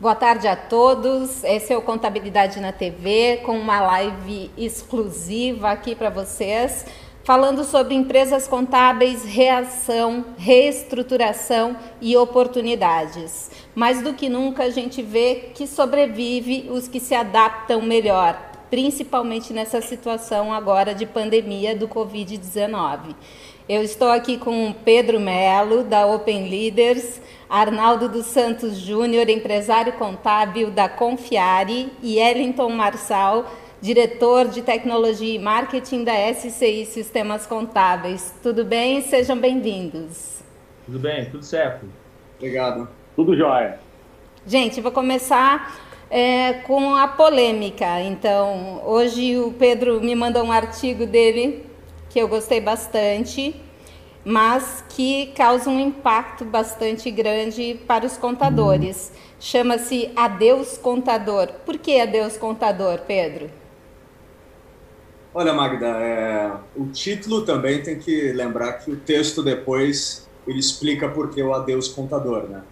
Boa tarde a todos. Esse é o Contabilidade na TV com uma live exclusiva aqui para vocês, falando sobre empresas contábeis, reação, reestruturação e oportunidades. Mais do que nunca a gente vê que sobrevive os que se adaptam melhor, principalmente nessa situação agora de pandemia do COVID-19. Eu estou aqui com Pedro Melo, da Open Leaders, Arnaldo dos Santos Júnior, empresário contábil da Confiare, e Ellington Marçal, diretor de tecnologia e marketing da SCI Sistemas Contábeis. Tudo bem? Sejam bem-vindos. Tudo bem, tudo certo. Obrigado. Tudo jóia. Gente, vou começar é, com a polêmica. Então, hoje o Pedro me mandou um artigo dele que eu gostei bastante, mas que causa um impacto bastante grande para os contadores. Chama-se Adeus Contador. Por que Adeus Contador, Pedro? Olha, Magda, é, o título também tem que lembrar que o texto depois ele explica por que o adeus contador, né?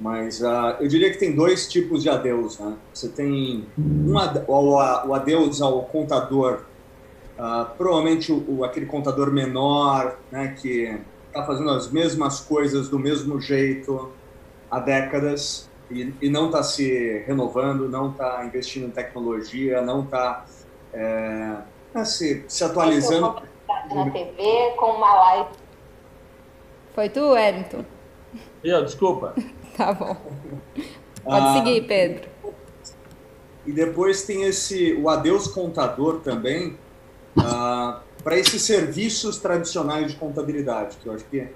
Mas uh, eu diria que tem dois tipos de adeus, né? Você tem um, o adeus ao contador Uh, provavelmente o, o, aquele contador menor, né, que está fazendo as mesmas coisas do mesmo jeito há décadas e, e não está se renovando, não está investindo em tecnologia, não está é, né, se, se atualizando. Na TV com uma live. Foi tu, Wellington? Eu, desculpa. tá bom. Pode ah, seguir, Pedro. E depois tem esse o adeus contador também, uh, para esses serviços tradicionais de contabilidade, que eu acho que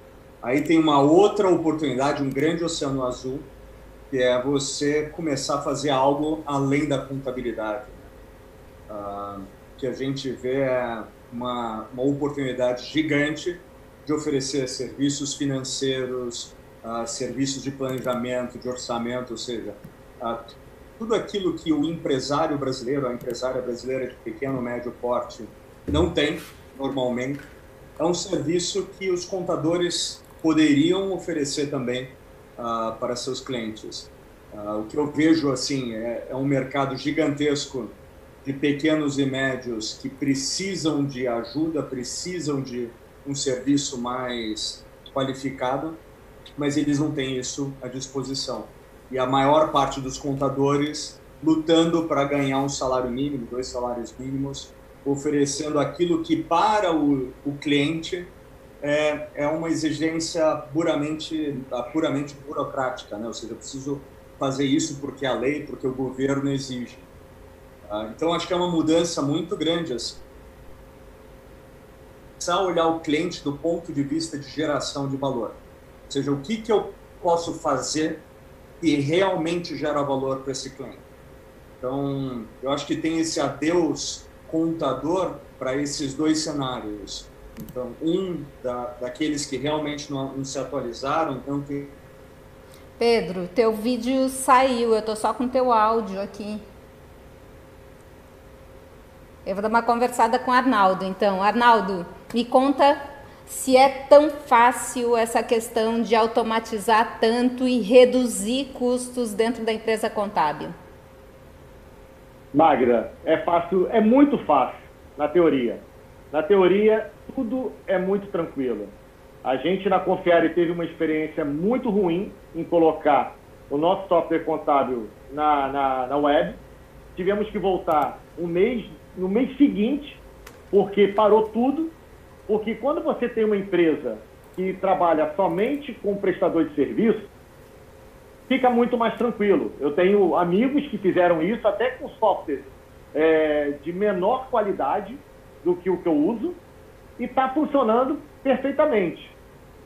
aí tem uma outra oportunidade, um grande oceano azul, que é você começar a fazer algo além da contabilidade. Uh, que a gente vê é uma, uma oportunidade gigante de oferecer serviços financeiros, uh, serviços de planejamento, de orçamento, ou seja, uh, tudo aquilo que o empresário brasileiro, a empresária brasileira de pequeno, médio porte, não tem normalmente. É um serviço que os contadores poderiam oferecer também uh, para seus clientes. Uh, o que eu vejo assim é, é, um mercado gigantesco de pequenos e médios que precisam de ajuda, precisam de um serviço mais qualificado, mas eles não têm isso à disposição. E a maior parte dos contadores lutando para ganhar um salário mínimo, dois salários mínimos, oferecendo aquilo que para o, o cliente é, é uma exigência puramente, puramente burocrática, né? ou seja, eu preciso fazer isso porque a lei, porque o governo exige. Ah, então, acho que é uma mudança muito grande. Assim. Olhar o cliente do ponto de vista de geração de valor. Ou seja, o que, que eu posso fazer que realmente gera valor para esse cliente. Então, eu acho que tem esse adeus contador para esses dois cenários. Então, um da, daqueles que realmente não, não se atualizaram, então tem... Pedro, teu vídeo saiu, eu tô só com teu áudio aqui. Eu vou dar uma conversada com o Arnaldo, então. Arnaldo, me conta se é tão fácil essa questão de automatizar tanto e reduzir custos dentro da empresa contábil. Magda, é fácil, é muito fácil na teoria. Na teoria, tudo é muito tranquilo. A gente na Confiare teve uma experiência muito ruim em colocar o nosso software contábil na, na, na web. Tivemos que voltar um mês, no mês seguinte, porque parou tudo. Porque quando você tem uma empresa que trabalha somente com prestador de serviço, fica muito mais tranquilo. Eu tenho amigos que fizeram isso até com software é, de menor qualidade do que o que eu uso e está funcionando perfeitamente.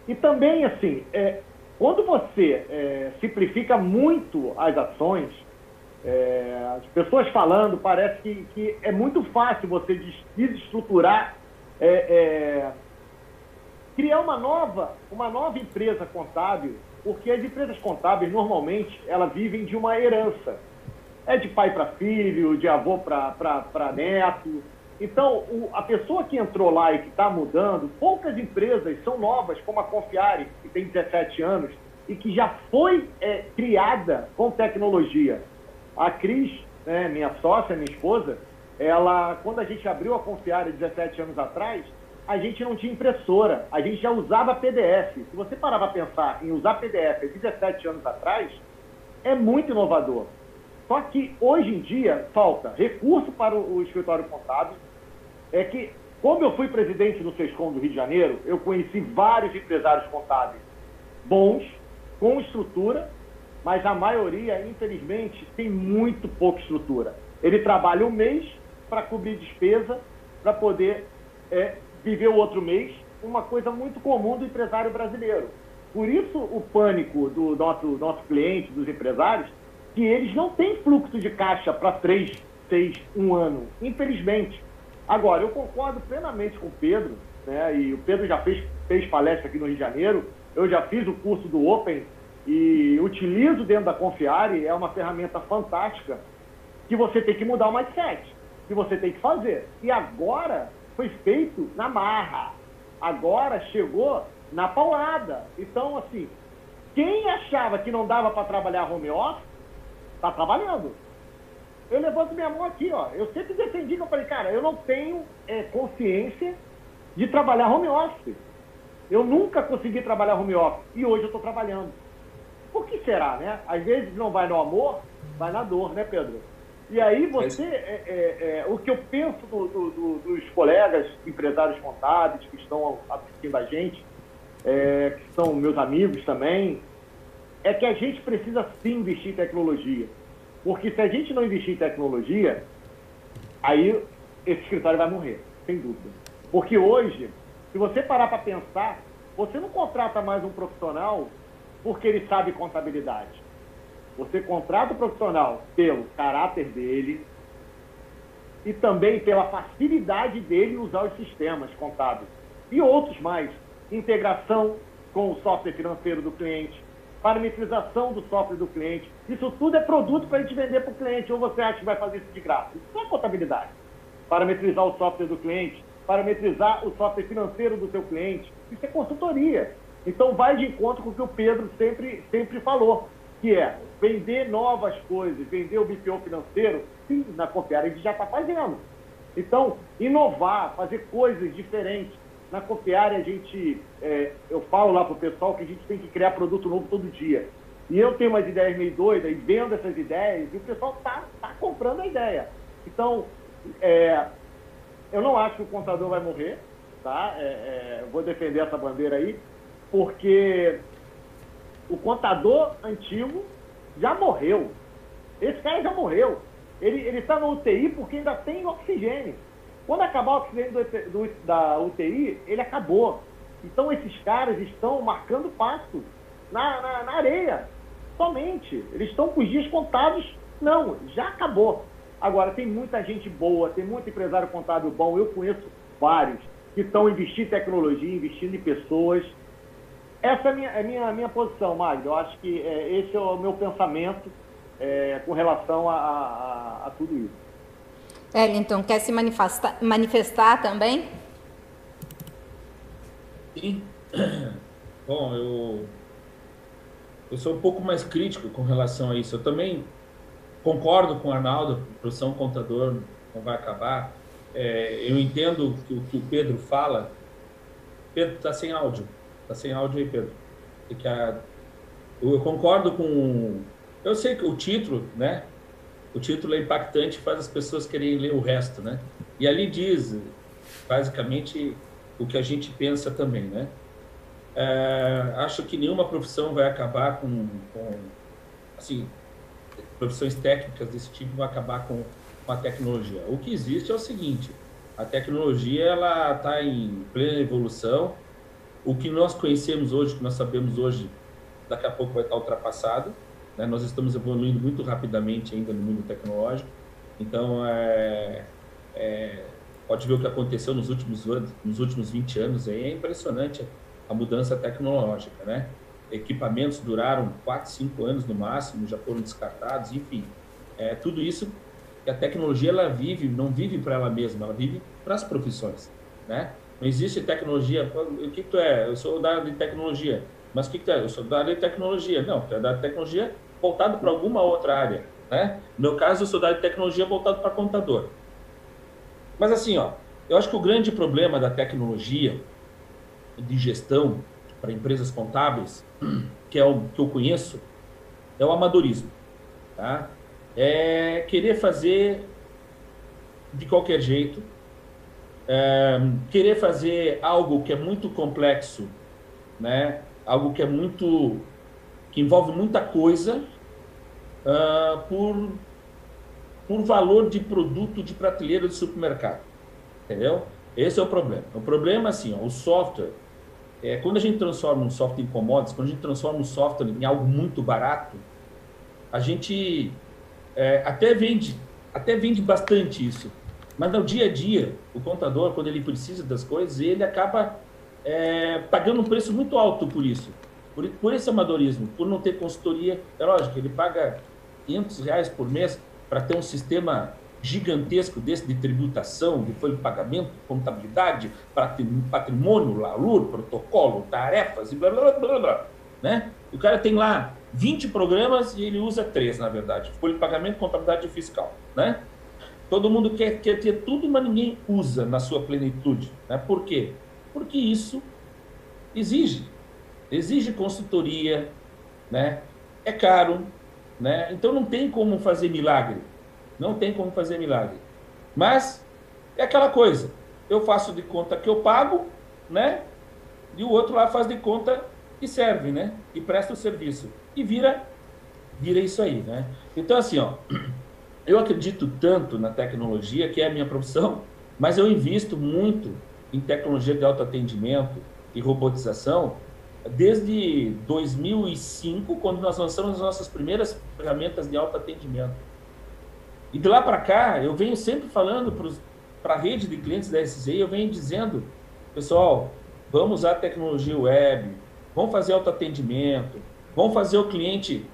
E também, assim, é, quando você é, simplifica muito as ações, é, as pessoas falando, parece que, que, é muito fácil você desestruturar, é, é, criar uma nova, uma nova empresa contábil porque as empresas contábeis, normalmente, elas vivem de uma herança. É de pai para filho, de avô para neto. Então, o, a pessoa que entrou lá e que está mudando, poucas empresas são novas, como a Confiare, que tem 17 anos, e que já foi é, criada com tecnologia. A Cris, né, minha sócia, minha esposa, ela, quando a gente abriu a Confiária 17 anos atrás, a gente não tinha impressora, a gente já usava PDF. Se você parar para pensar em usar PDF 17 anos atrás, é muito inovador. Só que hoje em dia falta recurso para o escritório contábil. É que, como eu fui presidente do SESCOM do Rio de Janeiro, eu conheci vários empresários contábeis bons, com estrutura, mas a maioria, infelizmente, tem muito pouca estrutura. Ele trabalha um mês para cobrir despesa, para poder é, viver o outro mês, uma coisa muito comum do empresário brasileiro. Por isso o pânico do nosso, nosso cliente, dos empresários, que eles não têm fluxo de caixa para três, seis, um ano, infelizmente. Agora, eu concordo plenamente com o Pedro, né, e o Pedro já fez, fez palestra aqui no Rio de Janeiro, eu já fiz o curso do Open e utilizo dentro da Confiare, é uma ferramenta fantástica que você tem que mudar o mindset, que você tem que fazer. E agora foi feito na marra. Agora chegou na paulada. Então, assim, quem achava que não dava para trabalhar home office, está trabalhando. Eu levanto minha mão aqui, ó. Eu sempre defendi que eu falei, cara, eu não tenho é, consciência de trabalhar home office. Eu nunca consegui trabalhar home office. E hoje eu estou trabalhando. Por que será, né? Às vezes não vai no amor, vai na dor, né, Pedro? E aí você, é, é, é, o que eu penso do, do, do, dos colegas empresários contábeis que estão assistindo a gente, é, que são meus amigos também, é que a gente precisa sim investir em tecnologia. Porque se a gente não investir em tecnologia, aí esse escritório vai morrer, sem dúvida. Porque hoje, se você parar para pensar, você não contrata mais um profissional porque ele sabe contabilidade. Você contrata o profissional pelo caráter dele e também pela facilidade dele usar os sistemas contábeis. E outros mais. Integração com o software financeiro do cliente, parametrização do software do cliente. Isso tudo é produto para a gente vender para o cliente. Ou você acha que vai fazer isso de graça? Isso não é contabilidade. Parametrizar o software do cliente, parametrizar o software financeiro do seu cliente. Isso é consultoria. Então vai de encontro com o que o Pedro sempre, sempre falou que é vender novas coisas, vender o BPO financeiro, sim, na Confiar a gente já está fazendo. Então, inovar, fazer coisas diferentes. Na Confiar a gente, é, eu falo lá para o pessoal que a gente tem que criar produto novo todo dia. E eu tenho umas ideias meio doidas e vendo essas ideias, e o pessoal está tá comprando a ideia. Então, é, eu não acho que o contador vai morrer, tá? É, é vou defender essa bandeira aí, porque o contador antigo já morreu. Esse cara já morreu. Ele está no UTI porque ainda tem oxigênio. Quando acabar o oxigênio do, do, da UTI, ele acabou. Então esses caras estão marcando passo na, na, na areia. Somente. Eles estão com os dias contados. Não, já acabou. Agora, tem muita gente boa, tem muito empresário contábil bom. Eu conheço vários que estão investindo em tecnologia, investindo em pessoas essa é a minha, é minha, minha posição, Magno. Eu acho que é, esse é o meu pensamento é, com relação a, a, a, tudo isso. Wellington, quer se manifestar, manifestar também? Sim. Bom, eu, eu sou um pouco mais crítico com relação a isso. Eu também concordo com o Arnaldo, a profissão contador não vai acabar. É, eu entendo que o que o Pedro fala. Pedro está sem áudio. Tá sem áudio aí, Pedro. Que a, eu concordo com. Eu sei que o título, né? O título é impactante e faz as pessoas quererem ler o resto, né? E ali diz, basicamente, o que a gente pensa também, né? É, acho que nenhuma profissão vai acabar com, com, assim, profissões técnicas desse tipo vão acabar com, com a tecnologia. O que existe é o seguinte: a tecnologia ela está em plena evolução o que nós conhecemos hoje, o que nós sabemos hoje, daqui a pouco vai estar ultrapassado. Né? Nós estamos evoluindo muito rapidamente ainda no mundo tecnológico. Então, é, é, pode ver o que aconteceu nos últimos anos, nos últimos 20 anos. Aí, é impressionante a mudança tecnológica, né? Equipamentos duraram 4, 5 anos no máximo, já foram descartados, enfim. É, tudo isso que a tecnologia ela vive, não vive para ela mesma, ela vive para as profissões, né? Não existe tecnologia. O que tu é? Eu sou da área de tecnologia. Mas o que, que é? Eu sou da área de tecnologia. Não, é da tecnologia voltado para alguma outra área. Né? No meu caso, eu sou da área de tecnologia voltado para contador. Mas assim, ó, eu acho que o grande problema da tecnologia de gestão para empresas contábeis, que é o que eu conheço, é o amadorismo. Tá? É querer fazer de qualquer jeito, é, querer fazer algo que é muito complexo, né? algo que é muito. que envolve muita coisa, uh, por, por valor de produto de prateleira de supermercado. Entendeu? Esse é o problema. O problema, assim, ó, o software, é, quando a gente transforma um software em commodities, quando a gente transforma um software em algo muito barato, a gente é, até vende, até vende bastante isso. Mas no dia a dia, o contador, quando ele precisa das coisas, ele acaba é, pagando um preço muito alto por isso. Por, por esse amadorismo, por não ter consultoria. É lógico, ele paga 500 reais por mês para ter um sistema gigantesco desse de tributação, de folha de pagamento, contabilidade, patrimônio, LALUR, protocolo, tarefas e blá blá blá blá. Né? O cara tem lá 20 programas e ele usa três, na verdade: folha de pagamento, contabilidade e fiscal. Né? Todo mundo quer, quer ter tudo, mas ninguém usa na sua plenitude. Né? Por quê? Porque isso exige. Exige consultoria, né? é caro, né? então não tem como fazer milagre. Não tem como fazer milagre. Mas é aquela coisa. Eu faço de conta que eu pago, né? E o outro lá faz de conta que serve, né? E presta o serviço. E vira vira isso aí, né? Então assim, ó, eu acredito tanto na tecnologia, que é a minha profissão, mas eu invisto muito em tecnologia de autoatendimento e robotização desde 2005, quando nós lançamos as nossas primeiras ferramentas de autoatendimento. E de lá para cá, eu venho sempre falando para a rede de clientes da SCI, eu venho dizendo, pessoal, vamos usar tecnologia web, vamos fazer autoatendimento, vamos fazer o cliente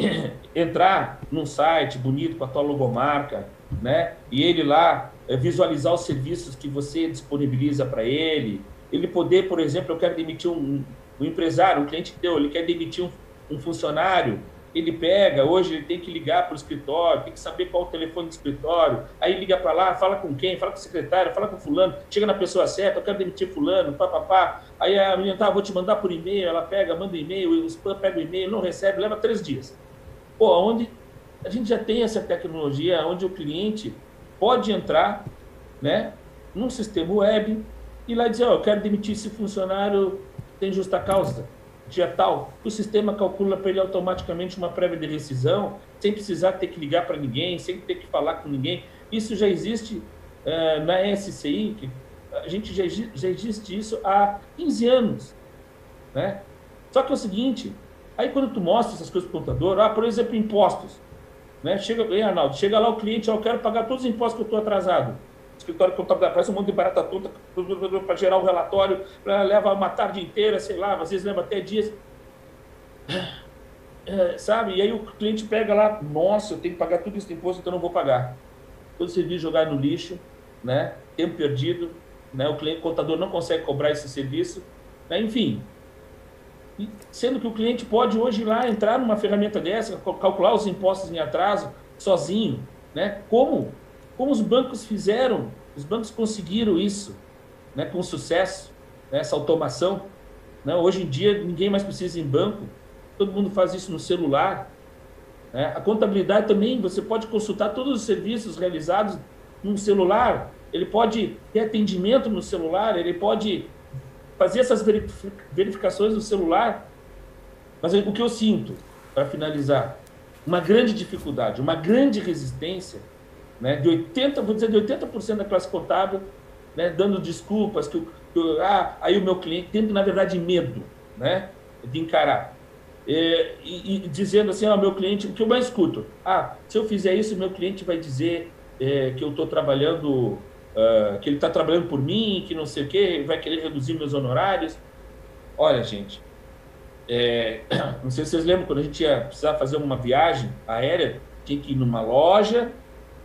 entrar num site bonito com a tua logomarca, né? E ele lá é, visualizar os serviços que você disponibiliza para ele. Ele poder, por exemplo, eu quero demitir um, um empresário, um cliente deu, ele quer demitir um, um funcionário, ele pega, hoje ele tem que ligar para o escritório, tem que saber qual o telefone do escritório, aí liga para lá, fala com quem, fala com o secretário, fala com fulano, chega na pessoa certa, eu quero demitir fulano, papapá, aí a menina, tá, vou te mandar por e-mail, ela pega, manda e-mail, o spam pega o e-mail, não recebe, leva três dias. Pô, onde a gente já tem essa tecnologia, onde o cliente pode entrar, né, num sistema web e lá dizer, ó, oh, eu quero demitir esse funcionário, tem justa causa, dia tal, o sistema calcula para ele automaticamente uma prévia de rescisão, sem precisar ter que ligar para ninguém, sem ter que falar com ninguém. Isso já existe uh, na SCI, que a gente já, já existe isso há 15 anos. Né? Só que é o seguinte, aí quando tu mostra essas coisas para o contador, ah, por exemplo, impostos. Né? Chega, ei, Arnaldo, chega lá o cliente, eu quero pagar todos os impostos que eu estou atrasado escritório de contabilidade, faz um monte de barata toda para gerar o um relatório, leva uma tarde inteira, sei lá, às vezes leva até dias. É, sabe? E aí o cliente pega lá, nossa, eu tenho que pagar tudo esse imposto, então não vou pagar. Todo serviço jogado no lixo, né? tempo perdido, né? o cliente o contador não consegue cobrar esse serviço, né? enfim. Sendo que o cliente pode hoje ir lá entrar numa ferramenta dessa, calcular os impostos em atraso sozinho, né? Como como os bancos fizeram, os bancos conseguiram isso né, com sucesso, né, essa automação. Né? Hoje em dia, ninguém mais precisa ir em banco, todo mundo faz isso no celular. Né? A contabilidade também, você pode consultar todos os serviços realizados no celular, ele pode ter atendimento no celular, ele pode fazer essas verificações no celular. Mas o que eu sinto, para finalizar, uma grande dificuldade, uma grande resistência né, de 80, vou dizer, de 80% da classe contábil, né, dando desculpas, que, que, ah, aí o meu cliente, tendo, na verdade, medo né, de encarar. É, e, e, dizendo assim, ah, meu cliente, o que eu mais escuto, ah, se eu fizer isso, meu cliente vai dizer é, que eu estou trabalhando, uh, que ele está trabalhando por mim, que não sei o quê, vai querer reduzir meus honorários. Olha, gente, é, não sei se vocês lembram, quando a gente ia precisar fazer uma viagem aérea, tinha que ir numa loja,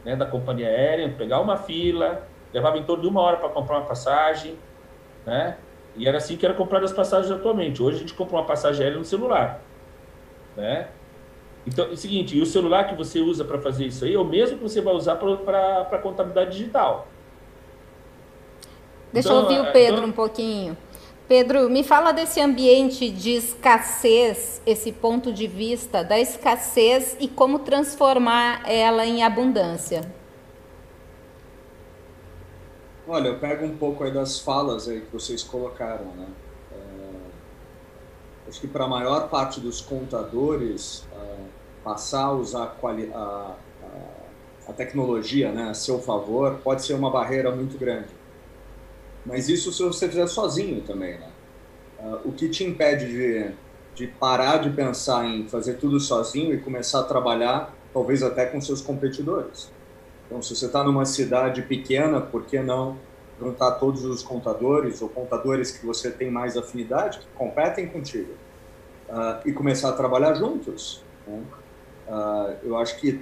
né, da companhia aérea, pegar uma fila, levava em torno de uma hora para comprar uma passagem, né? E era assim que era comprado as passagens atualmente. Hoje a gente compra uma passagem aérea no celular. Né? Então, é o seguinte, e o celular que você usa para fazer isso aí é o mesmo que você vai usar para contabilidade digital. Deixa então, eu ouvir o é, Pedro então... um pouquinho. Pedro, me fala desse ambiente de escassez, esse ponto de vista da escassez e como transformar ela em abundância. Olha, eu pego um pouco aí das falas aí que vocês colocaram, né? É, acho que para a maior parte dos contadores, é, passar a usar a, a, a tecnologia né, a seu favor pode ser uma barreira muito grande. Mas isso se você fizer sozinho também, né? Uh, o que te impede de, de parar de pensar em fazer tudo sozinho e começar a trabalhar, talvez até com seus competidores. Então, se você está numa cidade pequena, por que não juntar todos os contadores ou contadores que você tem mais afinidade, que competem contigo, uh, e começar a trabalhar juntos? Né? Uh, eu acho que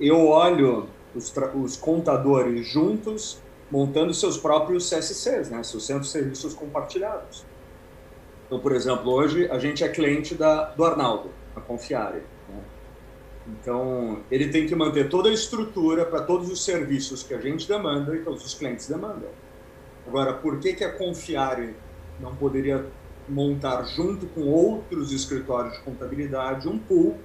eu olho os, os contadores juntos montando seus próprios CSCs, né, seus centros de serviços compartilhados. Então, por exemplo, hoje a gente é cliente da, do Arnaldo, a Confiare. Né? Então, ele tem que manter toda a estrutura para todos os serviços que a gente demanda e todos os clientes demandam. Agora, por que, que a Confiare não poderia montar junto com outros escritórios de contabilidade um pool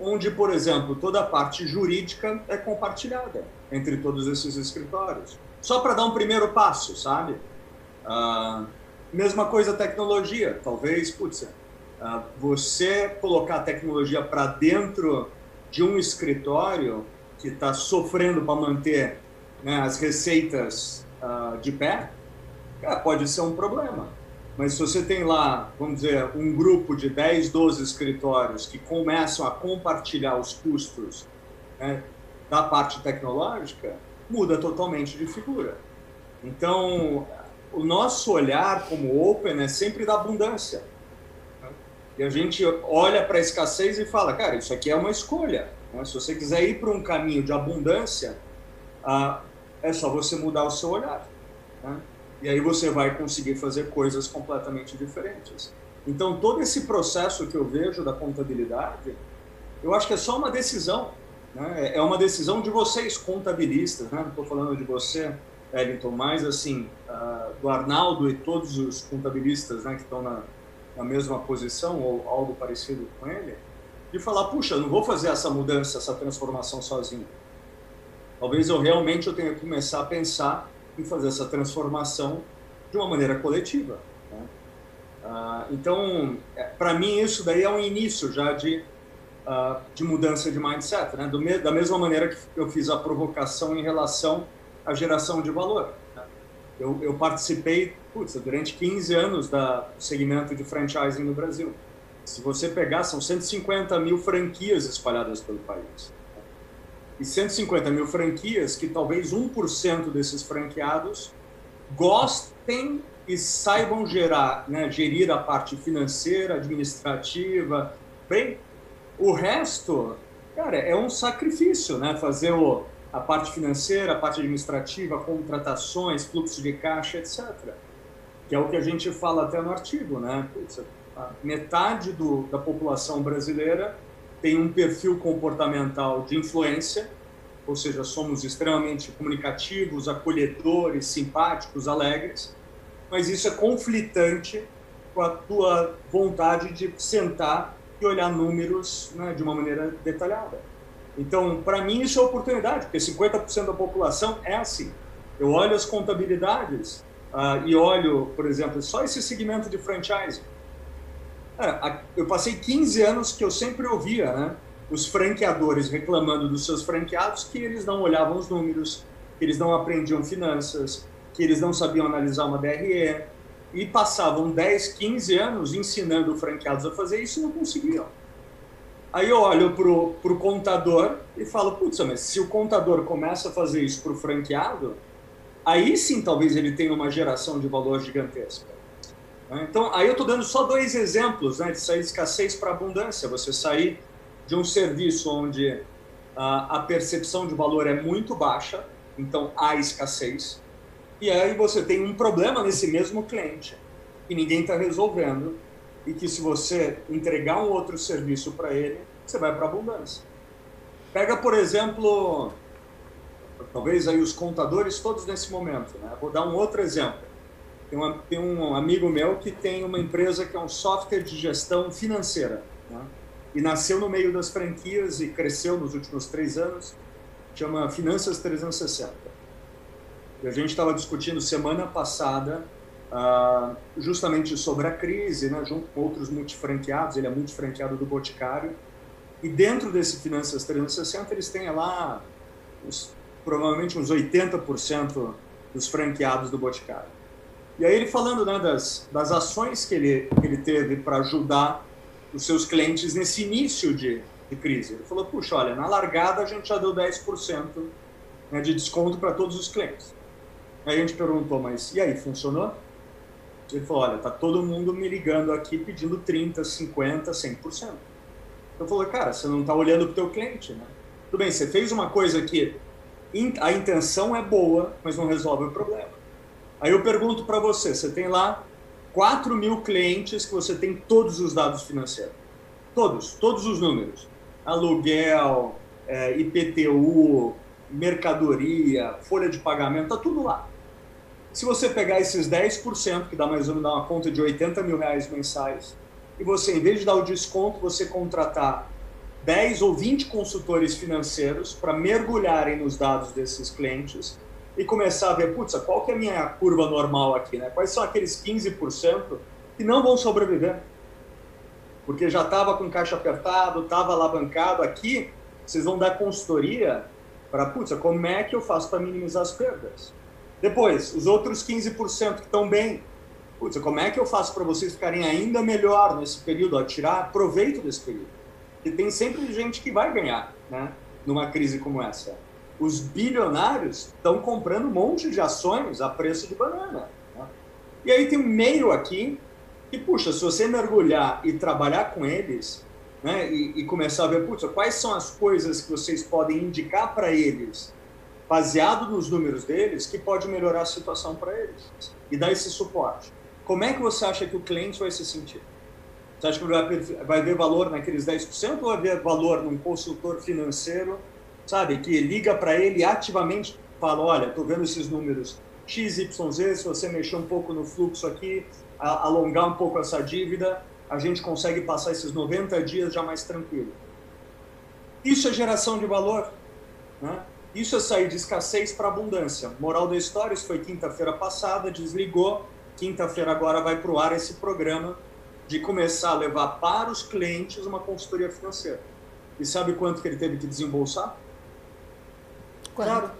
onde, por exemplo, toda a parte jurídica é compartilhada entre todos esses escritórios? Só para dar um primeiro passo, sabe? Uh, mesma coisa tecnologia, talvez, putz, uh, você colocar a tecnologia para dentro de um escritório que está sofrendo para manter né, as receitas uh, de pé, pode ser um problema. Mas se você tem lá, vamos dizer, um grupo de 10, 12 escritórios que começam a compartilhar os custos né, da parte tecnológica, muda totalmente de figura. Então, o nosso olhar como Open é sempre da abundância. E a gente olha para a escassez e fala, cara, isso aqui é uma escolha. Né? Se você quiser ir para um caminho de abundância, ah, é só você mudar o seu olhar. Né? E aí você vai conseguir fazer coisas completamente diferentes. Então, todo esse processo que eu vejo da contabilidade, eu acho que é só uma decisão. Né? É uma decisão de vocês, contabilistas, né? não estou falando de você, Wellington, mas assim, uh, do Arnaldo e todos os contabilistas né, que estão na, na mesma posição ou algo parecido com ele, de falar, puxa, não vou fazer essa mudança, essa transformação sozinho. Talvez eu realmente eu tenha que começar a pensar em fazer essa transformação de uma maneira coletiva. Né? Uh, então, é, para mim, isso daí é um início já de uh, de mudança de mindset, né? Me, da mesma maneira que eu fiz a provocação em relação à geração de valor. Né? Eu, eu, participei, putz, durante 15 anos da, do segmento de franchising no Brasil. Se você pegar, são 150 mil franquias espalhadas pelo país. E 150 mil franquias que talvez 1% desses franqueados gostem e saibam gerar, né, gerir a parte financeira, administrativa, bem o resto, cara, é um sacrifício, né? Fazer o, a parte financeira, a parte administrativa, contratações, fluxo de caixa, etc. Que é o que a gente fala até no artigo, né? metade do, da população brasileira tem um perfil comportamental de influência, ou seja, somos extremamente comunicativos, acolhedores, simpáticos, alegres, mas isso é conflitante com a tua vontade de sentar e olhar números né, de uma maneira detalhada. Então, para mim, isso é oportunidade, porque 50% da população é assim. Eu olho as contabilidades uh, e olho, por exemplo, só esse segmento de franchising. É, eu passei 15 anos que eu sempre ouvia né, os franqueadores reclamando dos seus franqueados que eles não olhavam os números, que eles não aprendiam finanças, que eles não sabiam analisar uma DRE, e passavam 10, 15 anos ensinando franqueados a fazer isso e não conseguiam. Aí eu olho pro, pro contador e falo, putz, mas se o contador começa a fazer isso pro franqueado, aí sim talvez ele tenha uma geração de valor gigantesca. Né? Então, aí eu estou dando só dois exemplos né, de sair de escassez para abundância. Você sair de um serviço onde a percepção de valor é muito baixa, então há escassez, e aí você tem um problema nesse mesmo cliente. que ninguém está resolvendo e que se você entregar um outro serviço para ele, você vai para abundância. Pega, por exemplo, talvez aí os contadores todos nesse momento. Né? Vou dar um outro exemplo. Tem, uma, tem, um amigo meu que tem uma empresa que é um software de gestão financeira. Né? E nasceu no meio das franquias e cresceu nos últimos três anos. Chama Finanças 360. E a gente estava discutindo semana passada uh, justamente sobre a crise, né? junto com outros multifranqueados. Ele é multifranqueado do Boticário. E dentro desse Finanças 360, eles têm lá provavelmente uns 80% dos franqueados do Boticário. E aí ele falando né, das, das ações que ele, que ele teve para ajudar os seus clientes nesse início de, de crise. Ele falou, puxa, olha, na largada a gente já deu 10% né, de desconto para todos os clientes. Aí a gente perguntou, mas e aí, funcionou? Ele falou, olha, tá todo mundo me ligando aqui pedindo 30, 50, 100%. Eu falei, cara, você não está olhando para o teu cliente, né? Tudo bem, você fez uma coisa que a intenção é boa, mas não resolve o problema. Aí eu pergunto para você, você tem lá 4 mil clientes que você tem todos os dados financeiros. Todos, todos os números. Aluguel, é, IPTU, mercadoria, folha de pagamento, tá tudo lá. Se você pegar esses 10%, que dá mais ou menos uma conta de 80 mil reais mensais, e você, em vez de dar o desconto, você contratar 10 ou 20 consultores financeiros para mergulharem nos dados desses clientes e começar a ver, putz, qual que é a minha curva normal aqui, né? Quais são aqueles 15% que não vão sobreviver? Porque já estava com caixa apertado, estava alavancado. Aqui, vocês vão dar consultoria para, putz, como é que eu faço para minimizar as perdas? Depois, os outros 15% que estão bem, putz, como é que eu faço para vocês ficarem ainda melhor nesse período, a tirar proveito desse período? Porque tem sempre gente que vai ganhar, né? Numa crise como essa os bilionários estão comprando um monte de ações a preço de banana. Né? E aí tem um meio aqui que, puxa, se você mergulhar e trabalhar com eles, né, e, e começar a ver, puxa, quais são as coisas que vocês podem indicar para eles, baseado nos números deles, que pode melhorar a situação para eles e dar esse suporte. Como é que você acha que o cliente vai se sentir? Você acha que vai, vai ver valor naqueles 10% ou vai ver valor num consultor financeiro sabe? Que liga para ele ativamente, fala, olha, estou vendo esses números XYZ, se você mexer um pouco no fluxo aqui, a, alongar um pouco essa dívida, a gente consegue passar esses 90 dias já mais tranquilo. Isso é geração de valor, né? Isso é sair de escassez para abundância. Moral da história, isso foi quinta-feira passada, desligou. Quinta-feira agora vai para o ar esse programa de começar a levar para os clientes uma consultoria financeira. E sabe quanto que ele teve que desembolsar? Claro.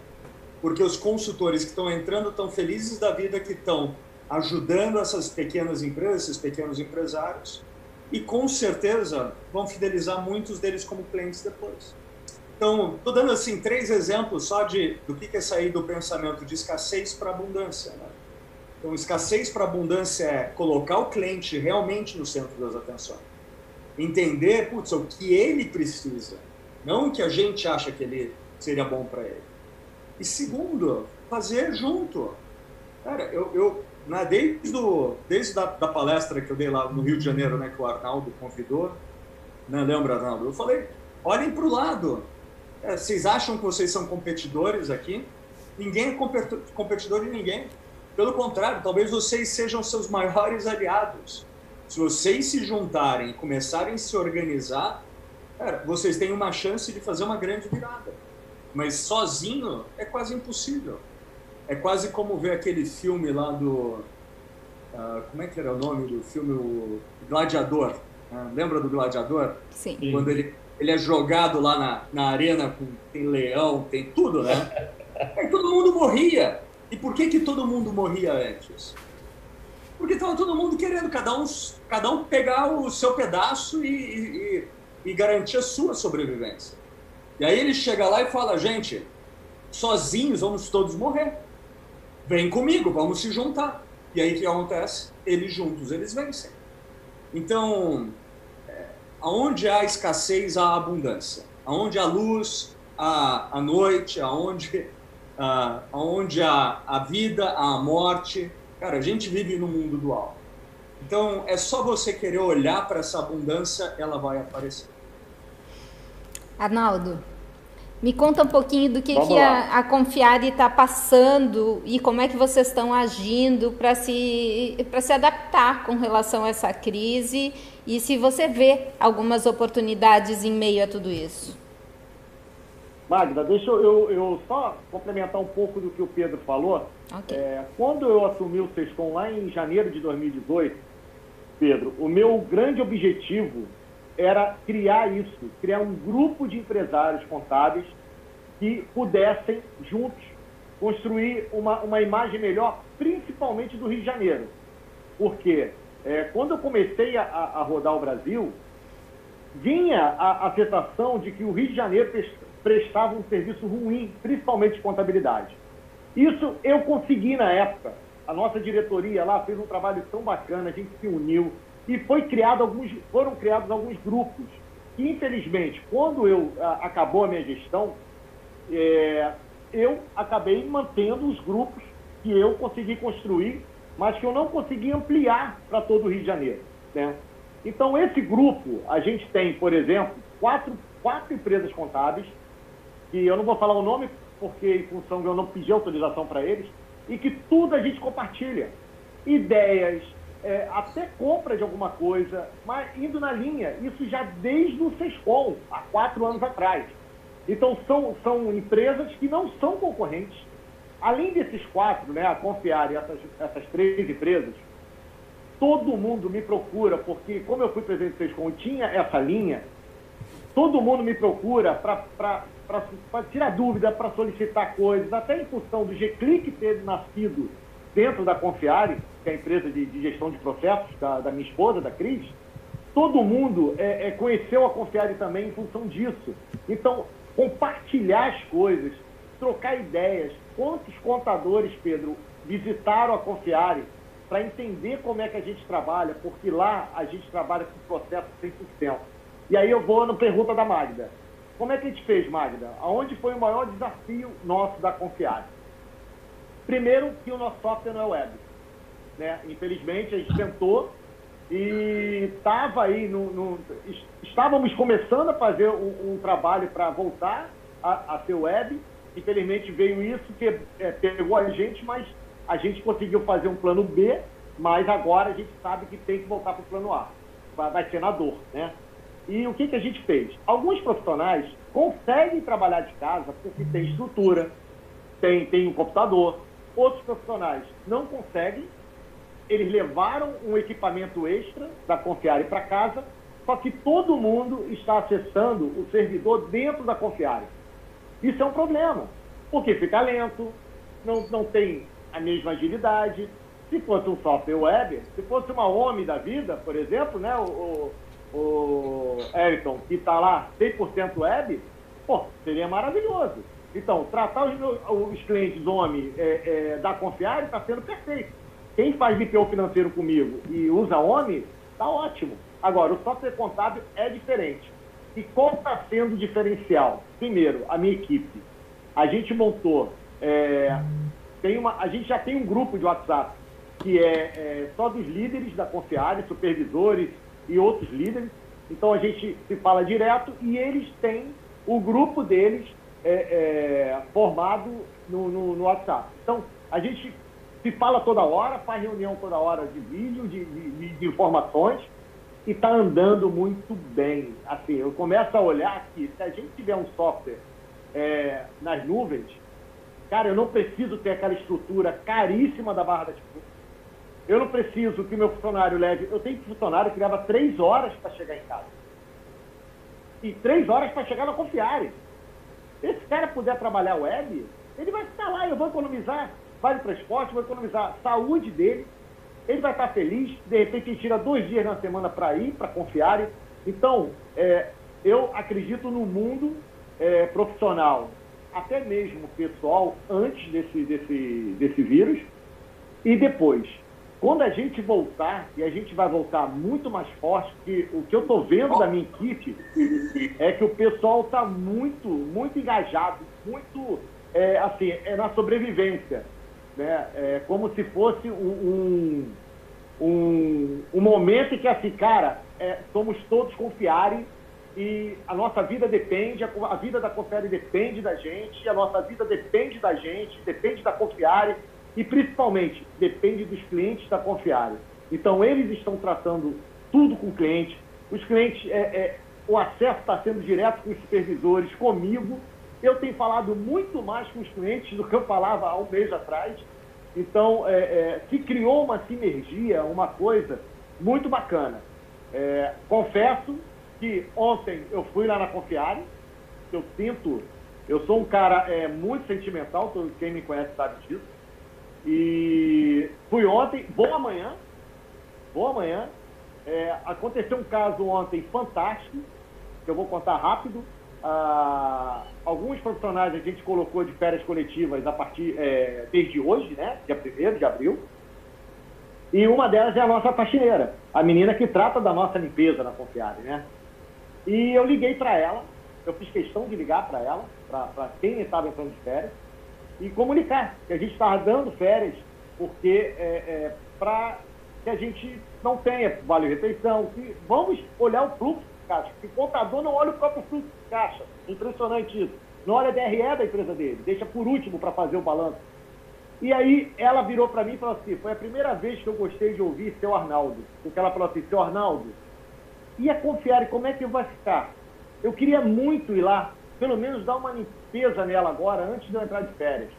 Porque os consultores que estão entrando estão felizes da vida que estão ajudando essas pequenas empresas, esses pequenos empresários, e com certeza vão fidelizar muitos deles como clientes depois. Então, estou dando assim três exemplos só de do que é sair do pensamento de escassez para abundância. Né? Então, escassez para abundância é colocar o cliente realmente no centro das atenções, entender, putz, o que ele precisa, não o que a gente acha que ele seria bom para ele. E segundo, fazer junto. Cara, eu, eu né, desde, do, desde da, da, palestra que eu dei lá no Rio de Janeiro, né, que o Arnaldo convidou, né, lembra, Arnaldo? Eu falei, olhem para o lado. É, vocês acham que vocês são competidores aqui? Ninguém é competidor de ninguém. Pelo contrário, talvez vocês sejam seus maiores aliados. Se vocês se juntarem e começarem a se organizar, cara, vocês têm uma chance de fazer uma grande virada. Mas sozinho é quase impossível. É quase como ver aquele filme lá do. Uh, como é que era o nome do filme? O Gladiador. Uh, lembra do Gladiador? Sim. Quando ele, ele é jogado lá na, na arena, com, tem leão, tem tudo, né? Aí todo mundo morria. E por que, que todo mundo morria antes? Porque estava todo mundo querendo, cada um, cada um pegar o seu pedaço e, e, e garantir a sua sobrevivência. E aí ele chega lá e fala: gente, sozinhos vamos todos morrer. Vem comigo, vamos se juntar. E aí o que acontece? Eles juntos, eles vencem. Então, aonde há escassez, há abundância. Aonde há luz, há a noite, aonde, uh, aonde há a vida, há a morte. Cara, a gente vive no mundo dual. Então, é só você querer olhar para essa abundância, ela vai aparecer. Arnaldo, me conta um pouquinho do que, que a, a está passando e como é que vocês estão agindo para se, se adaptar com relação a essa crise e se você vê algumas oportunidades em meio a tudo isso. Magda, deixa eu, eu só complementar um pouco do que o Pedro falou. Okay. É, quando eu assumi o Sescom lá em janeiro de 2018, Pedro, o meu grande objetivo era criar isso, criar um grupo de empresários contábeis que pudessem juntos construir uma, uma imagem melhor, principalmente do Rio de Janeiro. Porque é, quando eu comecei a, a, rodar o Brasil, vinha a, a sensação de que o Rio de Janeiro prestava um serviço ruim, principalmente de contabilidade. Isso eu consegui na época. A nossa diretoria lá fez um trabalho tão bacana, a gente se uniu e foi criado alguns, foram criados alguns grupos. Infelizmente, quando eu a, acabou a minha gestão, é, eu acabei mantendo os grupos que eu consegui construir, mas que eu não consegui ampliar para todo o Rio de Janeiro. Né? Então, esse grupo, a gente tem, por exemplo, quatro, quatro empresas contábeis, que eu não vou falar o nome porque em função eu não pedir autorização para eles, e que tudo a gente compartilha. Ideias, é, até compra de alguma coisa, mas indo na linha, isso já desde o Sescom, há quatro anos atrás. Então são, são empresas que não são concorrentes. Além desses quatro, né, a Confiar essas, essas três empresas, todo mundo me procura, porque como eu fui presidente do Sescom tinha essa linha, todo mundo me procura para tirar dúvida, para solicitar coisas, até em função do G-Click ter nascido dentro da Confiare, que é a empresa de, de gestão de processos da, da, minha esposa, da Cris, todo mundo é, é, conheceu a Confiare também em função disso. Então, compartilhar as coisas, trocar ideias. Quantos contadores, Pedro, visitaram a Confiare para entender como é que a gente trabalha, porque lá a gente trabalha com processo 100%. E aí eu vou na pergunta da Magda. Como é que a gente fez, Magda? Aonde foi o maior desafio nosso da Confiare? Primeiro, que o nosso software não é web. Né? Infelizmente, a gente tentou e estava aí, no, no, estávamos começando a fazer um, um trabalho para voltar a, a, ser web. Infelizmente veio isso que é, pegou a gente, mas a gente conseguiu fazer um plano B, mas agora a gente sabe que tem que voltar para o plano A. Vai, vai ser na dor, né? E o que, que a gente fez? Alguns profissionais conseguem trabalhar de casa porque tem estrutura, tem, tem um computador, Outros profissionais não conseguem, eles levaram um equipamento extra da Confiare para casa, só que todo mundo está acessando o servidor dentro da Confiare. Isso é um problema, porque fica lento, não, não tem a mesma agilidade. Se fosse um software web, se fosse uma OMI da vida, por exemplo, né, o, o, Erickson, que está lá 100% web, pô, seria maravilhoso. Então, tratar os, os clientes homem é, é, da Confiare está sendo perfeito. Quem faz BPO financeiro comigo e usa homem, está ótimo. Agora, o software contábil é diferente. E qual está sendo o diferencial? Primeiro, a minha equipe. A gente montou, é, tem uma, a gente já tem um grupo de WhatsApp que é, é só dos líderes da Confiare, supervisores e outros líderes. Então a gente se fala direto e eles têm o grupo deles é, é, formado no, no, no, WhatsApp. Então, a gente se fala toda hora, faz reunião toda hora de vídeo, de, de, de informações, e está andando muito bem. Assim, eu começo a olhar que se a gente tiver um software é, nas nuvens, cara, eu não preciso ter aquela estrutura caríssima da barra da Tijuca. Eu não preciso que meu funcionário leve. Eu tenho funcionário que leva três horas para chegar em casa. E três horas para chegar na Confiare esse cara puder trabalhar web, ele vai ficar lá, eu vou economizar vale transporte, vou economizar saúde dele, ele vai estar feliz, de repente ele tira dois dias na semana para ir, para confiar. Então, é, eu acredito no mundo é, profissional, até mesmo pessoal, antes desse, desse, desse vírus e depois. Quando a gente voltar, e a gente vai voltar muito mais forte, que o que eu estou vendo da minha equipe é que o pessoal está muito, muito engajado, muito, é, assim, é na sobrevivência. Né? É como se fosse um, um um, momento em que, assim, cara, é, somos todos confiarem e a nossa vida depende, a, a vida da Confiare depende da gente, a nossa vida depende da gente, depende da Confiare e, principalmente, depende dos clientes da Confiare. Então, eles estão tratando tudo com o cliente, os clientes, é, é, o acesso está sendo direto com os supervisores, comigo. Eu tenho falado muito mais com os clientes do que eu falava há um mês atrás. Então, é, é, se criou uma sinergia, uma coisa muito bacana. É, confesso que ontem eu fui lá na Confiare, eu sinto, eu sou um cara é, muito sentimental, quem me conhece sabe disso. E fui ontem, boa manhã, boa manhã. É, aconteceu um caso ontem fantástico, que eu vou contar rápido. Ah, alguns profissionais a gente colocou de férias coletivas a partir é, desde hoje, né? Dia 1 de abril. E uma delas é a nossa faxineira, a menina que trata da nossa limpeza na Confiare, né? E eu liguei para ela, eu fiz questão de ligar para ela, para quem estava entrando de férias, e comunicar que a gente estava dando férias, porque é, é, para que a gente não tenha vale-refeição, que vamos olhar o fluxo caixa, o contador não olha o próprio fluxo de caixa. Impressionante isso. Não olha a DRE da empresa dele, deixa por último para fazer o balanço. E aí ela virou para mim e falou assim, foi a primeira vez que eu gostei de ouvir seu Arnaldo. Porque ela falou assim, seu Arnaldo, e a Confiare, como é que vai ficar? Eu queria muito ir lá, pelo menos dar uma limpeza nela agora, antes de eu entrar de férias.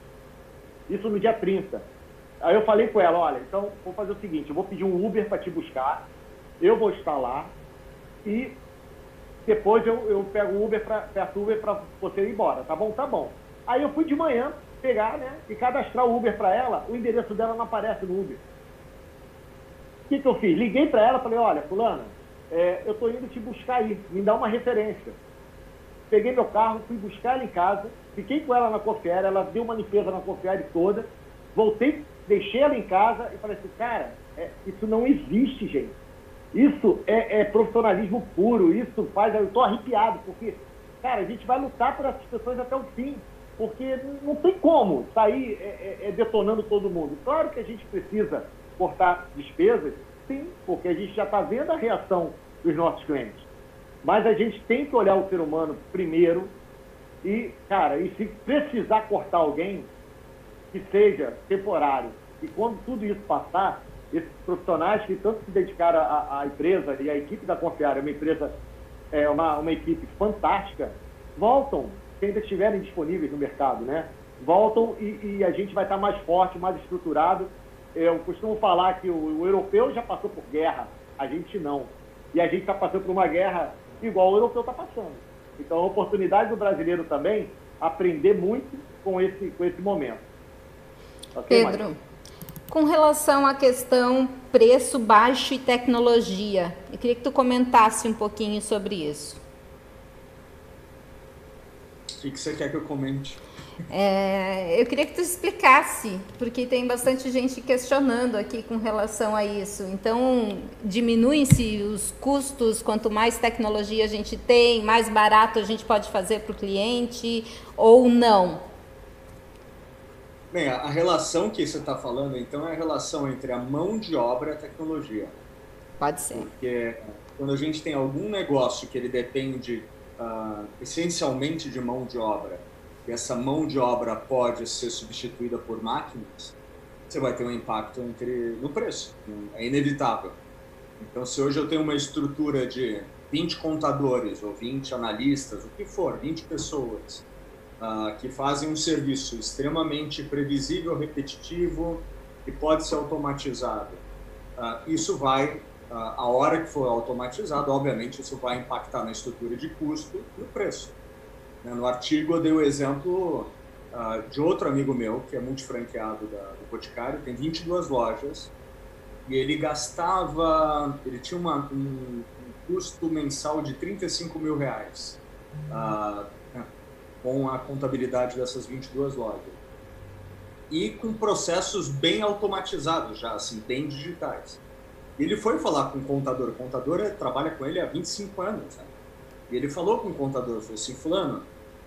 Isso no dia 30. Aí eu falei com ela, olha, então vou fazer o seguinte, eu vou pedir um Uber para te buscar, eu vou estar lá e depois eu, eu pego o Uber para peço Uber para você ir embora, tá bom? Tá bom. Aí eu fui de manhã pegar, né, e cadastrar o Uber para ela, o endereço dela não aparece no Uber. O que, que eu fiz? Liguei para ela, falei, olha, fulana, é, eu estou indo te buscar aí, me dá uma referência. Peguei meu carro, fui buscar ela em casa, fiquei com ela na Confiere, ela deu uma limpeza na Confiere toda, voltei, deixei ela em casa e falei assim, cara, é, isso não existe, gente. Isso é, é, profissionalismo puro, isso faz, eu estou arrepiado, porque, cara, a gente vai lutar por essas pessoas até o fim, porque não tem como sair é, é, é detonando todo mundo. Claro que a gente precisa cortar despesas, Sim, porque a gente já está vendo a reação dos nossos clientes. Mas a gente tem que olhar o ser humano primeiro e, cara, e se precisar cortar alguém, que seja temporário. E quando tudo isso passar, esses profissionais que tanto se dedicaram à, à empresa e a equipe da Confiar, é uma empresa, é uma, uma equipe fantástica, voltam, se ainda estiverem disponíveis no mercado, né? Voltam e, e a gente vai estar mais forte, mais estruturado eu costumo falar que o, o europeu já passou por guerra, a gente não. E a gente está passando por uma guerra igual o europeu está passando. Então, a oportunidade do brasileiro também aprender muito com esse, com esse momento. Okay, Pedro, com relação à questão preço baixo e tecnologia, eu queria que tu comentasse um pouquinho sobre isso. O que, que você quer que eu comente? É, eu queria que tu explicasse, porque tem bastante gente questionando aqui com relação a isso. Então, diminuem-se os custos, quanto mais tecnologia a gente tem, mais barato a gente pode fazer para o cliente ou não? Bem, a relação que você está falando, então, é a relação entre a mão de obra e a tecnologia. Pode ser. Porque quando a gente tem algum negócio que ele depende uh, essencialmente de mão de obra, e essa mão de obra pode ser substituída por máquinas, você vai ter um impacto entre, no preço. É inevitável. Então, se hoje eu tenho uma estrutura de 20 contadores ou 20 analistas, o que for, 20 pessoas, uh, que fazem um serviço extremamente previsível, repetitivo, que pode ser automatizado, uh, isso vai, uh, a hora que for automatizado, obviamente, isso vai impactar na estrutura de custo e no preço. Né, no artigo eu dei o exemplo de outro amigo meu, que é multifranqueado da, do Boticário, tem 22 lojas, e ele gastava, ele tinha uma, um, um, custo mensal de 35 mil reais uh, com a contabilidade dessas 22 lojas. E com processos bem automatizados já, assim, bem digitais. Ele foi falar com o contador, o contador trabalha com ele há 25 anos, né? E ele falou com o contador, falou assim, fulano,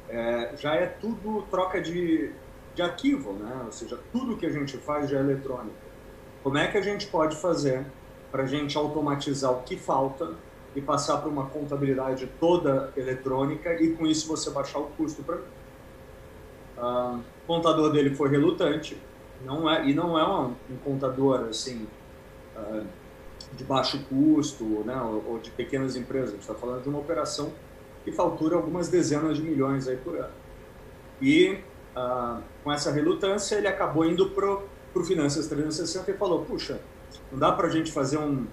é, já é tudo troca de, de arquivo, né? Ou seja, tudo que a gente faz já é eletrônico. Como é que a gente pode fazer para a gente automatizar o que falta e passar para uma contabilidade toda eletrônica e com isso você baixar o custo para mim. Uh, o contador dele foi relutante, não é, e não é um, um contador assim uh, de baixo custo né, ou, ou, de pequenas empresas. Está falando de uma operação que fatura algumas dezenas de milhões aí por ano. E uh, com essa relutância ele acabou indo para o Finanças 360 e falou, puxa, não dá para a gente fazer um,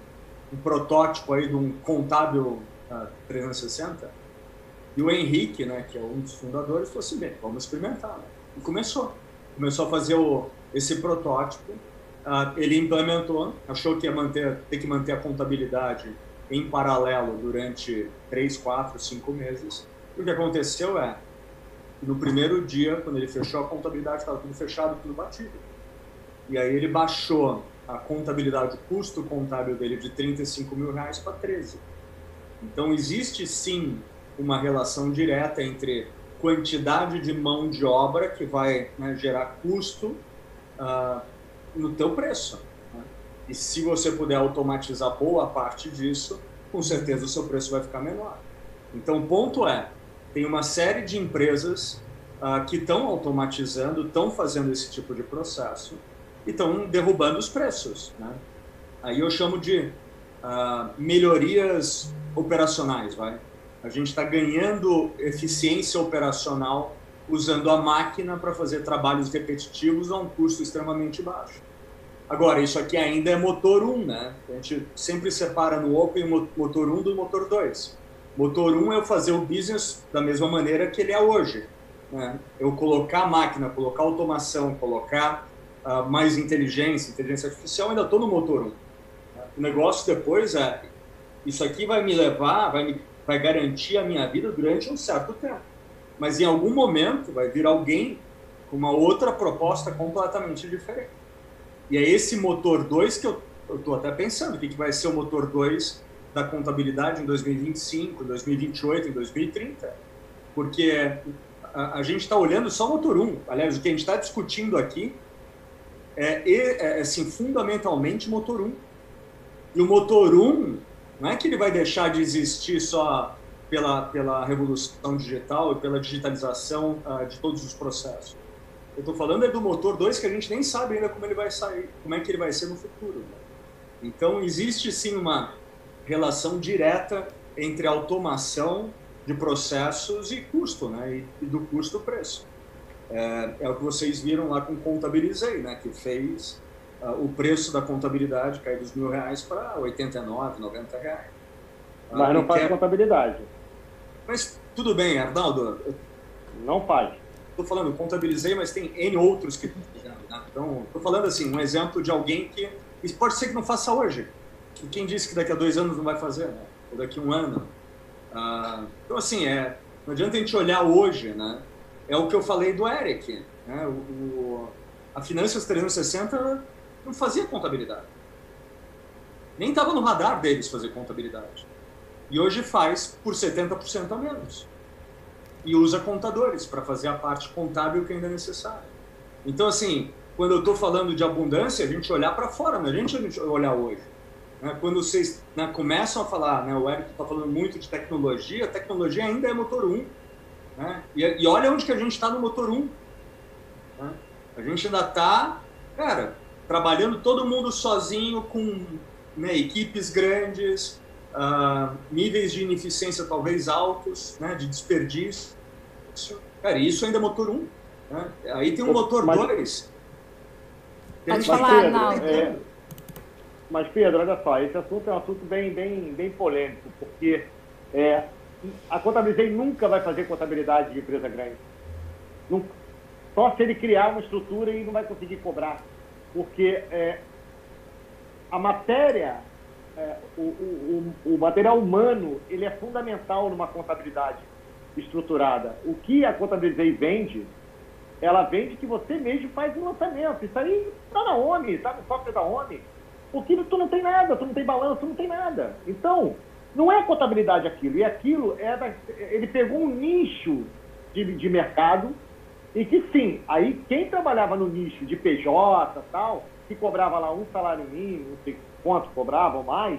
um, protótipo aí de um contábil uh, 360? E o Henrique, né, que é um dos fundadores, falou assim, bem, vamos experimentar. Né? E começou. Começou a fazer o, esse protótipo. Uh, ele implementou, achou que ia manter, ter que manter a contabilidade em paralelo durante três, quatro, cinco meses. E o que aconteceu é, no primeiro dia, quando ele fechou a contabilidade, estava tudo fechado, tudo batido. E aí ele baixou a contabilidade, o custo contábil dele de 35 mil reais para 13. Então existe sim uma relação direta entre quantidade de mão de obra que vai né, gerar custo uh, no teu preço. Né? E se você puder automatizar boa parte disso, com certeza o seu preço vai ficar menor. Então o ponto é, tem uma série de empresas uh, que estão automatizando, estão fazendo esse tipo de processo e estão derrubando os preços. Né? Aí eu chamo de uh, melhorias operacionais, vai. A gente está ganhando eficiência operacional usando a máquina para fazer trabalhos repetitivos a um custo extremamente baixo. Agora, isso aqui ainda é motor 1, né? A gente sempre separa no Open motor 1 do motor 2. Motor 1 é eu fazer o business da mesma maneira que ele é hoje. Né? Eu colocar a máquina, colocar automação, colocar uh, mais inteligência, inteligência artificial, ainda estou no motor 1. O negócio depois é, isso aqui vai me levar, vai, me, vai garantir a minha vida durante um certo tempo. Mas em algum momento vai vir alguém com uma outra proposta completamente diferente. E é esse motor 2 que eu estou até pensando, o que, que vai ser o motor 2 da contabilidade em 2025, em 2028, em 2030. Porque a, a gente está olhando só o motor 1. Aliás, o que a gente está discutindo aqui é, é, é assim, fundamentalmente motor 1. E o motor 1 não é que ele vai deixar de existir só pela, pela revolução digital e pela digitalização uh, de todos os processos. Eu estou falando é do motor 2 que a gente nem sabe ainda como ele vai sair, como é que ele vai ser no futuro. Então existe sim uma relação direta entre automação de processos e custo, né? E, e do custo-preço. É, é, o que vocês viram lá com Contabilizei, né? Que fez uh, o preço da contabilidade cair dos mil reais para 89, 90 reais. Uh, Mas não faz quer... contabilidade. Mas tudo bem, Arnaldo. Não faz. Estou falando, contabilizei, mas tem N outros que estão fazendo. Né? Então, estou falando assim, um exemplo de alguém que. Isso pode ser que não faça hoje. E quem disse que daqui a dois anos não vai fazer, né? Ou daqui a um ano. Uh, então, assim, é, não adianta a gente olhar hoje, né? É o que eu falei do Eric. Né? O, o, a Finanças 360 não fazia contabilidade. Nem estava no radar deles fazer contabilidade. E hoje faz por 70% a menos. E usa contadores para fazer a parte contábil que ainda é necessária. Então, assim, quando eu estou falando de abundância, a gente olhar para fora, não é a gente olhar hoje. Né? Quando vocês né, começam a falar, né, o Eric está falando muito de tecnologia, a tecnologia ainda é motor 1. Né? E, e olha onde que a gente está no motor 1. Né? A gente ainda está, cara, trabalhando todo mundo sozinho com né, equipes grandes, uh, níveis de ineficiência talvez altos, né, de desperdício. Cara, isso ainda é motor 1. Né? Aí tem um motor 2. Pode falar, Arnaldo. É, mas, Pedro, olha só, esse assunto é um assunto bem, bem, bem polêmico, porque é, a Contabilizei nunca vai fazer contabilidade de empresa grande. Nunca. Só se ele criar uma estrutura e não vai conseguir cobrar. Porque é, a matéria, é, o, o, o, material humano, ele é fundamental numa contabilidade estruturada. O que a Contabilizei vende, ela vende que você mesmo faz o lançamento. Isso aí está na OMI, está no software da OMI. Porque tu não tem nada, tu não tem balanço, tu não tem nada. Então, não é contabilidade aquilo. E aquilo é da, ele pegou um nicho de, de mercado e que sim, aí quem trabalhava no nicho de PJ tal, que cobrava lá um salário mínimo, não sei quanto cobravam mais,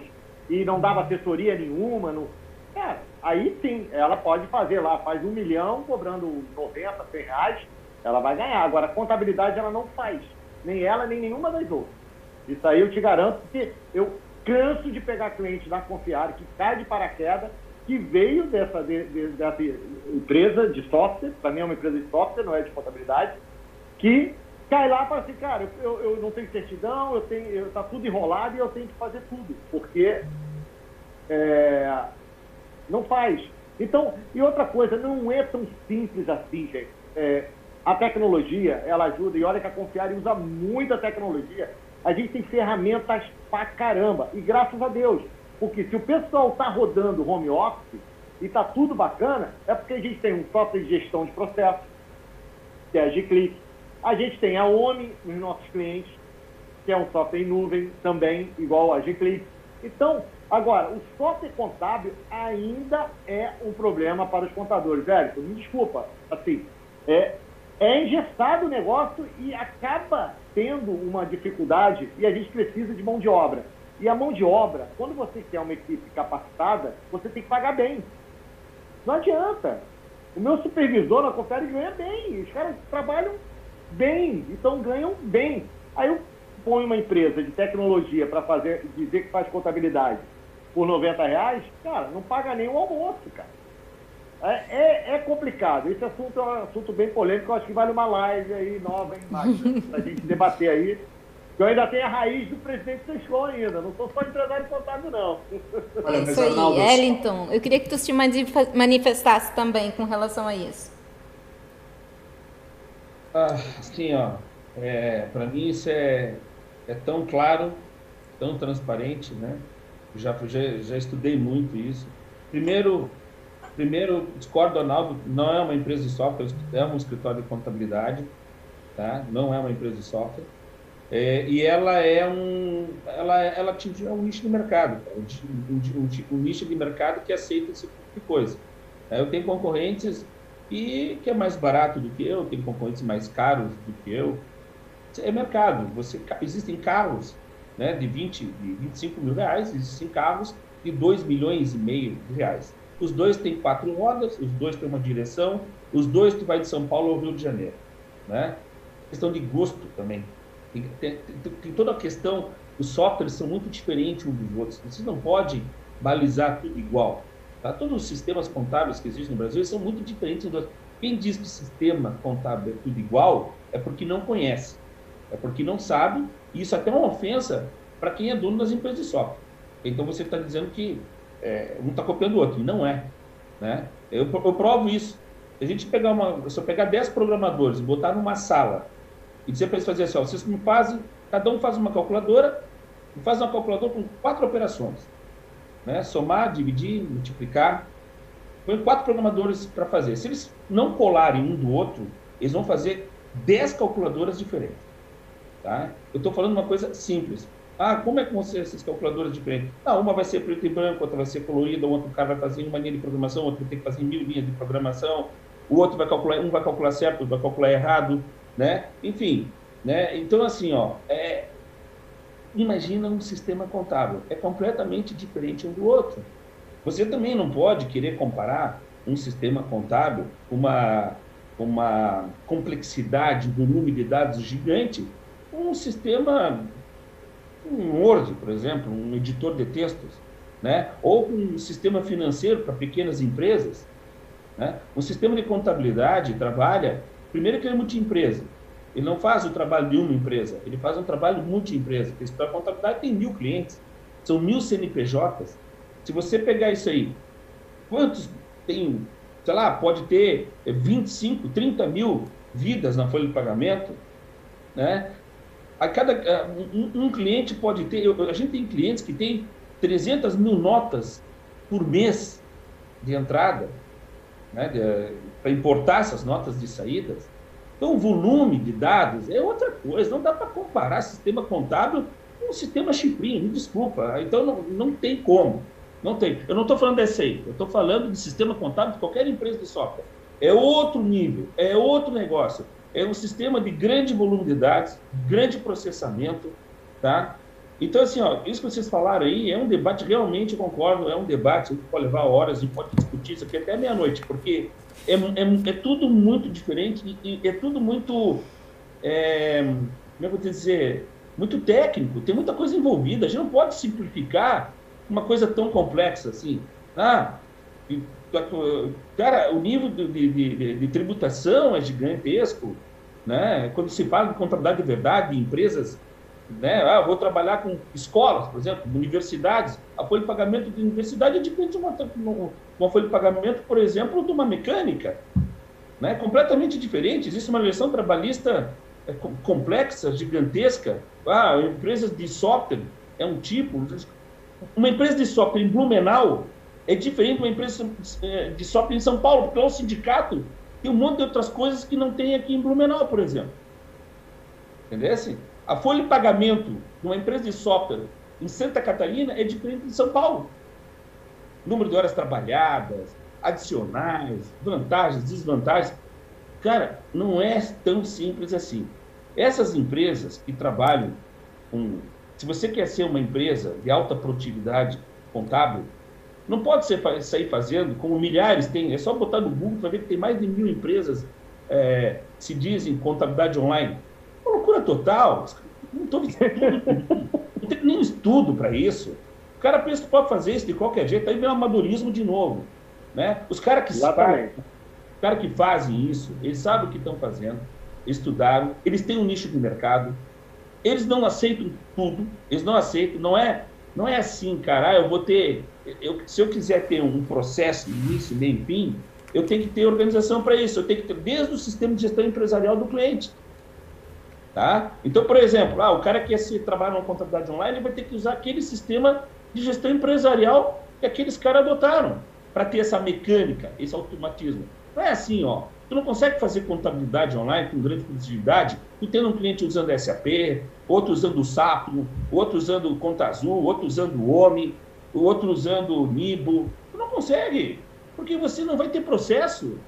e não dava assessoria nenhuma. Não... É, aí sim, ela pode fazer lá, faz um milhão cobrando 90, 100 reais, ela vai ganhar. Agora, contabilidade ela não faz, nem ela, nem nenhuma das outras. Isso aí eu te garanto que eu canso de pegar cliente da Confiar que cai de paraquedas, que veio dessa, de, de, dessa empresa de software, para mim é uma empresa de software, não é de contabilidade, que cai lá e fala assim, cara, eu, eu não tenho certidão, eu tenho, eu, tá tudo enrolado e eu tenho que fazer tudo, porque é, não faz. Então, e outra coisa, não é tão simples assim, gente. É, a tecnologia, ela ajuda, e olha que a Confiar usa muita tecnologia. A gente tem ferramentas pra caramba, e graças a Deus. Porque se o pessoal está rodando home office e está tudo bacana, é porque a gente tem um software de gestão de processo, que é a G-Click. A gente tem a OMI nos nossos clientes, que é um software em nuvem também, igual a G-Click. Então, agora, o software contábil ainda é um problema para os contadores. Velho, me desculpa, assim, é, é engessado o negócio e acaba tendo uma dificuldade e a gente precisa de mão de obra. E a mão de obra, quando você quer uma equipe capacitada, você tem que pagar bem. Não adianta. O meu supervisor na Confere ganha bem. Os caras trabalham bem, então ganham bem. Aí eu ponho uma empresa de tecnologia para fazer, dizer que faz contabilidade por 90 reais, cara, não paga nem o almoço, cara. É, é, é, complicado. Esse assunto é um assunto bem polêmico. Eu acho que vale uma live aí nova embaixo, para a gente debater aí. Eu ainda tenho a raiz do presidente Sescon ainda. Não sou só empresário contábil, não. Olha, é isso aí, Arnaldo... Ellington. Eu queria que tu se manifestasse também com relação a isso. Ah, sim, ó. É, para mim isso é, é tão claro, tão transparente, né? Já, já, já estudei muito isso. Primeiro, primeiro discordo do Arnaldo, não é uma empresa de software, é um escritório de contabilidade, tá? Não é uma empresa de software. É, e ela é um, ela, ela atinge um nicho de mercado, um, um, um, nicho de mercado que aceita esse tipo de coisa. É, eu tenho concorrentes e que é mais barato do que eu, tenho concorrentes mais caros do que eu. É mercado. Você, existem carros né, de 20, de 25 mil reais, existem carros de 2 milhões e meio de reais. Os dois têm quatro rodas, os dois têm uma direção, os dois tu vai de São Paulo ao Rio de Janeiro. Né? Questão de gosto também. Tem, tem, tem, toda a questão, os softwares são muito diferentes uns dos outros. Você não pode balizar tudo igual. Tá? Todos os sistemas contábeis que existem no Brasil são muito diferentes dos. Quem diz que sistema contábil é tudo igual é porque não conhece, é porque não sabe, e isso até é uma ofensa para quem é dono das empresas de software. Então você está dizendo que é, um está copiando o outro, não é. Né? Eu, eu provo isso. Se a gente pegar uma, se eu pegar 10 programadores e botar numa sala e dizer para eles fazerem assim, ó, vocês me fazem, cada um faz uma calculadora, faz uma calculadora com quatro operações. Né? Somar, dividir, multiplicar. Põe quatro programadores para fazer. Se eles não colarem um do outro, eles vão fazer dez calculadoras diferentes. Tá? Eu estou falando uma coisa simples. Ah, como é que vão ser essas calculadoras diferentes? Ah, uma vai ser preto e branco, outra vai ser colorida, o outro cara vai fazer uma linha de programação, outro ter que fazer mil linhas de programação, o outro vai calcular, um vai calcular certo, outro vai calcular errado né? Enfim, né? Então assim, ó, é, imagina um sistema contábil, é completamente diferente um do outro. Você também não pode querer comparar um sistema contábil, uma uma complexidade, um volume de dados gigante, um sistema, um Word, por exemplo, um editor de textos, né? ou um sistema financeiro para pequenas empresas. Né? Um sistema de contabilidade trabalha Primeiro que ele é multiempresa. Ele não faz o trabalho de uma empresa, ele faz um trabalho multiempresa. A contabilidade tem mil clientes, são mil CNPJs. Se você pegar isso aí, quantos tem, sei lá, pode ter 25, 30 mil vidas na folha de pagamento, né? A cada um, um cliente pode ter, eu, a gente tem clientes que tem 300 mil notas por mês de entrada, né? para importar essas notas de saídas. Então, o volume de dados é outra coisa. Não dá para comparar sistema contábil com o sistema chiprinho, me desculpa. Então, não, não tem como. Não tem. Eu não estou falando desse aí. Eu estou falando de sistema contábil de qualquer empresa de software. É outro nível, é outro negócio. É um sistema de grande volume de dados, grande processamento, tá? Então, assim, ó, isso que vocês falaram aí é um debate, realmente concordo, é um debate que pode levar horas e pode discutir isso aqui até meia-noite, porque é, é, é, tudo muito diferente e, e é tudo muito, é, como é eu vou dizer, muito técnico, tem muita coisa envolvida. A gente não pode simplificar uma coisa tão complexa assim. Ah, cara, o nível de, de, de, de tributação é gigantesco, né? Quando se fala de contabilidade de verdade, de empresas né? Ah, vou trabalhar com escolas, por exemplo, universidades. A folha de pagamento de universidade é diferente de uma, uma folha de pagamento, por exemplo, de uma mecânica. Né? Completamente diferente. Existe uma legislação trabalhista é, complexa, gigantesca. Ah, empresas de software é um tipo. Uma empresa de software em Blumenau é diferente de uma empresa é, de software em São Paulo, porque lá o sindicato tem um monte de outras coisas que não tem aqui em Blumenau, por exemplo. Entendeu? A folha de pagamento de uma empresa de software em Santa Catarina é diferente de São Paulo. Número de horas trabalhadas, adicionais, vantagens, desvantagens. Cara, não é tão simples assim. Essas empresas que trabalham com. Se você quer ser uma empresa de alta produtividade contábil, não pode ser, sair fazendo como milhares tem. É só botar no Google para ver que tem mais de mil empresas é, se dizem contabilidade online. Uma loucura total. Não, tô, não tem nem estudo para isso. O cara pensa que pode fazer isso de qualquer jeito, aí vem o amadorismo de novo. Né? Os caras que, fazem, cara que fazem isso, eles sabem o que estão fazendo, estudaram, eles têm um nicho de mercado, eles não aceitam tudo, eles não aceitam, não é, não é assim, cara, ah, eu vou ter, eu, se eu quiser ter um processo início, meio fim, eu tenho que ter organização para isso, eu tenho que ter desde o sistema de gestão empresarial do cliente. Tá? Então, por exemplo, ah, o cara que se trabalhar numa contabilidade online vai ter que usar aquele sistema de gestão empresarial que aqueles caras adotaram para ter essa mecânica, esse automatismo. Não é assim, ó. Tu não consegue fazer contabilidade online com grande produtividade, tu tendo um cliente usando SAP, outro usando o SAP, outro usando o Conta Azul, outro usando o OMI, outro usando o Nibo. Tu não consegue, porque você não vai ter processo.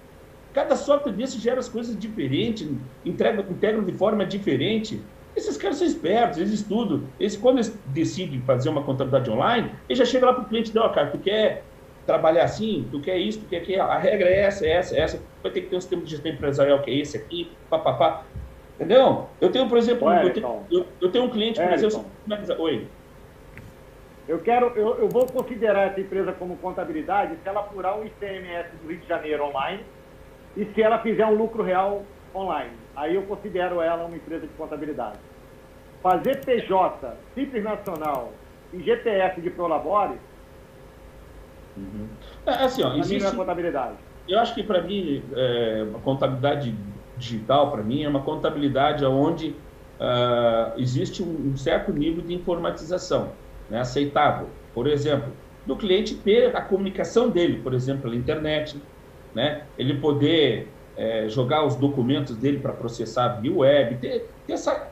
Cada software desse gera as coisas diferentes, entrega, integram de forma diferente. Esses caras são espertos, eles estudam. Eles, quando eles decidem fazer uma contabilidade online, eles já chegam lá para o cliente e dão, cara, tu quer trabalhar assim, tu quer isso, tu quer aquilo, a regra é essa, é essa, é essa, vai ter que ter um sistema de gestão empresarial que é esse aqui, papapá. Entendeu? Eu tenho, por exemplo, Ué, eu, tenho, eu, eu, tenho, um cliente, por exemplo, oi. Eu quero, eu, eu vou considerar essa empresa como contabilidade se ela apurar um ICMS do Rio de Janeiro online e se ela fizer um lucro real online. Aí eu considero ela uma empresa de contabilidade. Fazer PJ, Simples Nacional e GTF de Prolabore, uhum. é, assim, ó, existe... mim não é contabilidade. Eu acho que para mim, é, uma contabilidade digital, para mim, é uma contabilidade onde uh, existe um, um, certo nível de informatização né, aceitável. Por exemplo, do cliente ter a comunicação dele, por exemplo, pela internet, né? Ele poder é, jogar os documentos dele para processar via web, ter, ter essa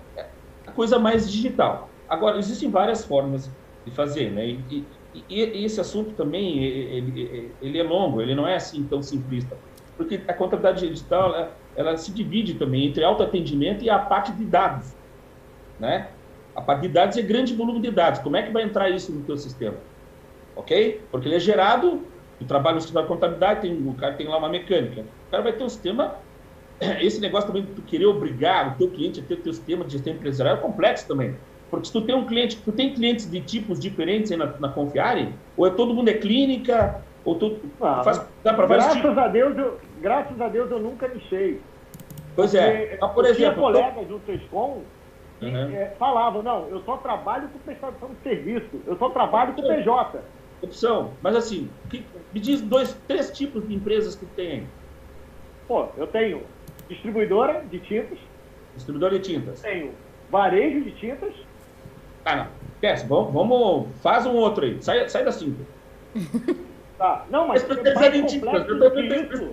coisa mais digital. Agora, existem várias formas de fazer, né? E, e, e esse assunto também, ele, ele, é longo, ele não é assim tão simplista. Porque a contabilidade digital, ela, ela se divide também entre autoatendimento e a parte de dados, né? A parte de dados é grande volume de dados. Como é que vai entrar isso no teu sistema? Ok? Porque ele é gerado o trabalho no escritório de contabilidade, tem, o cara tem lá uma mecânica. O cara vai ter um sistema. Esse negócio também de tu querer obrigar o teu cliente a ter o teu sistema de gestão empresarial é complexo também. Porque se tu tem um cliente, tu tem clientes de tipos diferentes aí na, na Confiare, ou é todo mundo é clínica, ou tu ah, faz, dá para vários graças tipos. a Deus eu, Graças a Deus eu nunca lixei. Pois é. Mas, por exemplo, tinha colegas do Sescom que uhum. é, falavam, não, eu só trabalho com prestação de serviço, eu só trabalho com PJ opção. Mas assim, que, me diz dois, três tipos de empresas que tem. Pô, eu tenho distribuidora de tintas. Distribuidora de tintas. Tenho varejo de tintas. Ah, não. Esquece, vamos, vamos, faz um outro aí. Sai, sai da cinta. Tá, não, mas é mais complexo do que isso.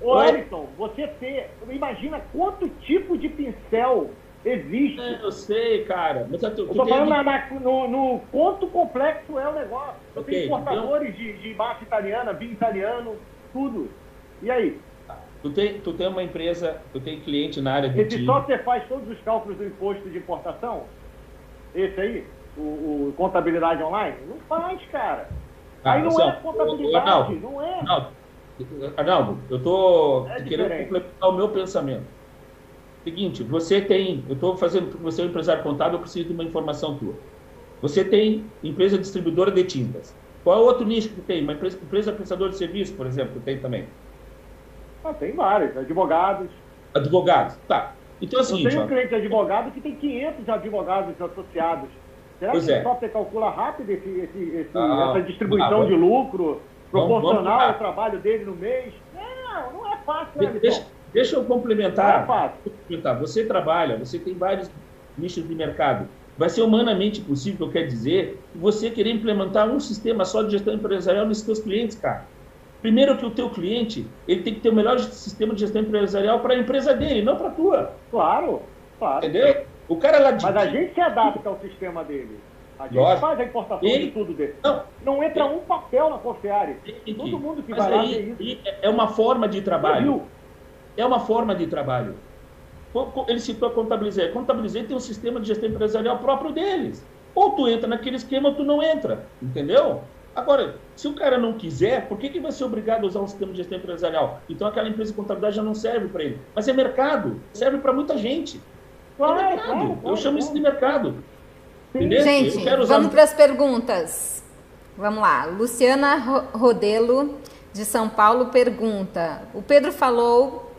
Ô, Elton, você ter, imagina quanto tipo de pincel Existe. É, eu sei, cara. Mas eu tô, falando na, na, no, no quanto complexo é o negócio. Eu okay, tenho importadores então... de, de massa italiana, vinho italiano, tudo. E aí? Tu tem, tu tem uma empresa, tu tem cliente na área de Esse software faz todos os cálculos do imposto de importação? Esse aí? O, o contabilidade online? Não faz, cara. Ah, aí não assim, é contabilidade, Arnaldo, não é. Arnaldo, Arnaldo eu estou é querendo complementar o meu pensamento. Seguinte, você tem, eu estou fazendo, você é um empresário contábil, eu preciso de uma informação tua. Você tem empresa distribuidora de tintas. Qual é o outro nicho que tem? Uma empresa, empresa prestadora de serviço, por exemplo, tem também? Ah, tem vários. Advogados. Advogados, tá. Então é seguinte... Eu tenho um cliente de advogado que tem 500 advogados associados. Será pois que é. o software calcula rápido esse, esse, esse, ah, essa distribuição ah, de lucro proporcional vamos, vamos ao trabalho dele no mês? Não, não é fácil, né, deixa, deixa eu complementar. Não é fácil. Você trabalha, você tem vários nichos de mercado. Vai ser humanamente possível, quer dizer, você querer implementar um sistema só de gestão empresarial nos seus clientes, cara. Primeiro que o teu cliente, ele tem que ter o melhor sistema de gestão empresarial para a empresa dele, não para a tua. Claro, claro. Entendeu? O cara lá de... Mas a gente se adapta ao sistema dele. A gente Lógico. faz a importação ele... de tudo dele. Não, não entra ele... um papel na Confiare. Todo mundo que Mas vai aí, lá isso. É uma forma de trabalho. É uma forma de trabalho. Ele citou a Contabilizei. Contabilizei tem um sistema de gestão empresarial próprio deles. Ou tu entra naquele esquema ou tu não entra. Entendeu? Agora, se o cara não quiser, por que, que vai ser obrigado a usar um sistema de gestão empresarial? Então aquela empresa de contabilidade já não serve para ele. Mas é mercado, serve para muita gente. Claro, é mercado. Claro, claro, Eu chamo isso de mercado. Entendeu? Gente, vamos para as perguntas. Vamos lá. Luciana Rodelo, de São Paulo, pergunta: O Pedro falou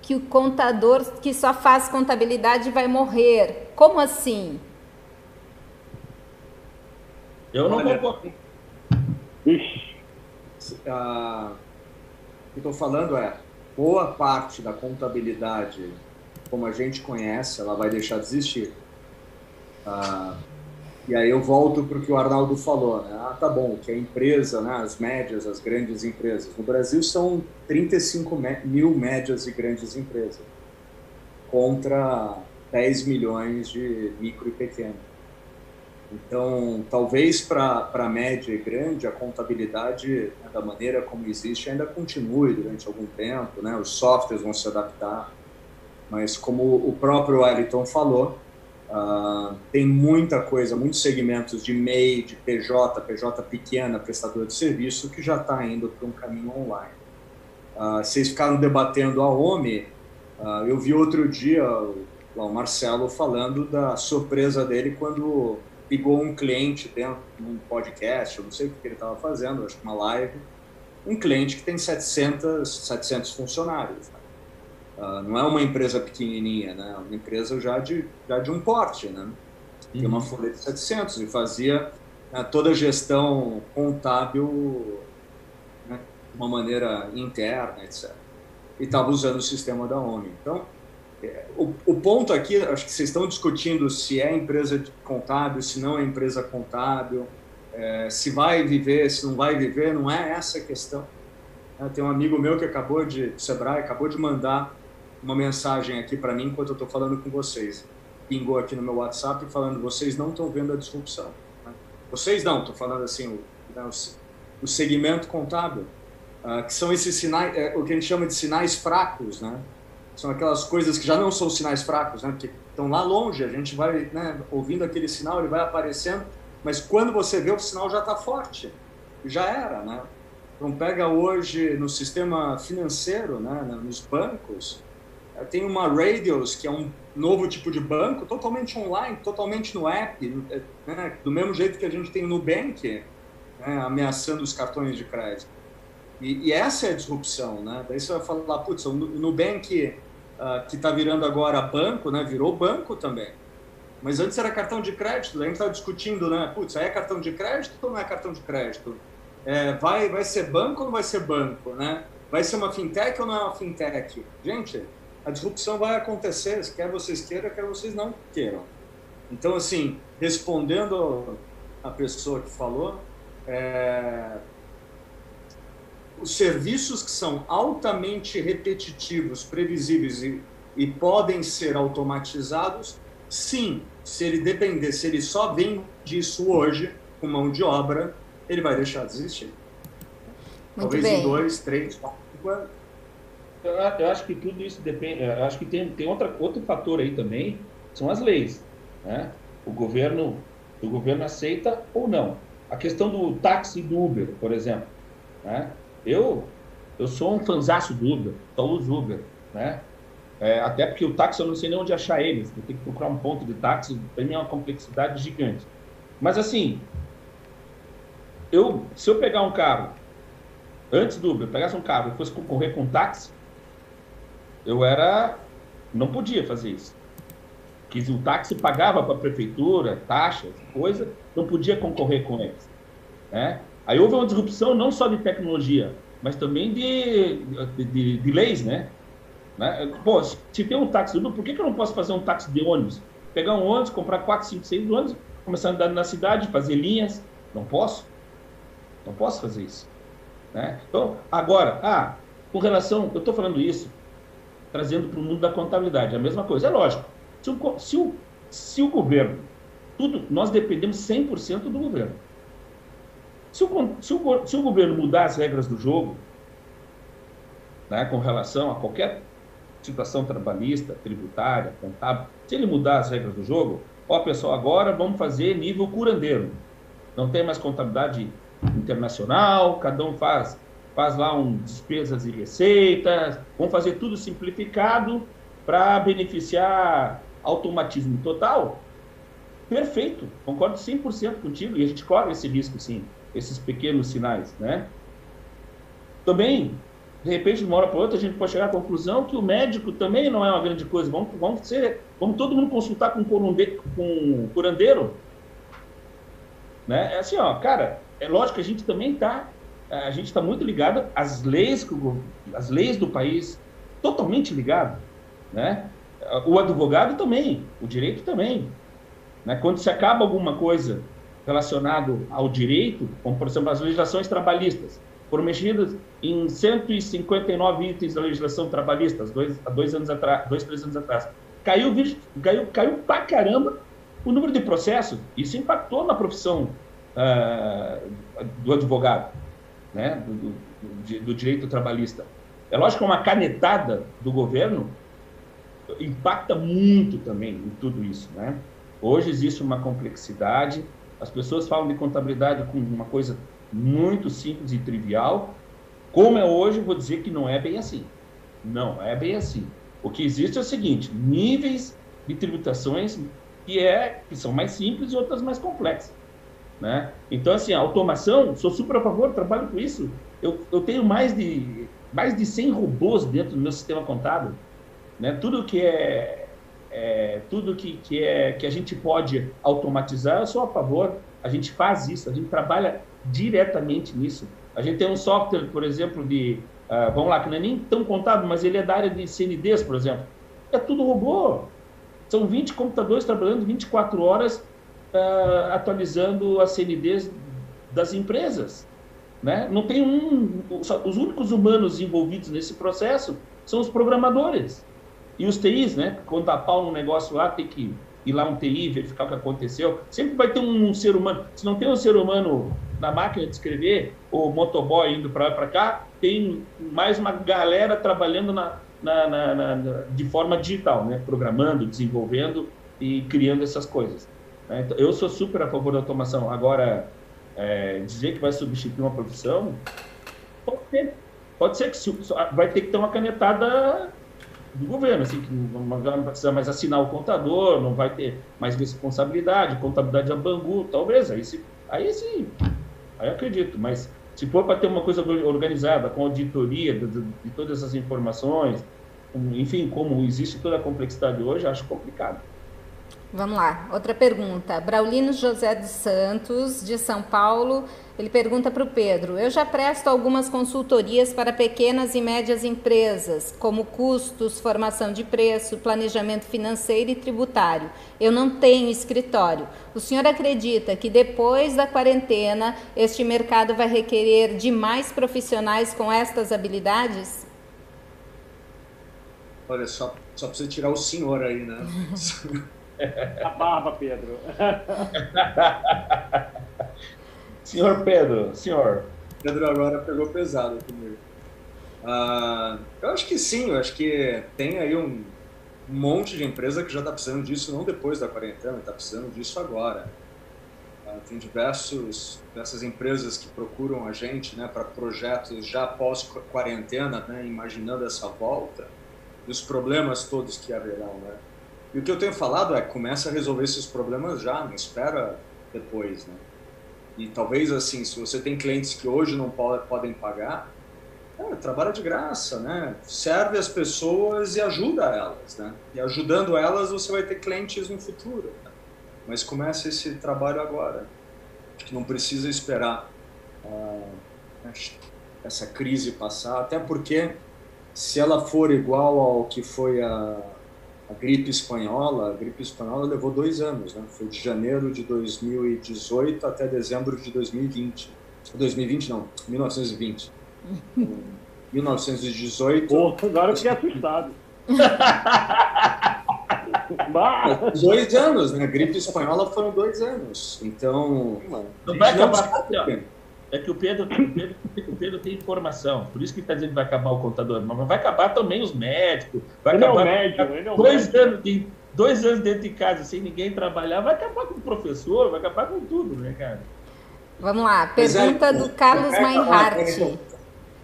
que o contador que só faz contabilidade vai morrer. Como assim? Eu não Olha, concordo. Ixi. Ah, o que estou falando é, boa parte da contabilidade, como a gente conhece, ela vai deixar de existir. Ah, e aí eu volto para o que o Arnaldo falou, né? Ah, tá bom, que a empresa, né, as médias, as grandes empresas. No Brasil são 35 mil médias e grandes empresas, contra 10 milhões de micro e pequeno. Então, talvez para a média e grande, a contabilidade, né, da maneira como existe, ainda continue durante algum tempo, né? os softwares vão se adaptar, mas como o próprio Wellington falou, uh, tem muita coisa, muitos segmentos de MEI, de PJ, PJ pequena, prestador de serviço, que já está indo para um caminho online. Uh, vocês ficaram debatendo a OMI, uh, eu vi outro dia o Marcelo falando da surpresa dele quando ligou um cliente dentro de um podcast, eu não sei o que ele estava fazendo, acho que uma live, um cliente que tem 700, 700 funcionários. Né? Uh, não é uma empresa pequenininha, né? É uma empresa já de, já de um porte, né? Tem uma uhum. folha de 700 e fazia né, toda a gestão contábil né, de uma maneira interna, etc. E estava usando o sistema da ONU. Então, o, o, ponto aqui, acho que vocês estão discutindo se é empresa contábil, se não é empresa contábil, é, se vai viver, se não vai viver, não é essa a questão. É, tem um amigo meu que acabou de, Sebrae, acabou de mandar uma mensagem aqui para mim enquanto eu estou falando com vocês. Pingou aqui no meu WhatsApp falando, vocês não estão vendo a disrupção. Né? Vocês não, estou falando assim, o, né, o, segmento contábil, uh, que são esses sinais, é, o que a gente chama de sinais fracos, né? São aquelas coisas que já não são sinais fracos, né? Porque estão lá longe, a gente vai né, ouvindo aquele sinal, ele vai aparecendo, mas quando você vê, o sinal já está forte. Já era, né? Então, pega hoje no sistema financeiro, né, nos bancos, eh, tem uma Radios, que é um novo tipo de banco, totalmente online, totalmente no app, eh, né, do mesmo jeito que a gente tem no Nubank, né, ameaçando os cartões de crédito. E, e, essa é a disrupção, né? Daí você vai falar, putz, o Nubank uh, que está virando agora banco, né? Virou banco também. Mas antes era cartão de crédito, a gente está discutindo, né? Putz, é cartão de crédito ou não é cartão de crédito? É, vai, vai ser banco ou não vai ser banco, né? Vai ser uma fintech ou não é uma fintech? Gente, a disrupção vai acontecer, quer vocês queiram, quer vocês não queiram. Então, assim, respondendo a pessoa que falou, é, os serviços que são altamente repetitivos, previsíveis e, e podem ser automatizados, sim, se ele depender, se ele só vem disso hoje, com mão de obra, ele vai deixar de existir. Muito Talvez bem. em dois, três, quatro anos. Eu acho que tudo isso depende. Eu acho que tem, tem outra, outro fator aí também, são as leis. Né? O governo, o governo aceita ou não. A questão do táxi do Uber, por exemplo. Né? Eu, eu sou um fanzaço do Uber, uso Uber. Né? É, até porque o táxi eu não sei nem onde achar eles. Eu tenho que procurar um ponto de táxi, para mim é uma complexidade gigante. Mas assim, eu, se eu pegar um carro, antes do Uber, pegasse um carro e fosse concorrer com um táxi, eu era. não podia fazer isso. Que o táxi pagava para a prefeitura, taxas, coisa, não podia concorrer com eles. Né? Aí houve uma disrupção não só de tecnologia, mas também de, de, de, de leis, né? né? Pô, se tem um táxi Uber, por que, que eu não posso fazer um táxi de ônibus? Pegar um ônibus, comprar 4, 5, 6 ônibus, começar a andar na cidade, fazer linhas. Não posso. Não posso fazer isso. Né? Então, agora, ah, com relação, eu estou falando isso, trazendo para o mundo da contabilidade, a mesma coisa. É lógico, se o, se o, se o governo, tudo, nós dependemos 100% do governo. Se o, se, o, se o governo mudar as regras do jogo, né, com relação a qualquer situação trabalhista, tributária, contábil, se ele mudar as regras do jogo, ó pessoal, agora vamos fazer nível curandeiro. Não tem mais contabilidade internacional, cada um faz faz lá um despesas e receitas, vamos fazer tudo simplificado para beneficiar automatismo total. Perfeito, concordo 100% contigo e a gente corre esse risco sim, esses pequenos sinais, né? Também, de repente, de uma hora para outra, a gente pode chegar à conclusão que o médico também não é uma grande coisa. Vamos, vamos, ser, vamos todo mundo consultar com um curandeiro. Né? É assim, ó, cara, é lógico que a gente também está a gente está muito ligado às leis, às leis do país, totalmente ligado, né? O advogado também, o direito também, né? Quando se acaba alguma coisa relacionado ao direito, como por exemplo as legislações trabalhistas, foram mexidas em 159 itens da legislação trabalhista, dois, há dois anos atrás, dois, três anos atrás. Caiu, caiu, caiu pra caramba o número de processos. Isso impactou na profissão uh, do advogado, né? Do, do, do, direito trabalhista. É lógico que uma canetada do governo impacta muito também em tudo isso. Né? Hoje existe uma complexidade, as pessoas falam de contabilidade com uma coisa muito simples e trivial. Como é hoje, vou dizer que não é bem assim. Não é bem assim. O que existe é o seguinte: níveis de tributações que, é, que são mais simples e outras mais complexas. Né? Então, assim, a automação, sou super a favor, trabalho com isso. Eu, eu tenho mais de, mais de 100 robôs dentro do meu sistema contábil. Né? Tudo que é, é, tudo que, que, é, que a gente pode automatizar, eu sou a favor. A gente faz isso, a gente trabalha diretamente nisso. A gente tem um software, por exemplo, de, uh, vamos lá, que não é nem tão contábil, mas ele é da área de CNDs, por exemplo. É tudo robô. São 20 computadores trabalhando 24 horas uh, atualizando as CNDs das empresas. Né? Não tem um. Os únicos humanos envolvidos nesse processo são os programadores. E os TIs, né? Quando dá pau no negócio lá, tem que ir lá um TI, verificar o que aconteceu. Sempre vai ter um, um ser humano. Se não tem um ser humano na máquina de escrever, ou motoboy indo para lá para cá, tem mais uma galera trabalhando na, na, na, na, de forma digital, né? programando, desenvolvendo e criando essas coisas. Né? Então, eu sou super a favor da automação. Agora, é, dizer que vai substituir uma profissão, pode ser. Pode ser que vai ter que ter uma canetada do governo, assim, que não vai precisar mais assinar o contador, não vai ter mais responsabilidade, contabilidade a Bangu, talvez, aí, se, aí sim, aí acredito, mas se for para ter uma coisa organizada, com auditoria de, de, de todas as informações, enfim, como existe toda a complexidade hoje, acho complicado. Vamos lá, outra pergunta. Braulino José dos Santos, de São Paulo, ele pergunta para o Pedro: Eu já presto algumas consultorias para pequenas e médias empresas, como custos, formação de preço, planejamento financeiro e tributário. Eu não tenho escritório. O senhor acredita que depois da quarentena este mercado vai requerer de mais profissionais com estas habilidades? Olha, só, só precisa tirar o senhor aí, né? A barba, Pedro. senhor Pedro, senhor. Pedro agora pegou pesado comigo. Uh, eu acho que sim, eu acho que tem aí um monte de empresa que já está precisando disso, não depois da quarentena, está precisando disso agora. Uh, tem diversos, diversas empresas que procuram a gente né, para projetos já pós-quarentena, né, imaginando essa volta e os problemas todos que haverão. Né? E o que eu tenho falado é começa a resolver esses problemas já, não espera depois. Né? E talvez assim, se você tem clientes que hoje não podem pagar, é, trabalha de graça, né? Serve as pessoas e ajuda elas, né? E ajudando elas você vai ter clientes no futuro. Né? Mas começa esse trabalho agora. Acho que não precisa esperar uh, essa crise passar, até porque se ela for igual ao que foi a, a gripe espanhola, a gripe espanhola levou dois anos, né? Foi de janeiro de 2018 até dezembro de 2020. 2020 não, 1920. 1918. Pô, agora eu fiquei assustado. dois anos, né? A gripe espanhola foram dois anos. Então. Não vai acabar. É que o Pedro, o Pedro, o Pedro tem informação, por isso que está dizendo que vai acabar o contador. Mas vai acabar também os médicos. Vai ele acabar, é o médico, ele é o dois, médico. Anos de, dois anos dentro de casa sem ninguém trabalhar, vai acabar com o professor, vai acabar com tudo, né, cara? Vamos lá, pergunta é, do Carlos é, Meinhardt.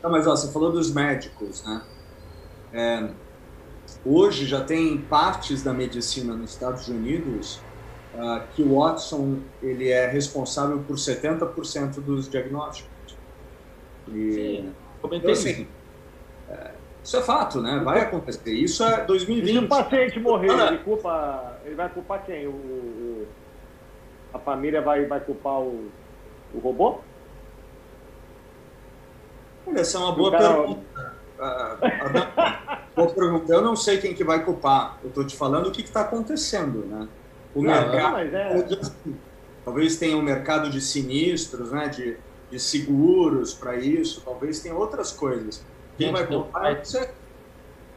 Não, mas ó, você falou dos médicos, né? É, hoje já tem partes da medicina nos Estados Unidos uh, que o Watson ele é responsável por 70% dos diagnósticos. E, Sim, então, assim, é, isso é fato, né? Vai acontecer. Isso é 2020. Se o paciente morrer, ele, culpa, ele vai culpar quem? O, o, a família vai, vai culpar o, o robô? Essa é uma boa cara... pergunta. boa pergunta. Eu não sei quem que vai culpar. Eu estou te falando o que está acontecendo, né? O não, mercado. Não, é... Talvez tenha um mercado de sinistros, né? De, de seguros para isso. Talvez tenha outras coisas. Quem vai culpar? Tem,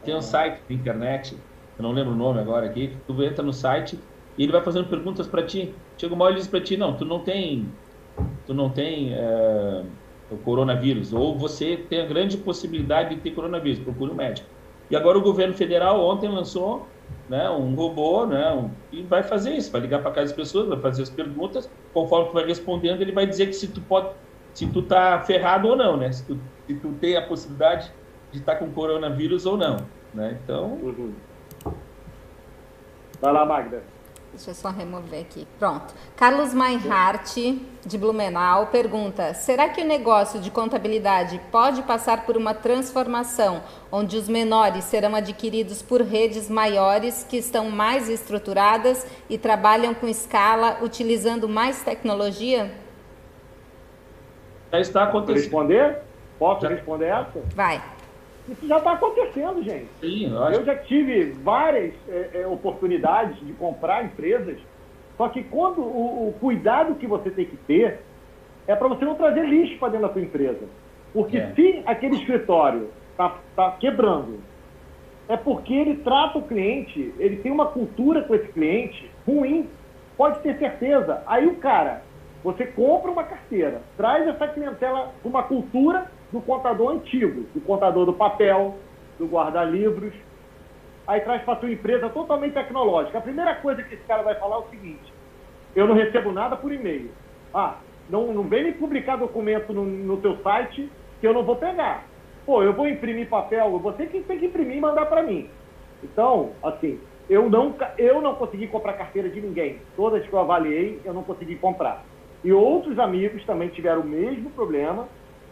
tem um site de internet, eu não lembro o nome agora aqui. Tu entra no site e ele vai fazendo perguntas para ti. Chega uma hora e diz para ti, não, tu não tem, tu não tem é, o coronavírus, ou você tem a grande possibilidade de ter coronavírus, procure um médico. E agora o governo federal ontem lançou né, um robô, né, um, e vai fazer isso, vai ligar para casa das pessoas, vai fazer as perguntas, conforme tu vai respondendo, ele vai dizer que se tu pode, se tu tá ferrado ou não, né, se tu, se tu tem a possibilidade de estar tá com coronavírus ou não, né, então... Uhum. Vai lá, Magda. Deixa eu só remover aqui. Pronto. Carlos Meinhardt, de Blumenau, pergunta: será que o negócio de contabilidade pode passar por uma transformação onde os menores serão adquiridos por redes maiores que estão mais estruturadas e trabalham com escala, utilizando mais tecnologia? Já está acontecendo. Responder? Posso responder essa? Vai. Isso já está acontecendo, gente. Sim, eu, eu já tive várias é, é, oportunidades de comprar empresas, só que quando o, o cuidado que você tem que ter é para você não trazer lixo para dentro da sua empresa. Porque é. se aquele escritório está tá quebrando, é porque ele trata o cliente, ele tem uma cultura com esse cliente ruim, pode ter certeza. Aí o cara, você compra uma carteira, traz essa clientela para uma cultura do contador antigo, do contador do papel, do guarda-livros. Aí traz para sua empresa totalmente tecnológica. A primeira coisa que esse cara vai falar é o seguinte: eu não recebo nada por e-mail. Ah, não, não vem me publicar documento no, no teu site que eu não vou pegar. Pô, eu vou imprimir papel, você que tem que imprimir e mandar para mim. Então, assim, eu não, eu não consegui comprar carteira de ninguém. Todas que eu avaliei, eu não consegui comprar. E outros amigos também tiveram o mesmo problema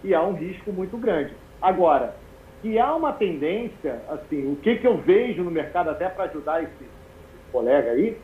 e há um risco muito grande. Agora, que há uma tendência, assim, o que, que eu vejo no mercado, até para ajudar esse, esse colega aí,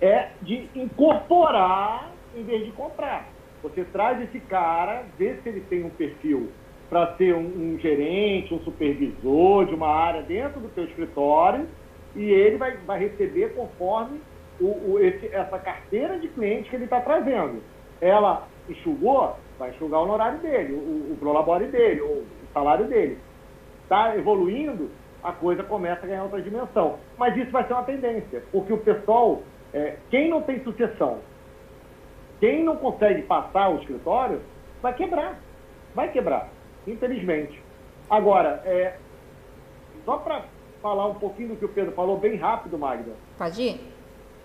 é de incorporar em vez de comprar. Você traz esse cara, vê se ele tem um perfil para ser um, um, gerente, um supervisor de uma área dentro do teu escritório e ele vai, vai receber conforme o, o esse, essa carteira de clientes que ele está trazendo. Ela enxugou, vai enxugar o honorário dele, o, o prolabore dele, o, salário dele. Está evoluindo, a coisa começa a ganhar outra dimensão. Mas isso vai ser uma tendência, porque o pessoal, é, quem não tem sucessão, quem não consegue passar o escritório, vai quebrar. Vai quebrar, infelizmente. Agora, é, só para falar um pouquinho do que o Pedro falou, bem rápido, Magda. Pode ir?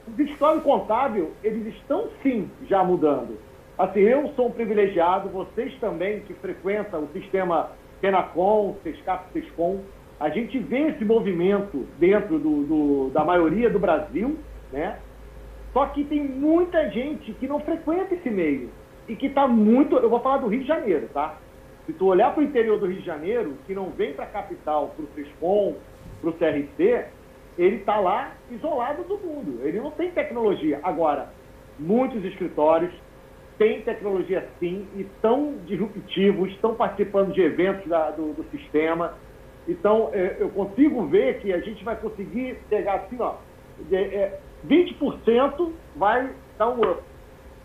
O escritório contábil, eles estão sim já mudando. Assim, eu sou um privilegiado, vocês também que frequentam o sistema Penacom, Sescap, Sescom, a gente vê esse movimento dentro do, do, da maioria do Brasil, né? Só que tem muita gente que não frequenta esse meio e que está muito. Eu vou falar do Rio de Janeiro, tá? Se tu olhar para o interior do Rio de Janeiro, que não vem para a capital, para o Frescom, para o CRC, ele está lá isolado do mundo. Ele não tem tecnologia. Agora, muitos escritórios têm tecnologia sim e estão disruptivos, estão participando de eventos da, do, do, sistema. Então, é, eu consigo ver que a gente vai conseguir pegar assim, ó, é, 20% vai dar um up.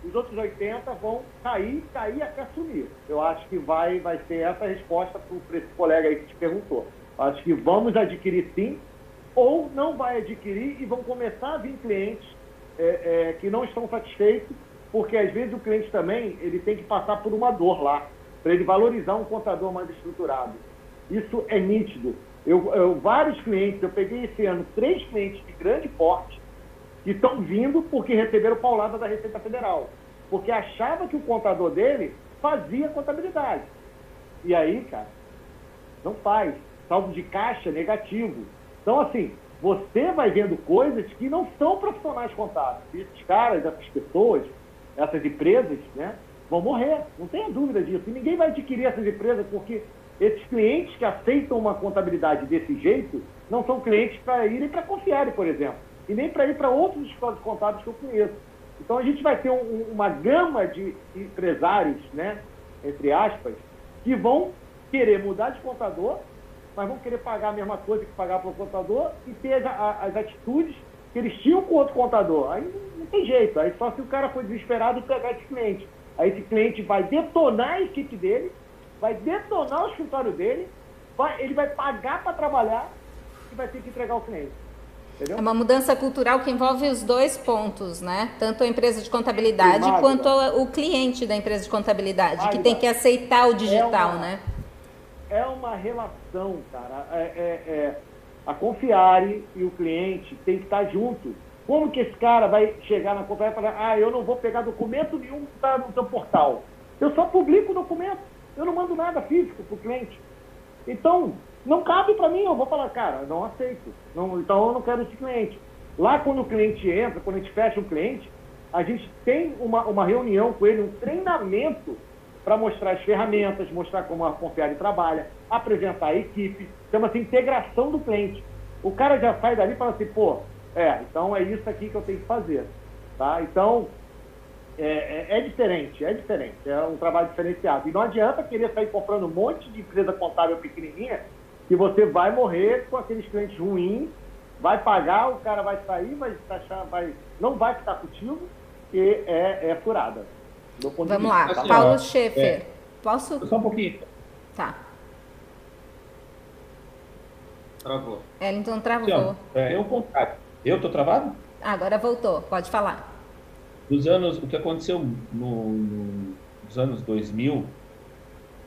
Os outros 80% vão cair, cair até sumir. Eu acho que vai, vai ser essa a resposta para esse colega aí que te perguntou. Acho que vamos adquirir sim, ou não vai adquirir e vão começar a vir clientes é, é, que não estão satisfeitos, porque às vezes o cliente também ele tem que passar por uma dor lá, para ele valorizar um contador mais estruturado. Isso é nítido. Eu, eu, vários clientes, eu peguei esse ano três clientes de grande porte que estão vindo porque receberam paulada da Receita Federal, porque achava que o contador dele fazia contabilidade. E aí, cara, não faz. Saldo de caixa negativo. Então, assim, você vai vendo coisas que não são profissionais contábeis. Esses caras, essas pessoas, essas empresas, né, vão morrer. Não tenha dúvida disso. E ninguém vai adquirir essas empresas porque esses clientes que aceitam uma contabilidade desse jeito não são clientes para irem para confiar, por exemplo, e nem para ir para outros escolas contábeis que eu conheço. Então a gente vai ter um, uma gama de empresários, né, entre aspas, que vão querer mudar de contador mas vão querer pagar a mesma coisa que pagar para o contador e ter as, as, atitudes que eles tinham com outro contador. Aí não, tem jeito, aí só se o cara for desesperado e pegar esse cliente. Aí esse cliente vai detonar a equipe dele, vai detonar o escritório dele, vai, ele vai pagar para trabalhar e vai ter que entregar o cliente. Entendeu? É uma mudança cultural que envolve os dois pontos, né? Tanto a empresa de contabilidade Sim, quanto o cliente da empresa de contabilidade, que tem que aceitar o digital, é uma, né? é uma relação, cara. É, é, é, a Confiare e o cliente tem que estar junto. Como que esse cara vai chegar na Confiare e falar, ah, eu não vou pegar documento nenhum que está no seu portal. Eu só publico o documento. Eu não mando nada físico para o cliente. Então, não cabe para mim. Eu vou falar, cara, não aceito. Não, então, eu não quero esse cliente. Lá, quando o cliente entra, quando a gente fecha um cliente, a gente tem uma, uma reunião com ele, um treinamento para mostrar as ferramentas, mostrar como a Confiare trabalha, apresentar a equipe, chama-se integração do cliente. O cara já sai dali e fala assim, pô, é, então é isso aqui que eu tenho que fazer. Tá? Então, é, é, é, diferente, é diferente, é um trabalho diferenciado. E não adianta querer sair comprando um monte de empresa contábil pequenininha, que você vai morrer com aqueles clientes ruins, vai pagar, o cara vai sair, vai, vai não vai ficar contigo, e é, é furada. Vamos lá, assim, Paulo ó, Schaefer. É, Posso? Só um pouquinho. Tá. Travou. Ellington travou. é, o contrário. Eu tô travado? Agora voltou, pode falar. Nos anos, o que aconteceu no, no, nos anos 2000,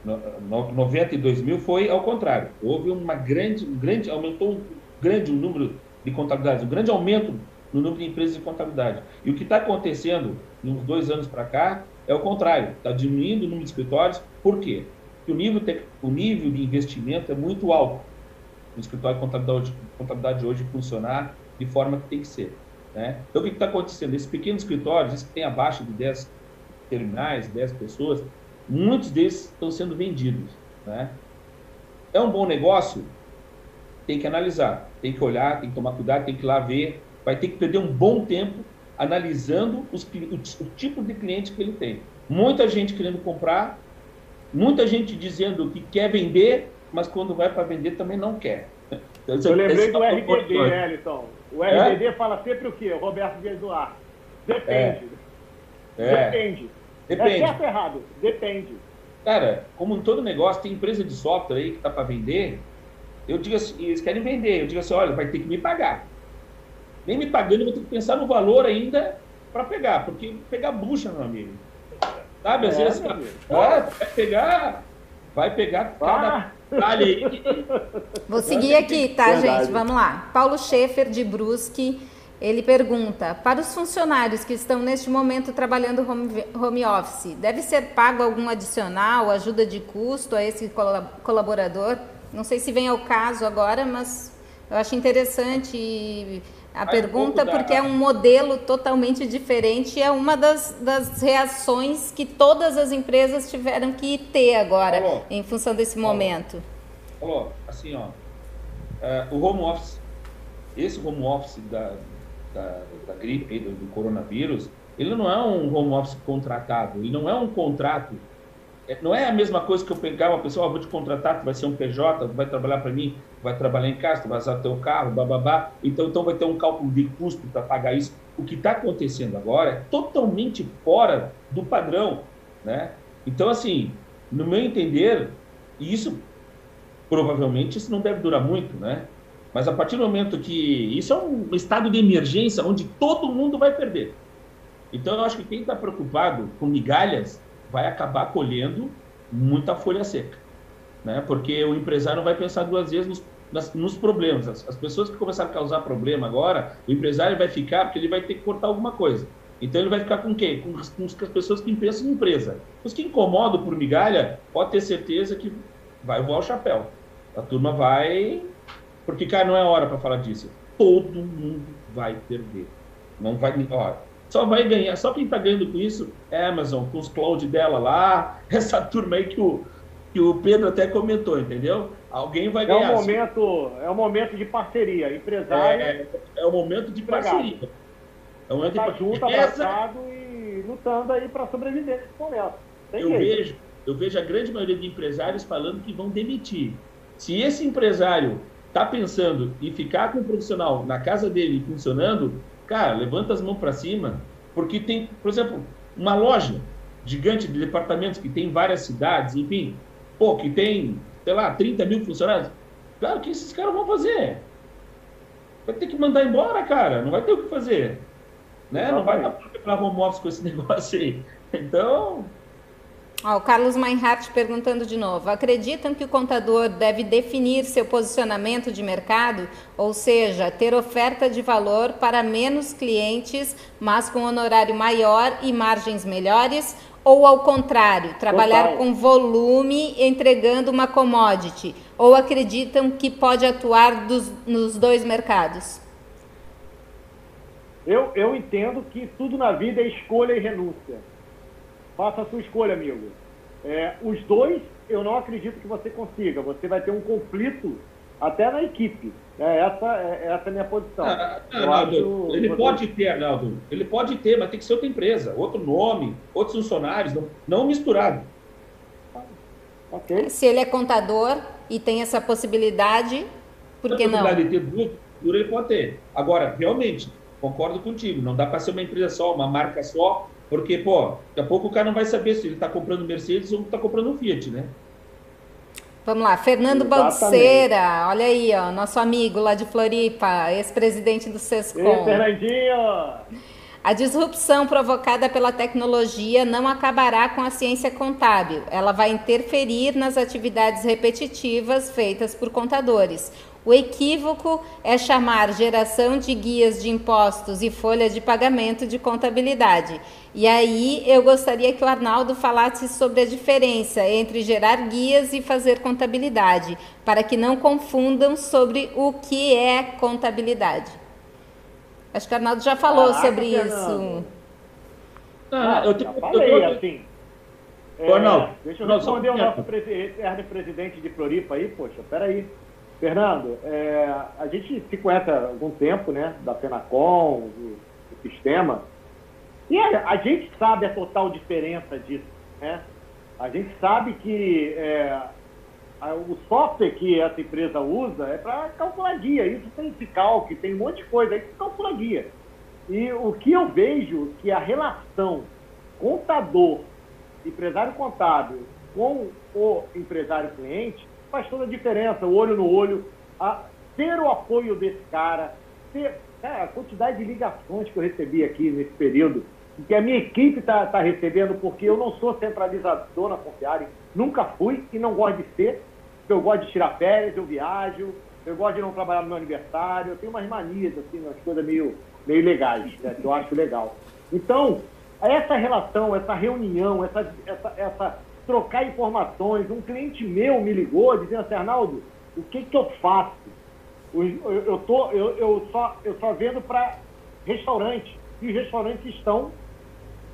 no, 90 e 2000 foi ao contrário. Houve uma grande, um grande, aumentou um grande o número de contabilidades, um grande aumento no número de empresas de contabilidade. E o que está acontecendo nos dois anos para cá é o contrário, está diminuindo o número de escritórios. Por quê? Porque o nível, de, o nível de investimento é muito alto no escritório de contabilidade, contabilidade hoje funcionar de forma que tem que ser. Né? Então, o que está acontecendo? Esses pequenos escritórios, esses que têm abaixo de 10 terminais, 10 pessoas, muitos desses estão sendo vendidos. Né? É um bom negócio? Tem que analisar, tem que olhar, tem que tomar cuidado, tem que ir lá ver. Vai ter que perder um bom tempo analisando os, o, o tipo de cliente que ele tem. Muita gente querendo comprar, muita gente dizendo que quer vender, mas quando vai para vender também não quer. Então, Eu lembrei do é RBD, Elton. O RBD é? fala sempre o quê? O Roberto de Eduardo. Depende. É. Depende. Depende. É certo ou errado? Depende. Cara, como em todo negócio, tem empresa de software aí que está para vender. Eu digo assim, eles querem vender. Eu digo assim, olha, vai ter que me pagar nem me pagando, eu vou ter que pensar no valor ainda para pegar, porque pegar bucha, meu amigo. Sabe? Às é, vezes, ah, vai pegar, vai pegar cada. detalhe aí. Vou seguir aqui, tá, Verdade. gente? Vamos lá. Paulo Schaefer, de Brusque, ele pergunta: para os funcionários que estão neste momento trabalhando home, home office, deve ser pago algum adicional, ajuda de custo a esse colaborador? Não sei se vem ao caso agora, mas eu acho interessante a pergunta, um porque é um modelo totalmente diferente. É uma das, das reações que todas as empresas tiveram que ter agora, em função desse momento. Falou, assim, ó, uh, o home office, esse home office da, da, da gripe, do, do coronavírus, ele não é um home office contratado, ele não é um contrato não é a mesma coisa que eu pegar uma pessoa, oh, vou te contratar, tu vai ser um PJ, tu vai trabalhar para mim, vai trabalhar em casa, tu vai usar teu carro, bababá. Então, então vai ter um cálculo de custo para pagar isso. O que está acontecendo agora é totalmente fora do padrão, né? Então, assim, no meu entender, isso provavelmente isso não deve durar muito, né? Mas a partir do momento que isso é um estado de emergência onde todo mundo vai perder. Então, eu acho que quem está preocupado com migalhas vai acabar colhendo muita folha seca, né? Porque o empresário não vai pensar duas vezes nos, nas, nos problemas. As, as, pessoas que começaram a causar problema agora, o empresário vai ficar porque ele vai ter que cortar alguma coisa. Então ele vai ficar com quem? Com, com as pessoas que pensam em empresa. Os que incomodam por migalha, pode ter certeza que vai voar o chapéu. A turma vai. Porque, cara, não é hora para falar disso. Todo mundo vai perder. Não vai. Ó, só vai ganhar, só quem está ganhando com isso é a Amazon, com os cloud dela lá, essa turma aí que o, que o Pedro até comentou, entendeu? Alguém vai ganhar. É um momento, é um momento de parceria, empresário. É, é, é um momento de parceria. É um momento tá de junto, abraçado e lutando aí para sobreviver nesse momento. eu vejo, eu vejo a grande maioria de empresários falando que vão demitir. Se esse empresário está pensando em ficar com o profissional na casa dele funcionando, Cara, levanta as mãos para cima, porque tem, por exemplo, uma loja gigante de departamentos que tem várias cidades, enfim, pô, que tem, sei lá, 30 mil funcionários. Claro, o que esses caras vão fazer? Vai ter que mandar embora, cara, não vai ter o que fazer. Né? Não vai dar para home office com esse negócio aí. Então, o Carlos Meinhardt perguntando de novo: acreditam que o contador deve definir seu posicionamento de mercado, ou seja, ter oferta de valor para menos clientes, mas com honorário maior e margens melhores? Ou ao contrário, trabalhar Total. com volume entregando uma commodity? Ou acreditam que pode atuar dos, nos dois mercados? Eu, eu entendo que tudo na vida é escolha e renúncia Faça a sua escolha, amigo. É, os dois, eu não acredito que você consiga. Você vai ter um conflito até na equipe. É, essa, é, essa é a minha posição. Ah, ah Arnaldo, ele você... pode ter, Arnaldo. Ele pode ter, mas tem que ser outra empresa, outro nome, outros funcionários, não, não misturado. Okay. Se ele é contador e tem essa possibilidade, por que não? De ter duas, ele pode ter. Agora, realmente, concordo contigo, não dá para ser uma empresa só, uma marca só, porque, pô, daqui a pouco o cara não vai saber se ele está comprando Mercedes ou está comprando um Fiat, né? Vamos lá, Fernando Balseira, olha aí, ó, nosso amigo lá de Floripa, ex-presidente do Sescom. Ei, Fernandinho! A disrupção provocada pela tecnologia não acabará com a ciência contábil. Ela vai interferir nas atividades repetitivas feitas por contadores. O equívoco é chamar geração de guias de impostos e folha de pagamento de contabilidade. E aí eu gostaria que o Arnaldo falasse sobre a diferença entre gerar guias e fazer contabilidade, para que não confundam sobre o que é contabilidade. Acho que o Arnaldo já falou Caraca, sobre isso. Ah, eu, te, eu falei eu, eu, assim. É, Arnaldo, deixa eu responder o nosso presidente de Floripa aí, poxa, peraí. aí. Fernando, é, a gente se conhece há algum tempo, né, da Fenacom, do, do sistema, e a, a, gente sabe a total diferença disso, né? A gente sabe que é, a, o software que essa empresa usa é para calcular guia, isso tem Ficalc, tem um monte de coisa aí que calcula guia. E o que eu vejo que a relação contador, empresário contábil com o empresário cliente faz toda a diferença, o olho no olho, a, ter o apoio desse cara, ter a quantidade de ligações que eu recebi aqui nesse período, que a minha equipe está tá recebendo, porque eu não sou centralizador na Confiare, nunca fui e não gosto de ser. eu gosto de tirar férias, eu viajo, eu gosto de não trabalhar no meu aniversário, eu tenho umas manias, assim, umas coisas meio, meio legais, né, que eu acho legal. Então, essa relação, essa reunião, essa, essa, essa trocar informações, um cliente meu me ligou dizendo assim, Arnaldo, o que, que eu faço? Eu, eu, tô, eu, eu, só, eu só vendo para restaurante, e os restaurantes estão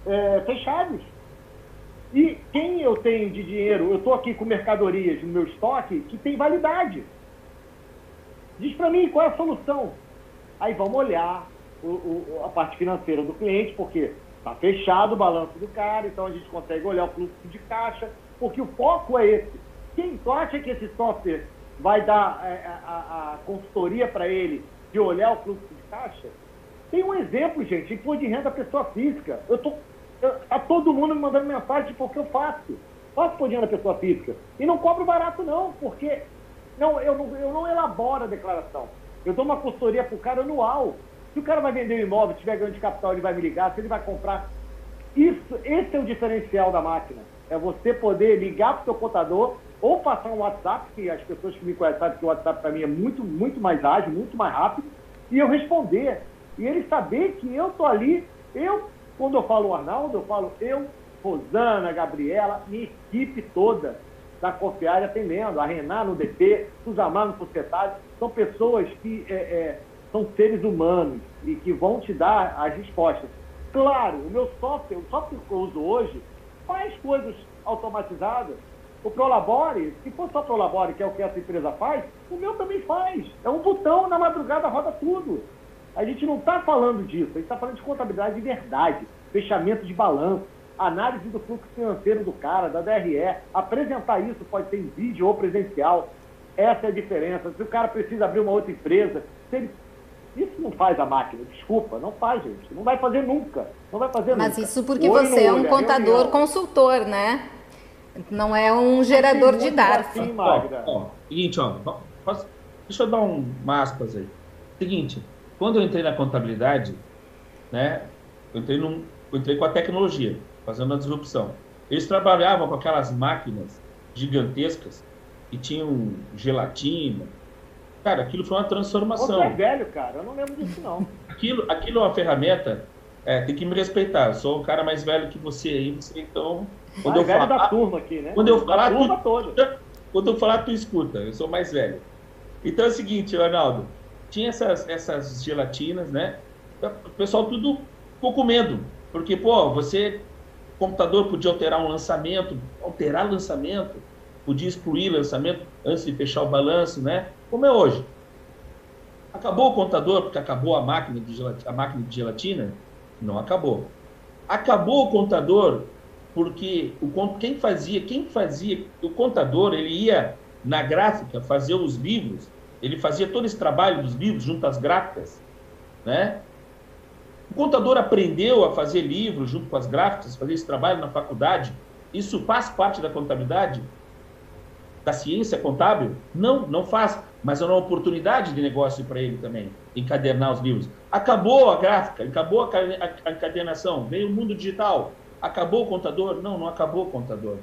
é, fechados. E quem eu tenho de dinheiro, eu estou aqui com mercadorias no meu estoque que tem validade. Diz para mim qual é a solução. Aí vamos olhar o, o, a parte financeira do cliente, porque está fechado o balanço do cara, então a gente consegue olhar o fluxo de caixa, porque o foco é esse. Quem tu acha que esse software vai dar é, a, a, consultoria para ele de olhar o fluxo de caixa? Tem um exemplo, gente, imposto de renda pessoa física. Eu tô, eu, tá todo mundo me mandando mensagem porque eu faço. Faço imposto de renda pessoa física. E não cobro barato, não, porque não, eu, não, eu não elaboro a declaração. Eu dou uma consultoria para o cara anual. Se o cara vai vender um imóvel, tiver ganho de capital, ele vai me ligar. Se ele vai comprar. Isso, esse é o diferencial da máquina. É você poder ligar para o seu contador ou passar um WhatsApp, que as pessoas que me conhecem sabem que o WhatsApp para mim é muito, muito mais ágil, muito mais rápido, e eu responder. E ele saber que eu estou ali, eu, quando eu falo Arnaldo, eu falo eu, Rosana, Gabriela, minha equipe toda da Confiar atendendo, a Renan no DP, Suzamar no Societário, são pessoas que é, é, são seres humanos e que vão te dar as respostas. Claro, o meu software, o software que eu uso hoje, faz coisas automatizadas. O Prolabore, se for só Prolabore, que é o que essa empresa faz, o meu também faz. É um botão, na madrugada roda tudo. A gente não está falando disso, a gente está falando de contabilidade de verdade, fechamento de balanço, análise do fluxo financeiro do cara, da DRE. Apresentar isso pode ser em vídeo ou presencial. Essa é a diferença. Se o cara precisa abrir uma outra empresa, ele... isso não faz a máquina, desculpa, não faz, gente. Não vai fazer nunca. Não vai fazer Mas nunca. isso porque você é um é contador reunião. consultor, né? Não é um gerador de dados. Assim, Magda. Ó, ó, seguinte, ó, posso, deixa eu dar um, uma aspas aí. Seguinte, quando eu entrei na contabilidade, né, eu entrei, num, eu entrei com a tecnologia fazendo a disrupção. Eles trabalhavam com aquelas máquinas gigantescas que tinham gelatina. Cara, aquilo foi uma transformação. Você é velho, cara. Eu não lembro disso, não. Aquilo, aquilo é uma ferramenta. É, tem que me respeitar. Eu sou o cara mais velho que você aí. Você, então, quando mais eu velho falar, da turma aqui, né? Quando eu falar, tu, toda. Quando eu falar, tu escuta. Eu sou mais velho. Então é o seguinte, Arnaldo. Tinha essas, essas gelatinas, né? O pessoal tudo ficou com medo. Porque, pô, você o computador podia alterar um lançamento, alterar lançamento, podia excluir lançamento antes de fechar o balanço, né? Como é hoje. Acabou o contador porque acabou a máquina de gelatina, a máquina de gelatina? Não acabou. Acabou o contador porque o quem fazia, quem fazia, o contador, ele ia na gráfica fazer os livros, ele fazia todo esse trabalho dos livros junto às gráficas, né? O contador aprendeu a fazer livros junto com as gráficas, fazer esse trabalho na faculdade. Isso faz parte da contabilidade? Da ciência contábil? Não, não faz. Mas é uma oportunidade de negócio para ele também, encadernar os livros. Acabou a gráfica, acabou a encadernação, veio o mundo digital. Acabou o contador? Não, não acabou o contador.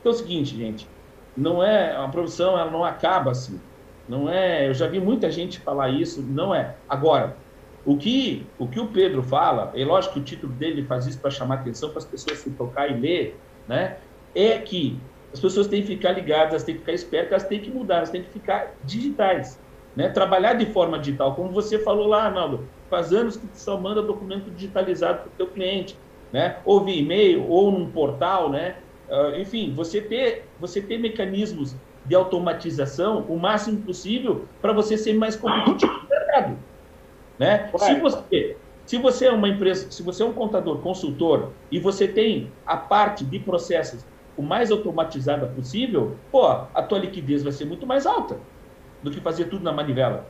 Então é o seguinte, gente, não é a profissão, ela não acaba assim. Não é, eu já vi muita gente falar isso, não é. Agora, o que, o que o Pedro fala, é lógico que o título dele faz isso para chamar atenção, para as pessoas se tocar e ler, né? É que as pessoas têm que ficar ligadas, elas têm que ficar espertas, elas têm que mudar, elas têm que ficar digitais, né? Trabalhar de forma digital, como você falou lá, Arnaldo, faz anos que tu só manda documento digitalizado para o teu cliente, né? Ou via e-mail, ou num portal, né? Uh, enfim, você ter, você ter mecanismos de automatização o máximo possível para você ser mais competitivo no mercado. Né? Se, você, se você é uma empresa, se você é um contador, consultor, e você tem a parte de processos o mais automatizada possível, pô, a tua liquidez vai ser muito mais alta do que fazer tudo na manivela.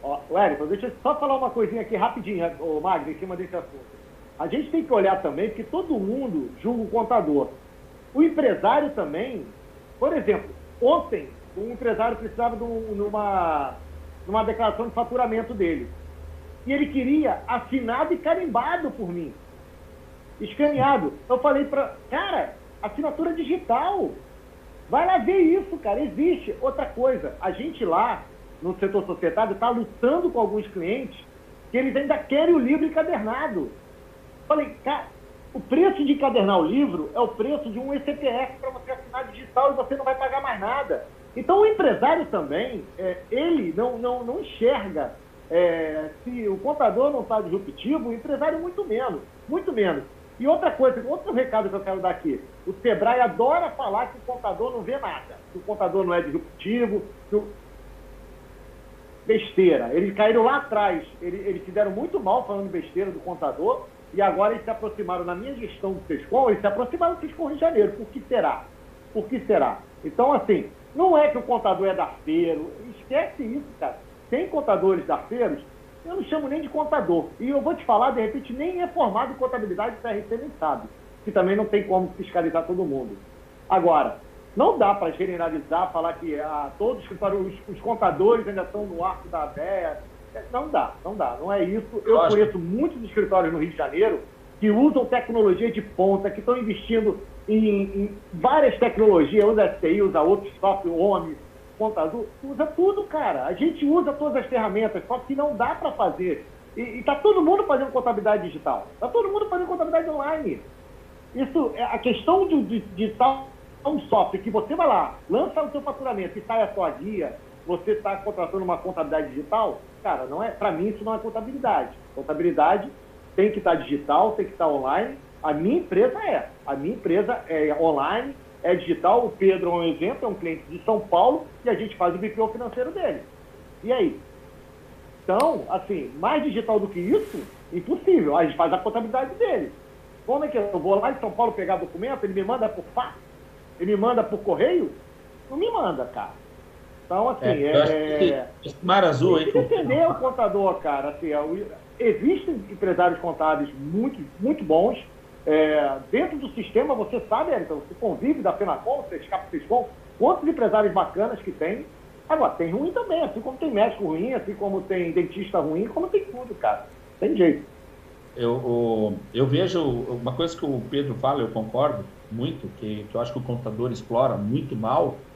Ó, Wellington, deixa eu só falar uma coisinha aqui rapidinho, o Magno, em cima desse assunto. A gente tem que olhar também, porque todo mundo julga o contador. O empresário também, por exemplo, ontem um empresário precisava de uma, de uma declaração de faturamento dele e ele queria assinado e carimbado por mim. Escaneado. Eu falei para, cara, assinatura digital. Vai lá ver isso, cara. Existe. Outra coisa, a gente lá no setor societário está lutando com alguns clientes que eles ainda querem o livro encadernado. Falei, cara, o preço de encadernar o livro é o preço de um ECPF para você assinar digital e você não vai pagar mais nada. Então o empresário também, é, ele não, não, não enxerga é, se o contador não está disruptivo, o empresário muito menos, muito menos. E outra coisa, outro recado que eu quero dar aqui, o Sebrae adora falar que o contador não vê nada, que o contador não é disruptivo, que o... besteira. Eles caíram lá atrás, eles, eles fizeram muito mal falando besteira do contador, e agora eles se aproximaram na minha gestão do Sescom, eles se aproximaram do Sescom Rio de Janeiro. Por que será? Por que será? Então, assim, não é que o contador é da feiro, esquece isso, cara. Tem contadores da feiros, eu não chamo nem de contador. E eu vou te falar, de repente, nem é formado em contabilidade, o CRC nem sabe. Que também não tem como fiscalizar todo mundo. Agora, não dá para generalizar, falar que ah, todos os, os contadores ainda estão no arco da véia, não dá, não dá, não é isso. Eu Lógico. conheço muitos escritórios no Rio de Janeiro que usam tecnologia de ponta, que estão investindo em, em várias tecnologias, usa STI, usa outros software, OMI, contador, usa tudo, cara. A gente usa todas as ferramentas, só que não dá para fazer. E, está todo mundo fazendo contabilidade digital. Está todo mundo fazendo contabilidade online. Isso, é a questão de, de, de tal um software que você vai lá, lança o seu faturamento e sai a sua guia, você está contratando uma contabilidade digital, cara, não é, para mim isso não é contabilidade. Contabilidade tem que estar tá digital, tem que estar tá online. A minha empresa é. A minha empresa é online, é digital. O Pedro é um exemplo, é um cliente de São Paulo e a gente faz o BPO financeiro dele. E aí? Então, assim, mais digital do que isso, impossível. A gente faz a contabilidade dele. Como é que eu vou lá em São Paulo pegar documento? Ele me manda por fax? Ele me manda por correio? Não me manda, cara. Então, assim, é. é... Mar azul que entender o contador, cara. Assim, é, existem empresários contábeis muito, muito bons. É, dentro do sistema, você sabe, Elton, você convive da FENACOM, você escapa Fiscom, quantos empresários bacanas que tem. Agora, tem ruim também, assim como tem médico ruim, assim como tem dentista ruim, como tem tudo, cara. Tem jeito. Eu, eu, eu vejo uma coisa que o Pedro fala, eu concordo muito, que, que eu acho que o contador explora muito mal,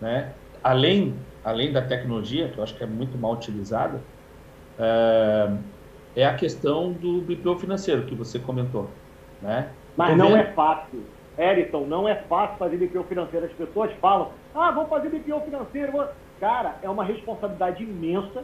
né? além, além da tecnologia, que eu acho que é muito mal utilizada, é, é a questão do BPO financeiro, que você comentou. Né? Mas não é fácil. Eriton, não é fácil fazer BPO financeiro. As pessoas falam, ah, vou fazer BPO financeiro. Vou... Cara, é uma responsabilidade imensa.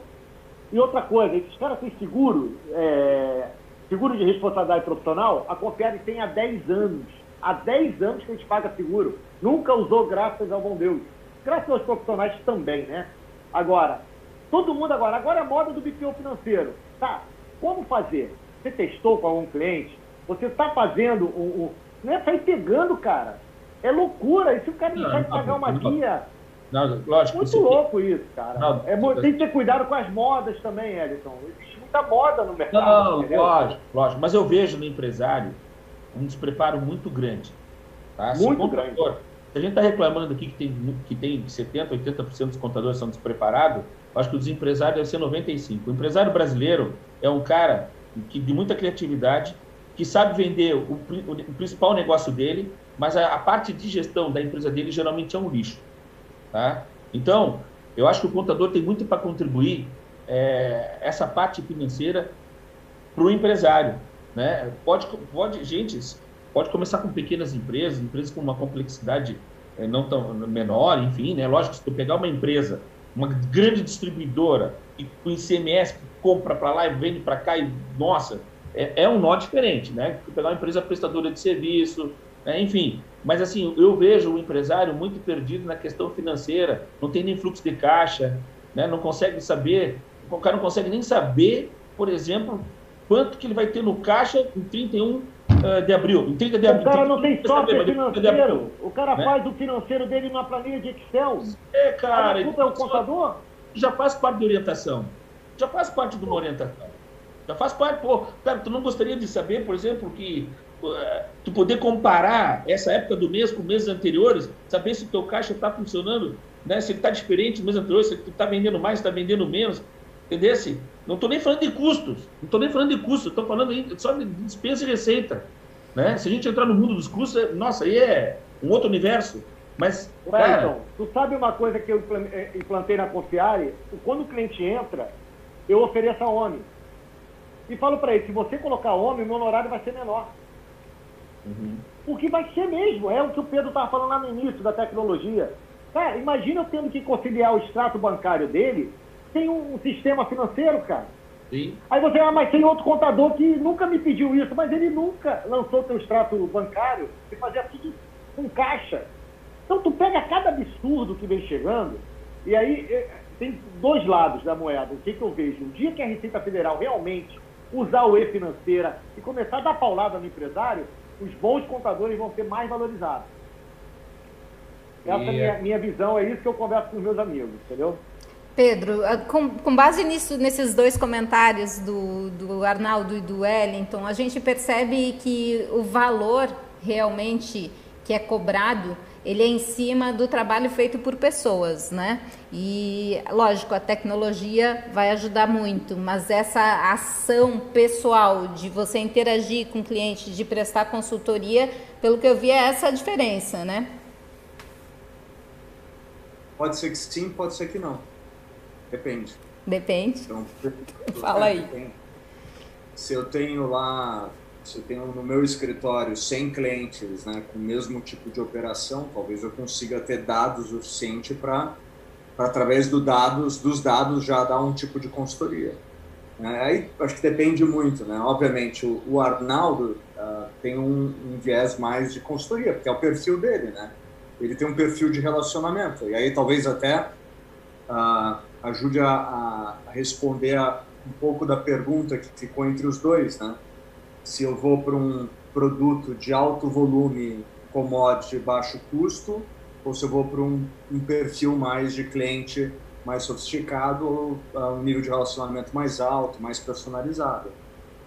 E outra coisa, esses caras têm seguro, é... seguro de responsabilidade profissional, a Confiare tem há 10 anos. Há 10 anos que a gente paga seguro. Nunca usou, graças ao bom Deus graças aos profissionais também, né? Agora, todo mundo agora, agora é moda do BPO financeiro. Tá, como fazer? Você testou com algum cliente? Você está fazendo o, o, Não é sair pegando, cara. É loucura. E se o cara não, vai pagar uma guia. Não, lógico, muito louco tem... isso, cara. Não, é, tem que ter cuidado com as modas também, Elton. Existe muita moda no mercado. Não, entendeu? lógico, lógico. Mas eu vejo no empresário um despreparo muito grande. Tá? Muito grande a gente está reclamando aqui que tem, que tem 70%, 80% dos contadores são despreparados, acho que o desempresário deve ser 95%. O empresário brasileiro é um cara que, de muita criatividade, que sabe vender o, o, o principal negócio dele, mas a, a, parte de gestão da empresa dele geralmente é um lixo. Tá? Então, eu acho que o contador tem muito para contribuir é, essa parte financeira para o empresário. Né? Pode, pode, gente, Pode começar com pequenas empresas, empresas com uma complexidade é, não tão menor, enfim, né? Lógico, se tu pegar uma empresa, uma grande distribuidora, e com ICMS que compra para lá e vende para cá, e nossa, é, é, um nó diferente, né? Tu pegar uma empresa prestadora de serviço, né? enfim. Mas assim, eu vejo o empresário muito perdido na questão financeira, não tem nem fluxo de caixa, né? Não consegue saber, o cara não consegue nem saber, por exemplo, quanto que ele vai ter no caixa em 31 uh, de abril, em 30 de abril. O cara não tem software financeiro. O cara né? faz o financeiro dele numa planilha de Excel. É, cara. A culpa é o contador? Já faz parte da orientação. Já faz parte de uma orientação. Já faz parte, pô, cara, tu não gostaria de saber, por exemplo, que uh, tu poder comparar essa época do mês com meses anteriores, saber se o teu caixa está funcionando, né? Se ele está diferente do mês anterior, se tu está vendendo mais, está vendendo menos, entendesse? Não estou nem falando de custos, não estou nem falando de custos, estou falando só de despesa e receita. Né? Se a gente entrar no mundo dos custos, é, nossa, aí é um outro universo. Mas, cara... então, tu sabe uma coisa que eu eh, implantei na Confiare? Quando o cliente entra, eu ofereço a OMI. E falo para ele, se você colocar o meu honorário vai ser menor. Uhum. Porque vai ser mesmo, é o que o Pedro estava falando lá no início da tecnologia. Cara, imagina eu tendo que conciliar o extrato bancário dele sem um, sistema financeiro, cara. Sim. Aí você, ah, mas tem outro contador que nunca me pediu isso, mas ele nunca lançou seu extrato bancário e fazia tudo com caixa. Então tu pega cada absurdo que vem chegando, e aí é, tem dois lados da moeda. O que, que eu vejo? O dia que a Receita Federal realmente usar o e-financeira e começar a dar paulada no empresário, os bons contadores vão ser mais valorizados. Essa é minha, minha visão, é isso que eu converso com os meus amigos, entendeu? Pedro, ah, com, com base nisso, nesses dois comentários do, do Arnaldo e do Wellington, a gente percebe que o valor realmente que é cobrado, ele é em cima do trabalho feito por pessoas, né? E, lógico, a tecnologia vai ajudar muito, mas essa ação pessoal de você interagir com o cliente, de prestar consultoria, pelo que eu vi, é essa a diferença, né? Pode ser que sim, pode ser que não. Depende. Depende. Então, Fala aí. Depende. Se eu tenho lá, se eu tenho no meu escritório 100 clientes né, com o mesmo tipo de operação, talvez eu consiga ter dados o suficiente para, através do dados, dos dados, já dar um tipo de consultoria. É, aí acho que depende muito, né? Obviamente, o, o Arnaldo uh, tem um, um, viés mais de consultoria, porque é o perfil dele, né? Ele tem um perfil de relacionamento. E aí talvez até uh, ajude a, a, responder a, um pouco da pergunta que ficou entre os dois, né? Se eu vou para um produto de alto volume, commodity, baixo custo, ou se eu vou para um, um, perfil mais de cliente mais sofisticado ou uh, um nível de relacionamento mais alto, mais personalizado.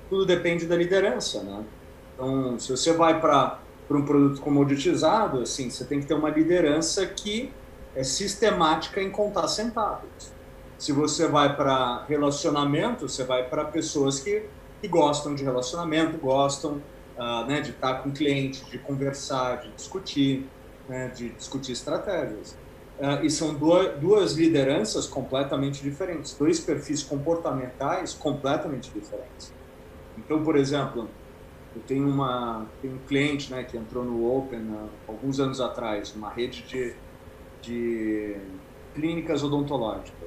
Tudo depende da liderança, né? Então, se você vai para um produto comoditizado, assim, você tem que ter uma liderança que é sistemática em contar centavos. Se você vai para relacionamento, você vai para pessoas que, que gostam de relacionamento, gostam uh, né, de estar com o cliente, de conversar, de discutir, né, de discutir estratégias. Uh, e são duas, duas lideranças completamente diferentes, dois perfis comportamentais completamente diferentes. Então, por exemplo, eu tenho, uma, tenho um cliente né, que entrou no Open uh, alguns anos atrás, uma rede de, de clínicas odontológicas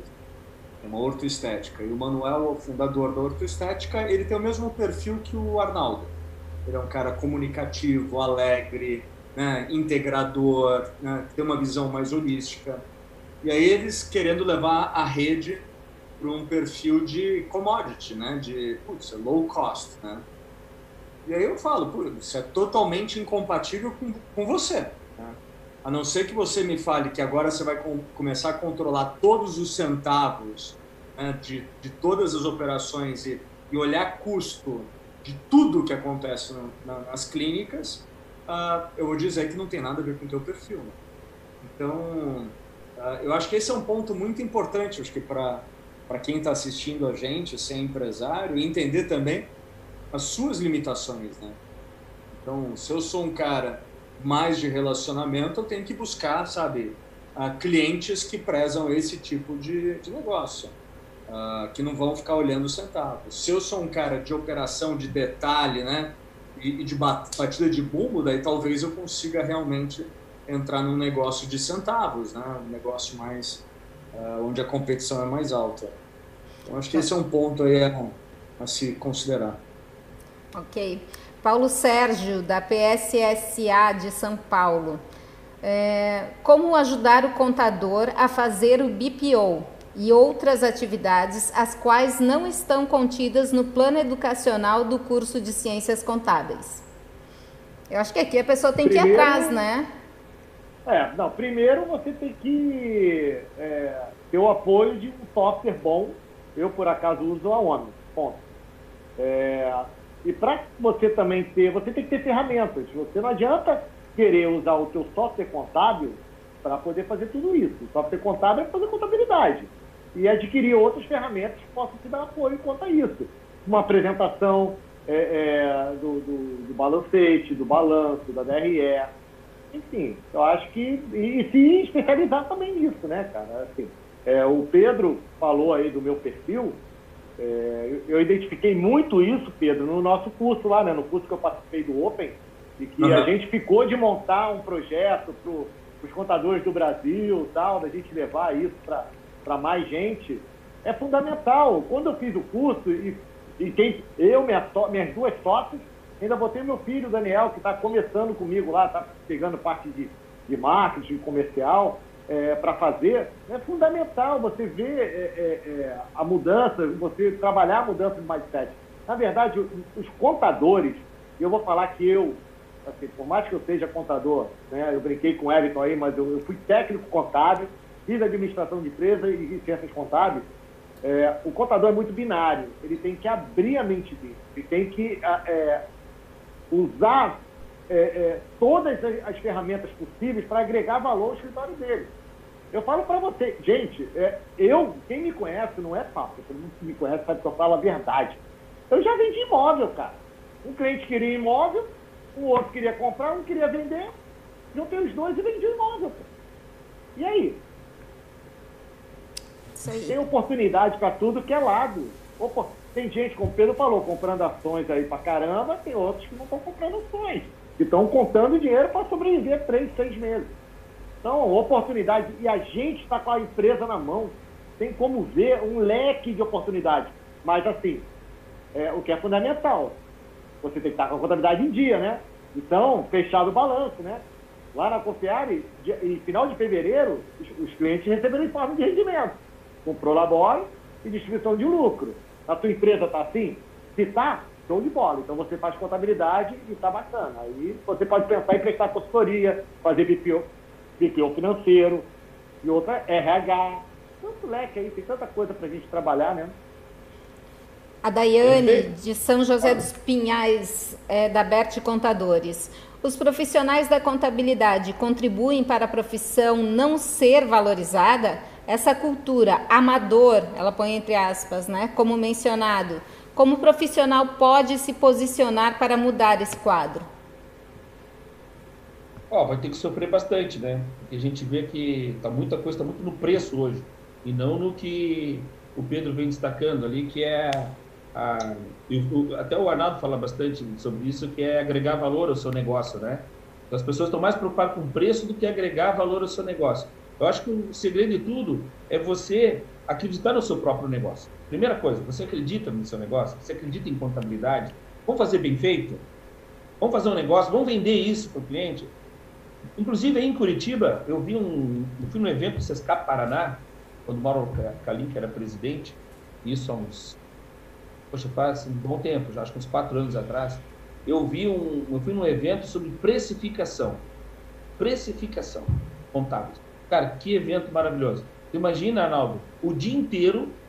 é uma ortoestética. E o Manuel, o fundador da ortoestética, ele tem o mesmo perfil que o Arnaldo. Ele é um cara comunicativo, alegre, né, integrador, né, tem uma visão mais holística. E aí eles querendo levar a rede para um perfil de commodity, né, de putz, low cost, né? E aí eu falo, isso é totalmente incompatível com, com você. Né? A não ser que você me fale que agora você vai com, começar a controlar todos os centavos né, de, de todas as operações e, e olhar custo de tudo que acontece no, na, nas clínicas, uh, eu vou dizer que não tem nada a ver com o teu perfil. Né? Então, uh, eu acho que esse é um ponto muito importante, acho que para para quem está assistindo a gente, ser empresário, e entender também as suas limitações, né? Então, se eu sou um cara mais de relacionamento, eu tenho que buscar, sabe, uh, clientes que prezam esse tipo de, de negócio, uh, que não vão ficar olhando centavos. Se eu sou um cara de operação de detalhe, né, e, e de batida de bumbo, daí talvez eu consiga realmente entrar num negócio de centavos, né, um negócio mais uh, onde a competição é mais alta. Então acho que esse é um ponto aí a, a se considerar. Ok. Paulo Sérgio, da PSSA de São Paulo. É, como ajudar o contador a fazer o BPO e outras atividades as quais não estão contidas no plano educacional do curso de Ciências Contábeis? Eu acho que aqui a pessoa tem primeiro, que ir atrás, né? É, não, primeiro você tem que é, ter o apoio de um software bom. Eu, por acaso, uso a ONU. Ponto. É, e para você também ter, você tem que ter ferramentas. Você não adianta querer usar o seu software contábil para poder fazer tudo isso. O software contábil é fazer contabilidade. E adquirir outras ferramentas que possam te dar apoio quanto a isso. Uma apresentação é, é, do, do, do balancete, do balanço, da DRE. Enfim, eu acho que. E, e se especializar também nisso, né, cara? Assim, é, o Pedro falou aí do meu perfil. É, eu identifiquei muito isso, Pedro, no nosso curso lá, né? No curso que eu participei do Open, e que uhum. a gente ficou de montar um projeto para os contadores do Brasil, tal, da gente levar isso para mais gente, é fundamental. Quando eu fiz o curso, e, e quem, eu, minha, minhas duas sócias, ainda botei meu filho, Daniel, que está começando comigo lá, está pegando parte de, de marketing comercial, é, para fazer, é fundamental você ver é, é, é, a mudança, você trabalhar a mudança do mindset. Na verdade, os contadores, eu vou falar que eu, assim, por mais que eu seja contador, né, eu brinquei com o Everton aí, mas eu, eu fui técnico contábil, fiz administração de empresa e ciências contábeis, é, o contador é muito binário, ele tem que abrir a mente dele, ele tem que é, usar é, é, todas as, as, ferramentas possíveis para agregar valor ao escritório dele. Eu falo para você, gente, é, eu, quem me conhece, não é fácil, todo mundo que me conhece sabe que eu falo a verdade. Eu já vendi imóvel, cara. Um cliente queria imóvel, o outro queria comprar, um queria vender. Juntei os dois e vendi o imóvel. Cara. E aí? Tem oportunidade para tudo que é lado. Opa, tem gente, como o Pedro falou, comprando ações aí para caramba, tem outros que não estão comprando ações. Que estão contando dinheiro para sobreviver três, seis meses. Então, oportunidade. E a gente está com a empresa na mão. Tem como ver um leque de oportunidades. Mas, assim, é, o que é fundamental, você tem que estar com a contabilidade em dia, né? Então, fechado o balanço, né? Lá na Confiare, em final de fevereiro, os, clientes receberam informe de rendimento. Comprou labore e distribuição de lucro. A tua empresa está assim? Se está, show de bola. Então você faz contabilidade e está bacana. Aí você pode pensar em prestar consultoria, fazer BPO, BPO financeiro, e outra RH. Tanto leque aí, tem tanta coisa para a gente trabalhar, né? A Daiane, de São José dos Pinhais, é, da Bert Contadores. Os profissionais da contabilidade contribuem para a profissão não ser valorizada? Essa cultura amador, ela põe entre aspas, né, como mencionado, como o profissional pode se posicionar para mudar esse quadro? Ó, vai ter que sofrer bastante, né? Porque a gente vê que tá muita coisa, tá muito no preço hoje e não no que o Pedro vem destacando ali, que é a, até o Arnaldo fala bastante sobre isso, que é agregar valor ao seu negócio, né? Então, as pessoas estão mais preocupadas com o preço do que agregar valor ao seu negócio. Eu acho que o segredo de tudo é você acreditar no seu próprio negócio. Primeira coisa, você acredita no seu negócio? Você acredita em contabilidade? Vamos fazer bem feito? Vamos fazer um negócio? Vamos vender isso para o cliente? Inclusive, aí em Curitiba, eu vi um, eu fui num evento do Sescap Paraná, quando Mauro Kalim, era presidente, isso há uns, poxa, faz um bom tempo, já acho que uns quatro anos atrás, eu vi um, eu fui num evento sobre precificação, precificação contábil. Cara, que evento maravilhoso. Imagina, Arnaldo, o dia inteiro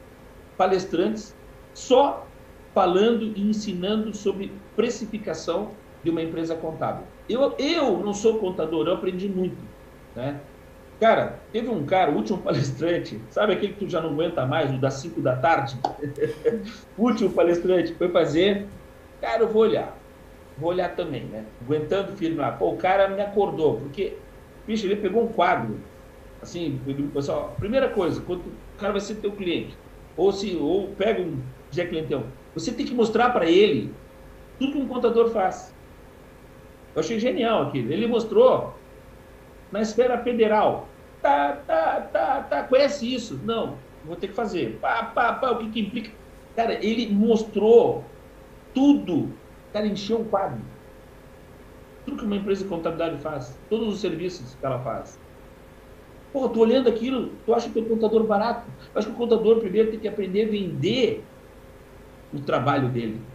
palestrantes só falando e ensinando sobre precificação de uma empresa contábil. Eu, eu não sou contador, eu aprendi muito. Né? Cara, teve um cara, o último palestrante, sabe aquele que tu já não aguenta mais, o das 5 da tarde? o último palestrante foi fazer. Cara, eu vou olhar. Vou olhar também, né? Aguentando firme lá. Pô, o cara me acordou, porque, bicho, ele pegou um quadro. Assim, pessoal, primeira coisa, quando o cara vai ser teu cliente, ou se ou pega um Zé Clientão, você tem que mostrar para ele tudo que um contador faz. Eu achei genial aquilo. Ele mostrou na esfera federal. Tá, tá, tá, tá, conhece isso? Não, vou ter que fazer. Pá, pá, pá, o que, que implica? Cara, ele mostrou tudo. Cara, encheu o quadro. Tudo que uma empresa de contabilidade faz, todos os serviços que ela faz. Pô, tô olhando aquilo, tu acha que é um contador barato? Eu acho que o contador primeiro tem que aprender a vender o trabalho dele.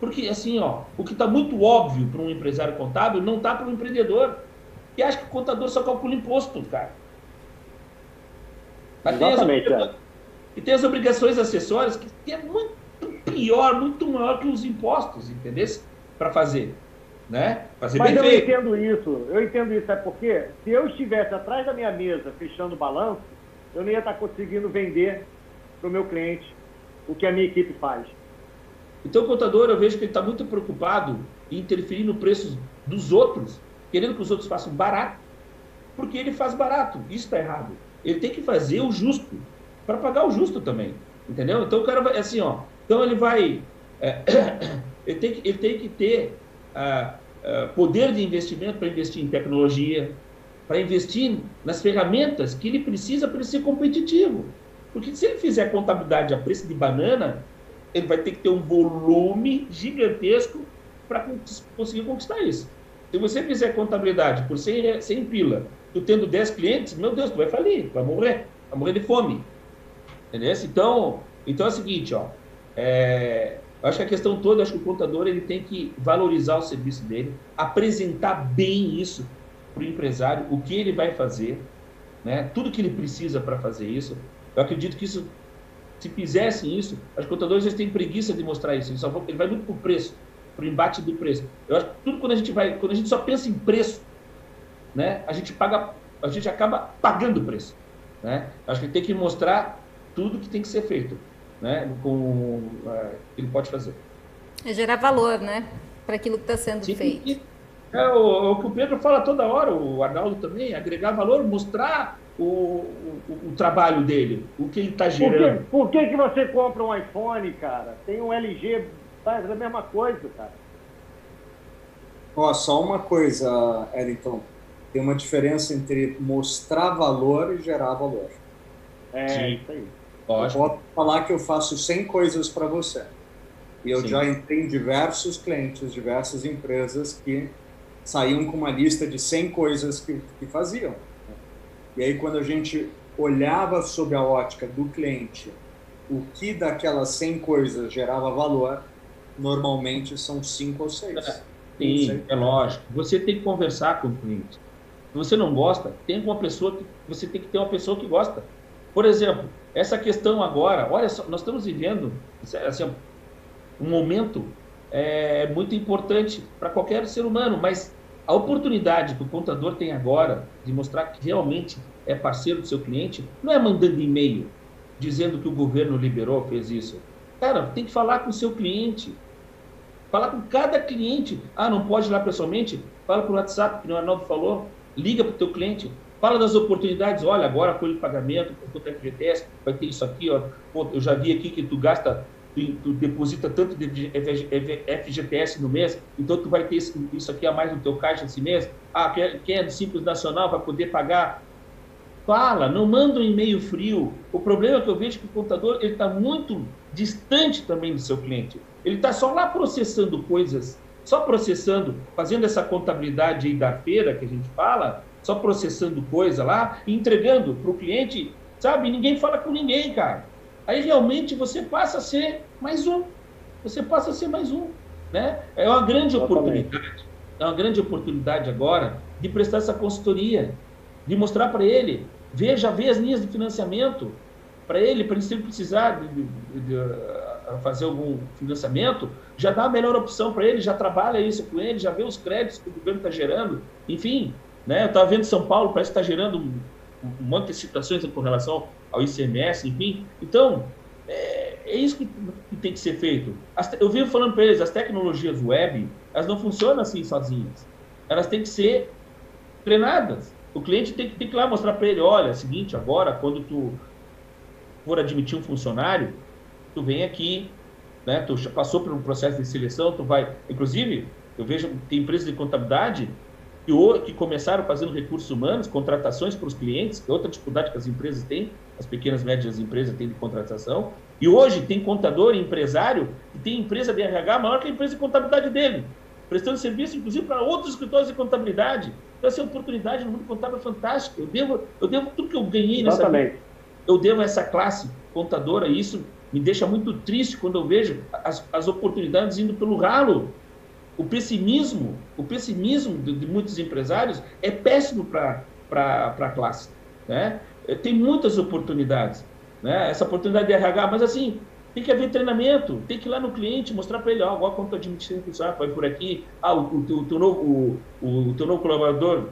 Porque, assim, ó, o que está muito óbvio para um empresário contábil não está para um empreendedor. Que acha que o contador só calcula imposto, cara. Exatamente, é. E tem as obrigações acessórias que é muito pior, muito maior que os impostos, entendeu? Para fazer. Né? Fazer Mas bem eu feito. entendo isso, eu entendo isso, é porque se eu estivesse atrás da minha mesa fechando o balanço, eu não ia estar conseguindo vender para o meu cliente o que a minha equipe faz. Então, o contador, eu vejo que ele está muito preocupado em interferir no preço dos outros querendo que os outros façam barato, porque ele faz barato. Isso está errado. Ele tem que fazer o justo, para pagar o justo também. Entendeu? Então o cara vai, assim, ó. Então ele vai. É, ele, tem que, ele tem que ter ah, ah, poder de investimento para investir em tecnologia, para investir nas ferramentas que ele precisa para ele ser competitivo. Porque se ele fizer contabilidade a preço de banana, ele vai ter que ter um volume gigantesco para conseguir conquistar isso. Se você fizer contabilidade por 100, 100 pila, tu tendo 10 clientes, meu Deus, tu vai falir, vai morrer, vai morrer de fome. Entendeu? Então, então é o seguinte, ó, é, acho que a questão toda, acho que o contador ele tem que valorizar o serviço dele, apresentar bem isso para o empresário, o que ele vai fazer, né? tudo que ele precisa para fazer isso. Eu acredito que isso, se fizessem isso, os contadores eles têm preguiça de mostrar isso, ele, ele vai muito para o preço, para o embate do preço. Eu acho que tudo quando a gente vai, quando a gente só pensa em preço, né, a gente paga, a gente acaba pagando o preço. Né? Acho que ele tem que mostrar tudo que tem que ser feito, né, com uh, ele pode fazer. É gerar valor, né, para aquilo que está sendo Sim, feito. É o, o, que o Pedro fala toda hora, o Arnaldo também, agregar valor, mostrar o, o, o trabalho dele, o que ele está gerando. Por, que, por que, que você compra um iPhone, cara? Tem um LG, faz a mesma coisa, cara. Ó, só uma coisa, Ellington. Tem uma diferença entre mostrar valor e gerar valor. É, Sim. isso aí. Lógico. Eu posso falar que eu faço 100 coisas para você. E eu Sim. já entrei em diversos clientes, diversas empresas que saíam com uma lista de 100 coisas que, que faziam. E aí, quando a gente olhava sob a ótica do cliente, o que daquelas 100 coisas gerava valor, normalmente são 5 ou 6. É, sim, é lógico. Você tem que conversar com o cliente. Se você não gosta, tem uma pessoa que você tem que ter uma pessoa que gosta. Por exemplo, essa questão agora, olha só, nós estamos vivendo assim, um momento é, muito importante para qualquer ser humano, mas a oportunidade que o contador tem agora de mostrar que realmente é parceiro do seu cliente não é mandando e-mail dizendo que o governo liberou, fez isso. Cara, tem que falar com o seu cliente. Falar com cada cliente. Ah, não pode ir lá pessoalmente? Fala por WhatsApp, que o Arnaldo falou. Liga para o teu cliente. Fala das oportunidades. Olha, agora folha de pagamento, o FGTS, vai ter isso aqui. Ó. Pô, eu já vi aqui que tu gasta tu, tu deposita tanto de FGTS no mês, então tu vai ter isso aqui a mais no teu caixa esse mês. Ah, quem é do Simples Nacional vai poder pagar. Fala, não manda um e-mail frio. O problema é que eu vejo é que o contador ele está muito distante também do seu cliente. Ele está só lá processando coisas, só processando, fazendo essa contabilidade aí da feira que a gente fala, só processando coisa lá e entregando para o cliente, sabe? Ninguém fala com ninguém, cara aí realmente você passa a ser mais um. Você passa a ser mais um. Né? É uma grande oportunidade. É uma grande oportunidade agora de prestar essa consultoria, de mostrar para ele, veja, vê as linhas de financiamento para ele, para ele se precisar de, de, de, fazer algum financiamento, já dá a melhor opção para ele, já trabalha isso com ele, já vê os créditos que o governo está gerando, enfim, né? Eu estava vendo São Paulo, parece que está gerando um, um monte de situações com relação ao ICMS, enfim. Então, é, é isso que, que, tem que ser feito. As, eu vivo falando para eles, as tecnologias web, elas não funcionam assim sozinhas. Elas têm que ser treinadas. O cliente tem, tem que ir lá mostrar para ele, olha, é o seguinte, agora, quando tu for admitir um funcionário, tu vem aqui, né, tu passou por um processo de seleção, tu vai... Inclusive, eu vejo, tem empresas de contabilidade que, que começaram fazendo recursos humanos, contratações para os clientes, que é outra dificuldade que as empresas têm, as pequenas e médias empresas têm de contratação. E hoje tem contador e empresário que tem empresa de RH maior que a empresa de contabilidade dele, prestando serviço, inclusive, para outros escritórios de contabilidade. Então, essa oportunidade no mundo contábil é fantástica. Eu devo, eu devo tudo que eu ganhei nessa vida, eu devo a essa classe contadora, e isso me deixa muito triste quando eu vejo as, as oportunidades indo pelo ralo o pessimismo, o pessimismo de, de muitos empresários é péssimo para a classe. Né? Tem muitas oportunidades. Né? Essa oportunidade de RH, mas assim, tem que haver treinamento, tem que ir lá no cliente, mostrar para ele, ó, agora quando tu admitir vai por aqui, ah, o, o, o, teu novo, o, o teu novo colaborador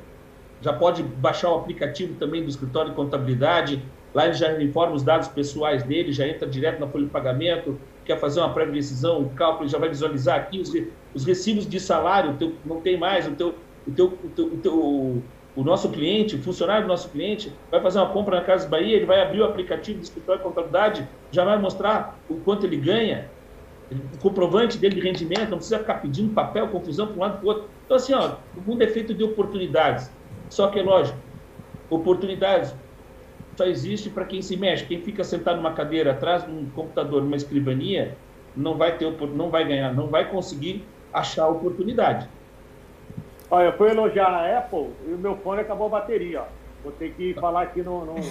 já pode baixar o aplicativo também do escritório de contabilidade, lá ele já informa os dados pessoais dele, já entra direto na folha de pagamento, quer fazer uma prévia decisão, o cálculo já vai visualizar aqui os, os recibos de salário, teu, não tem mais, o teu, o teu, o, teu, o, teu, o nosso cliente, o funcionário do nosso cliente, vai fazer uma compra na Casa Bahia, ele vai abrir o aplicativo do escritório de contabilidade, já vai mostrar o quanto ele ganha, o comprovante dele de rendimento, não precisa ficar pedindo papel, confusão para um lado para o outro. Então, assim, ó, o mundo é feito de oportunidades. Só que é lógico, oportunidades só existe para quem se mexe. Quem fica sentado numa cadeira atrás de um computador, numa escrivania, não vai ter, não vai ganhar, não vai conseguir achar oportunidade. Olha, eu fui elogiar a Apple e o meu fone acabou a bateria. Ó. Vou ter que falar aqui no. no...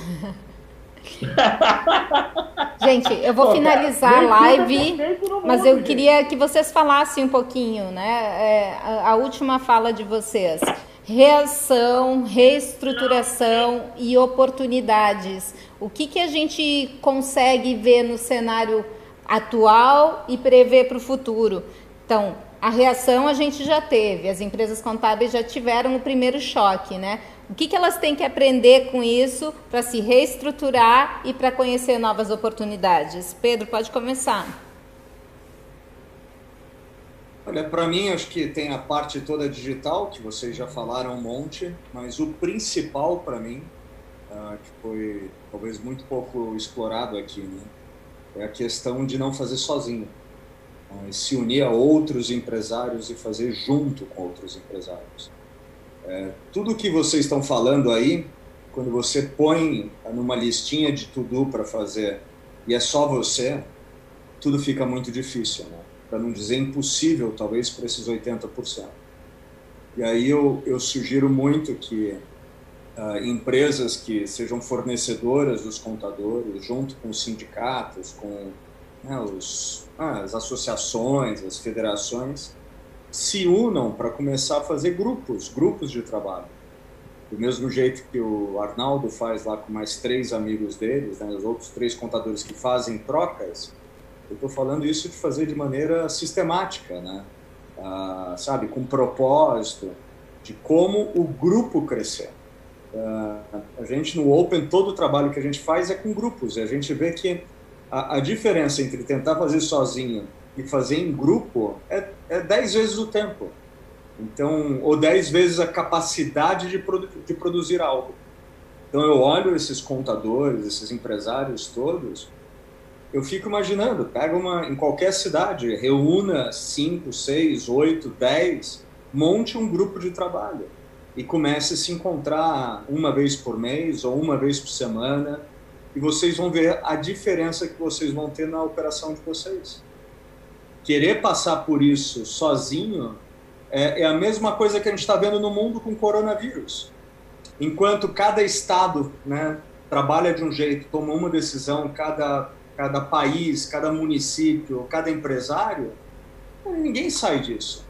Gente, eu vou finalizar a live, mas eu queria que vocês falassem um pouquinho, né? É, a, a última fala de vocês. Reação, reestruturação e oportunidades. O que, que a gente consegue ver no cenário atual e prever para o futuro? Então, a reação a gente já teve, as empresas contábeis já tiveram o primeiro choque, né? O que, que elas têm que aprender com isso para se reestruturar e para conhecer novas oportunidades? Pedro, pode começar. Olha, para mim, acho que tem a parte toda digital, que vocês já falaram um monte, mas o principal para mim, uh, que foi talvez muito pouco explorado aqui, né, é a questão de não fazer sozinho se unir a outros empresários e fazer junto com outros empresários. É, tudo que vocês estão falando aí, quando você põe numa listinha de tudo para fazer e é só você, tudo fica muito difícil, né? para não dizer impossível, talvez, para esses 80%. E aí eu, eu sugiro muito que uh, empresas que sejam fornecedoras dos contadores, junto com sindicatos, com né, os, ah, as associações, as federações, se unam para começar a fazer grupos, grupos de trabalho. Do mesmo jeito que o Arnaldo faz lá com mais três amigos deles, né, os outros três contadores que fazem trocas, eu estou falando isso de fazer de maneira sistemática, né? Ah, sabe, com propósito, de como o grupo crescer. A gente no Open, todo o trabalho que a gente faz é com grupos, e a gente vê que a, a, diferença entre tentar fazer sozinho e fazer em grupo é, é dez vezes o tempo. Então, ou dez vezes a capacidade de, produ de produzir algo. Então, eu olho esses contadores, esses empresários todos, eu fico imaginando, pega uma em qualquer cidade, reúna cinco, seis, oito, dez, monte um grupo de trabalho e comece a se encontrar uma vez por mês ou uma vez por semana e vocês vão ver a diferença que vocês vão ter na operação de vocês. Querer passar por isso sozinho é, é a mesma coisa que a gente está vendo no mundo com o coronavírus. Enquanto cada estado né, trabalha de um jeito, toma uma decisão, cada, cada país, cada município, cada empresário, ninguém sai disso.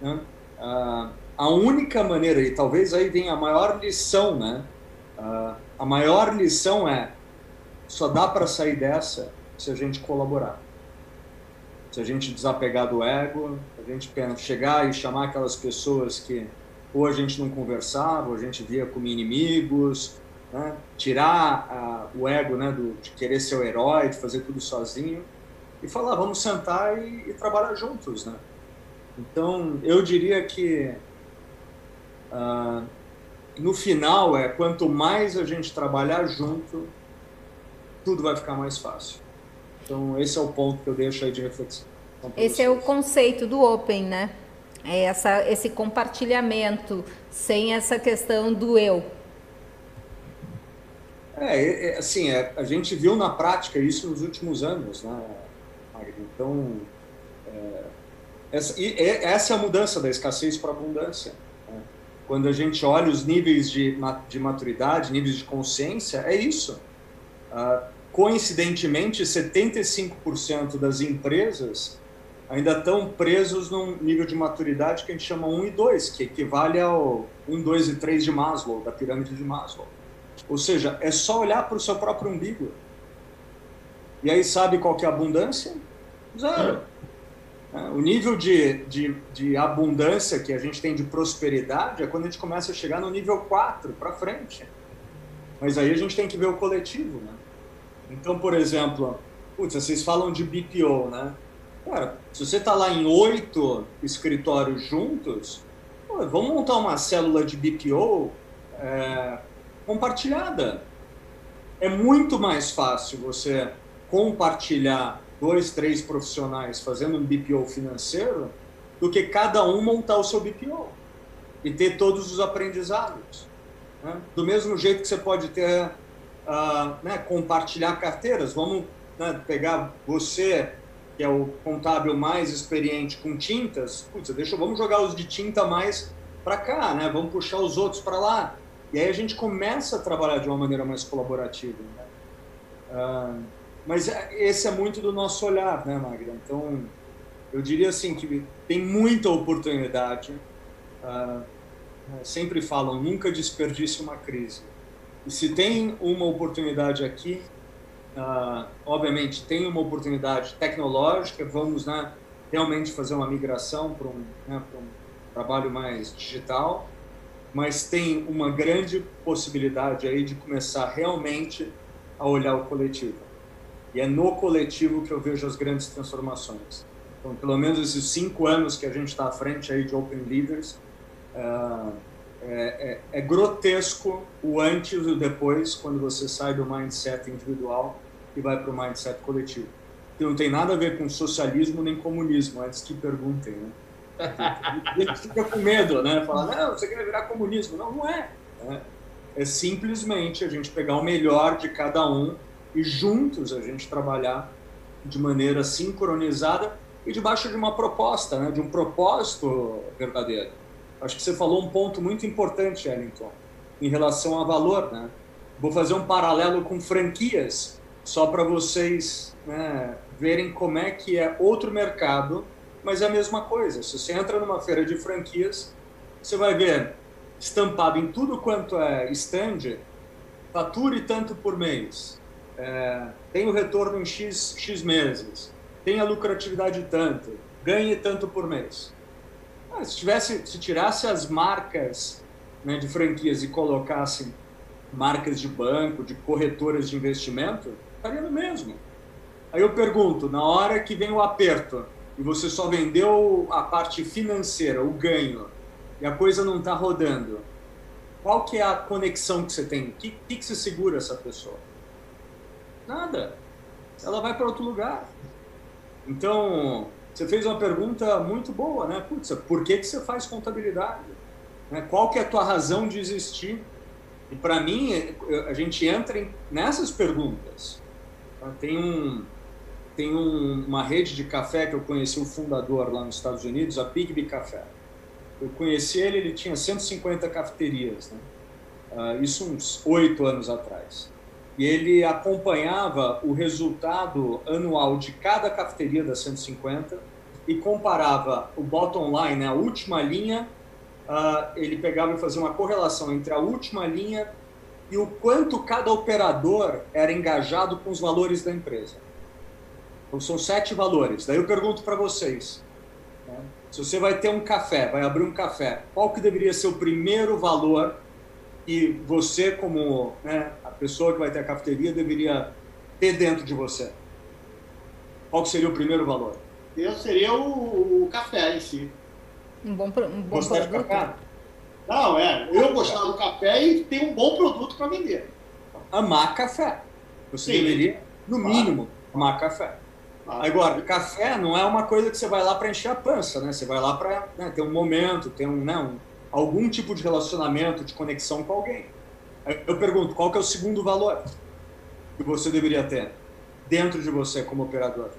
Né? Ah, a única maneira, e talvez aí venha a maior lição, né? Ah, a maior lição é só dá para sair dessa se a gente colaborar. Se a gente desapegar do ego, a gente chegar e chamar aquelas pessoas que ou a gente não conversava, ou a gente via como inimigos, né? tirar uh, o ego né, do, de querer ser o herói, de fazer tudo sozinho, e falar, vamos sentar e, e trabalhar juntos. Né? Então, eu diria que uh, no final é quanto mais a gente trabalhar junto, tudo vai ficar mais fácil. Então esse é o ponto que eu deixo aí de reflexão. Esse vocês. é o conceito do Open, né? É essa, esse compartilhamento sem essa questão do eu. É, é, é assim, é, a gente viu na prática isso nos últimos anos, né? Então, é, essa, e, essa é a mudança da escassez para a abundância quando a gente olha os níveis de, de maturidade, níveis de consciência, é isso. Uh, coincidentemente, 75% das empresas ainda estão presos num nível de maturidade que a gente chama 1 e 2, que equivale ao 1, 2 e 3 de Maslow, da pirâmide de Maslow. Ou seja, é só olhar para o seu próprio umbigo. E aí sabe qual que é a abundância? Zero. O nível de, de, de, abundância que a gente tem de prosperidade é quando a gente começa a chegar no nível 4 para frente. Mas aí a gente tem que ver o coletivo, né? Então, por exemplo, putz, vocês falam de BPO, né? Cara, se você está lá em oito escritórios juntos, Pô, vamos montar uma célula de BPO é, compartilhada. É muito mais fácil você compartilhar dois, três profissionais fazendo um BPO financeiro do que cada um montar o seu BPO e ter todos os aprendizados. Né? Do mesmo jeito que você pode ter, uh, né, compartilhar carteiras, vamos né, pegar você, que é o contábil mais experiente com tintas, putz, deixa, vamos jogar os de tinta mais para cá, né? vamos puxar os outros para lá. E aí a gente começa a trabalhar de uma maneira mais colaborativa. Né? Uh, mas é, esse é muito do nosso olhar, né, Magda? Então, eu diria assim que tem muita oportunidade. Uh, sempre falam, nunca desperdice uma crise. E se tem uma oportunidade aqui, uh, obviamente tem uma oportunidade tecnológica, vamos né, realmente fazer uma migração para um, né, um trabalho mais digital, mas tem uma grande possibilidade aí de começar realmente a olhar o coletivo. E é no coletivo que eu vejo as grandes transformações. Então, pelo menos esses cinco anos que a gente está à frente aí de Open Leaders, uh, é, é, é, grotesco o antes e o depois quando você sai do mindset individual e vai para o mindset coletivo. Que não tem nada a ver com socialismo nem comunismo, antes que perguntem, né? A gente fica com medo, né? Fala, não, você quer virar comunismo. Não, não é. Né? É simplesmente a gente pegar o melhor de cada um e juntos a gente trabalhar de maneira sincronizada e debaixo de uma proposta, né? de um propósito verdadeiro. Acho que você falou um ponto muito importante, Ellington, em relação a valor. Né? Vou fazer um paralelo com franquias, só para vocês né, verem como é que é outro mercado, mas é a mesma coisa. Se você entra numa feira de franquias, você vai ver estampado em tudo quanto é stand, fature tanto por mês, é, tem o retorno em X, X meses, tem a lucratividade tanto, ganhe tanto por mês. Ah, se, tivesse, se tirasse as marcas né, de franquias e colocasse marcas de banco, de corretoras de investimento, estaria no mesmo. Aí eu pergunto, na hora que vem o aperto e você só vendeu a parte financeira, o ganho, e a coisa não está rodando, qual que é a conexão que você tem? O que, que, que você segura essa pessoa? Nada. Ela vai para outro lugar. Então, você fez uma pergunta muito boa, né? Putz, por que, que você faz contabilidade? Né? Qual que é a tua razão de existir? E para mim, a gente entra nessas perguntas. Tá? Tem, um, tem um, uma rede de café que eu conheci o fundador lá nos Estados Unidos, a Bigby Café. Eu conheci ele, ele tinha 150 cafeterias, né? Uh, isso uns oito anos atrás e ele acompanhava o resultado anual de cada cafeteria das 150 e comparava o bottom line, né, a última linha, uh, ele pegava e fazia uma correlação entre a última linha e o quanto cada operador era engajado com os valores da empresa. Então são sete valores. Daí eu pergunto para vocês, né, se você vai ter um café, vai abrir um café, qual que deveria ser o primeiro valor e você como né, pessoa que vai ter a cafeteria deveria ter dentro de você? Qual seria o primeiro valor? Eu seria o, o café em si. Um bom, um bom Gostar produto. De café? Não, é. Eu gostar do café e ter um bom produto para vender. Amar café. Você Sim. deveria, no claro. mínimo, amar café. Claro. Agora, café não é uma coisa que você vai lá para encher a pança, né? Você vai lá para né, ter um momento, ter um, né, um, algum tipo de relacionamento, de conexão com alguém. Eu pergunto, qual que é o segundo valor que você deveria ter dentro de você como operador?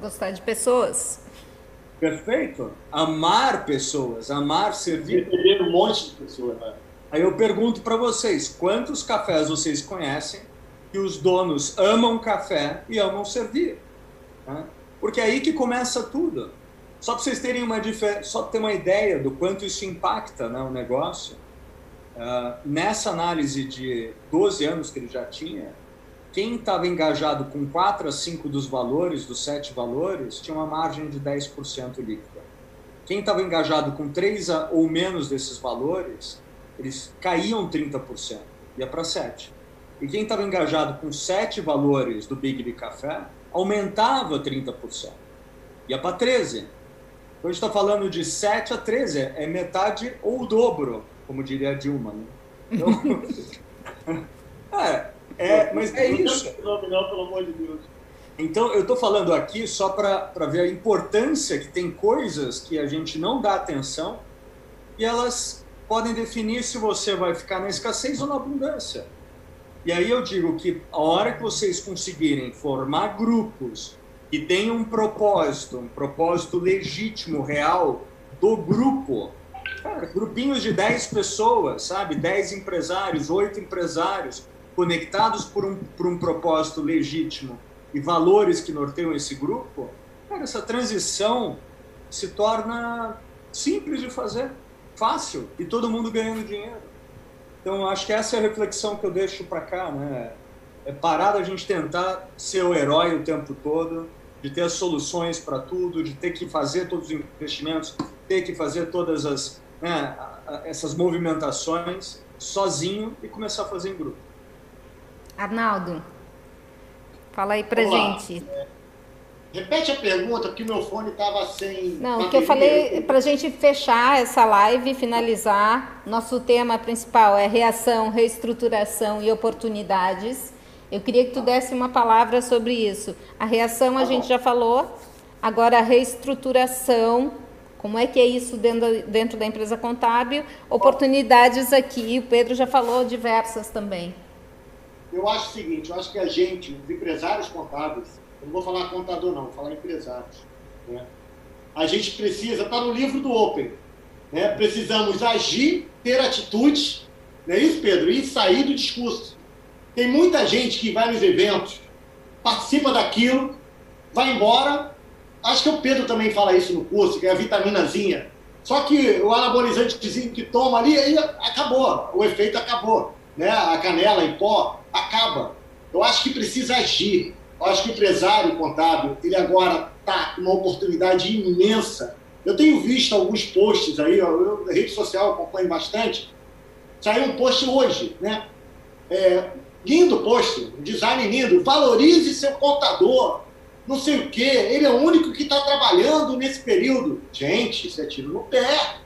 Gostar de pessoas. Perfeito. Amar pessoas, amar servir. Receber um monte de pessoas. Né? Aí eu pergunto para vocês, quantos cafés vocês conhecem que os donos amam café e amam servir? Né? Porque é aí que começa tudo. Só para vocês terem uma só ter uma ideia do quanto isso impacta né, o negócio. Uh, nessa análise de 12 anos que ele já tinha, quem estava engajado com 4 a 5 dos valores, dos 7 valores, tinha uma margem de 10% líquida. Quem estava engajado com 3 a, ou menos desses valores, eles caíam 30%, ia para 7%. E quem estava engajado com 7 valores do Big Big Café, aumentava 30%, ia para 13%. Então a gente está falando de 7 a 13, é metade ou o dobro, como diria a Dilma. Né? Então, é, é, mas é isso. Não, pelo amor de Deus. Então, eu estou falando aqui só para ver a importância que tem coisas que a gente não dá atenção e elas podem definir se você vai ficar na escassez ou na abundância. E aí eu digo que a hora que vocês conseguirem formar grupos que tenham um propósito, um propósito legítimo, real, do grupo, cara, grupinhos de 10 pessoas, sabe? 10 empresários, 8 empresários, conectados por um, por um propósito legítimo e valores que norteiam esse grupo, cara, essa transição se torna simples de fazer, fácil e todo mundo ganhando dinheiro. Então, acho que essa é a reflexão que eu deixo para cá, né? É parar da gente tentar ser o herói o tempo todo, de ter as soluções para tudo, de ter que fazer todos os investimentos, ter que fazer todas as né, essas movimentações sozinho e começar a fazer em grupo. Arnaldo, Fala aí pra Olá. gente. É, repete a pergunta, porque meu fone estava sem. Não, o que eu falei para a gente fechar essa live e finalizar. Nosso tema principal é reação, reestruturação e oportunidades. Eu queria que tu desse uma palavra sobre isso. A reação a tá gente já falou, agora a reestruturação. Como é que é isso dentro, dentro da empresa contábil? Oportunidades aqui, o Pedro já falou diversas também eu acho o seguinte, eu acho que a gente, os empresários contábeis, eu não vou falar contador não, vou falar empresários, né? a gente precisa, está no livro do Open, né? precisamos agir, ter atitudes, não é isso, Pedro? E sair do discurso. Tem muita gente que vai nos eventos, participa daquilo, vai embora. Acho que o Pedro também fala isso no curso, que é a vitaminazinha. Só que o anabolizantezinho que toma ali, aí acabou, o efeito acabou. Né? A canela em pó acaba. Eu acho que precisa agir. Eu acho que o empresário contábil, ele agora está com uma oportunidade imensa. Eu tenho visto alguns posts aí, na rede social acompanho bastante. Saiu um post hoje, né? É, lindo post, design lindo. Valorize seu contador. Não sei o quê. Ele é o único que está trabalhando nesse período. Gente, isso é tiro no pé.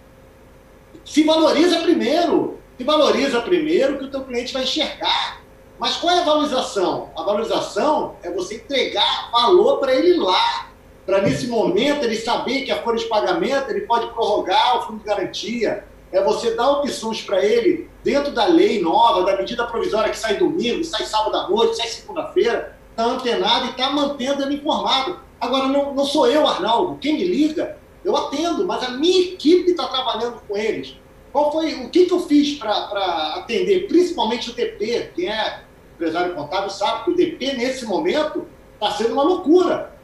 Se valoriza primeiro. Se valoriza primeiro que o teu cliente vai enxergar. Mas qual é a valorização? A valorização é você entregar valor para ele lá, para nesse momento ele saber que a folha de pagamento ele pode prorrogar o fundo de garantia. É você dar opções para ele dentro da lei nova, da medida provisória que sai domingo, sai sábado à noite, sai segunda-feira, está antenado e está mantendo ele informado. Agora, não, não sou eu, Arnaldo. Quem me liga, eu atendo, mas a minha equipe está trabalhando com eles. Qual foi o que, que eu fiz para atender, principalmente o TP, que é empresário contábil sabe que o DP, nesse momento, está sendo uma loucura.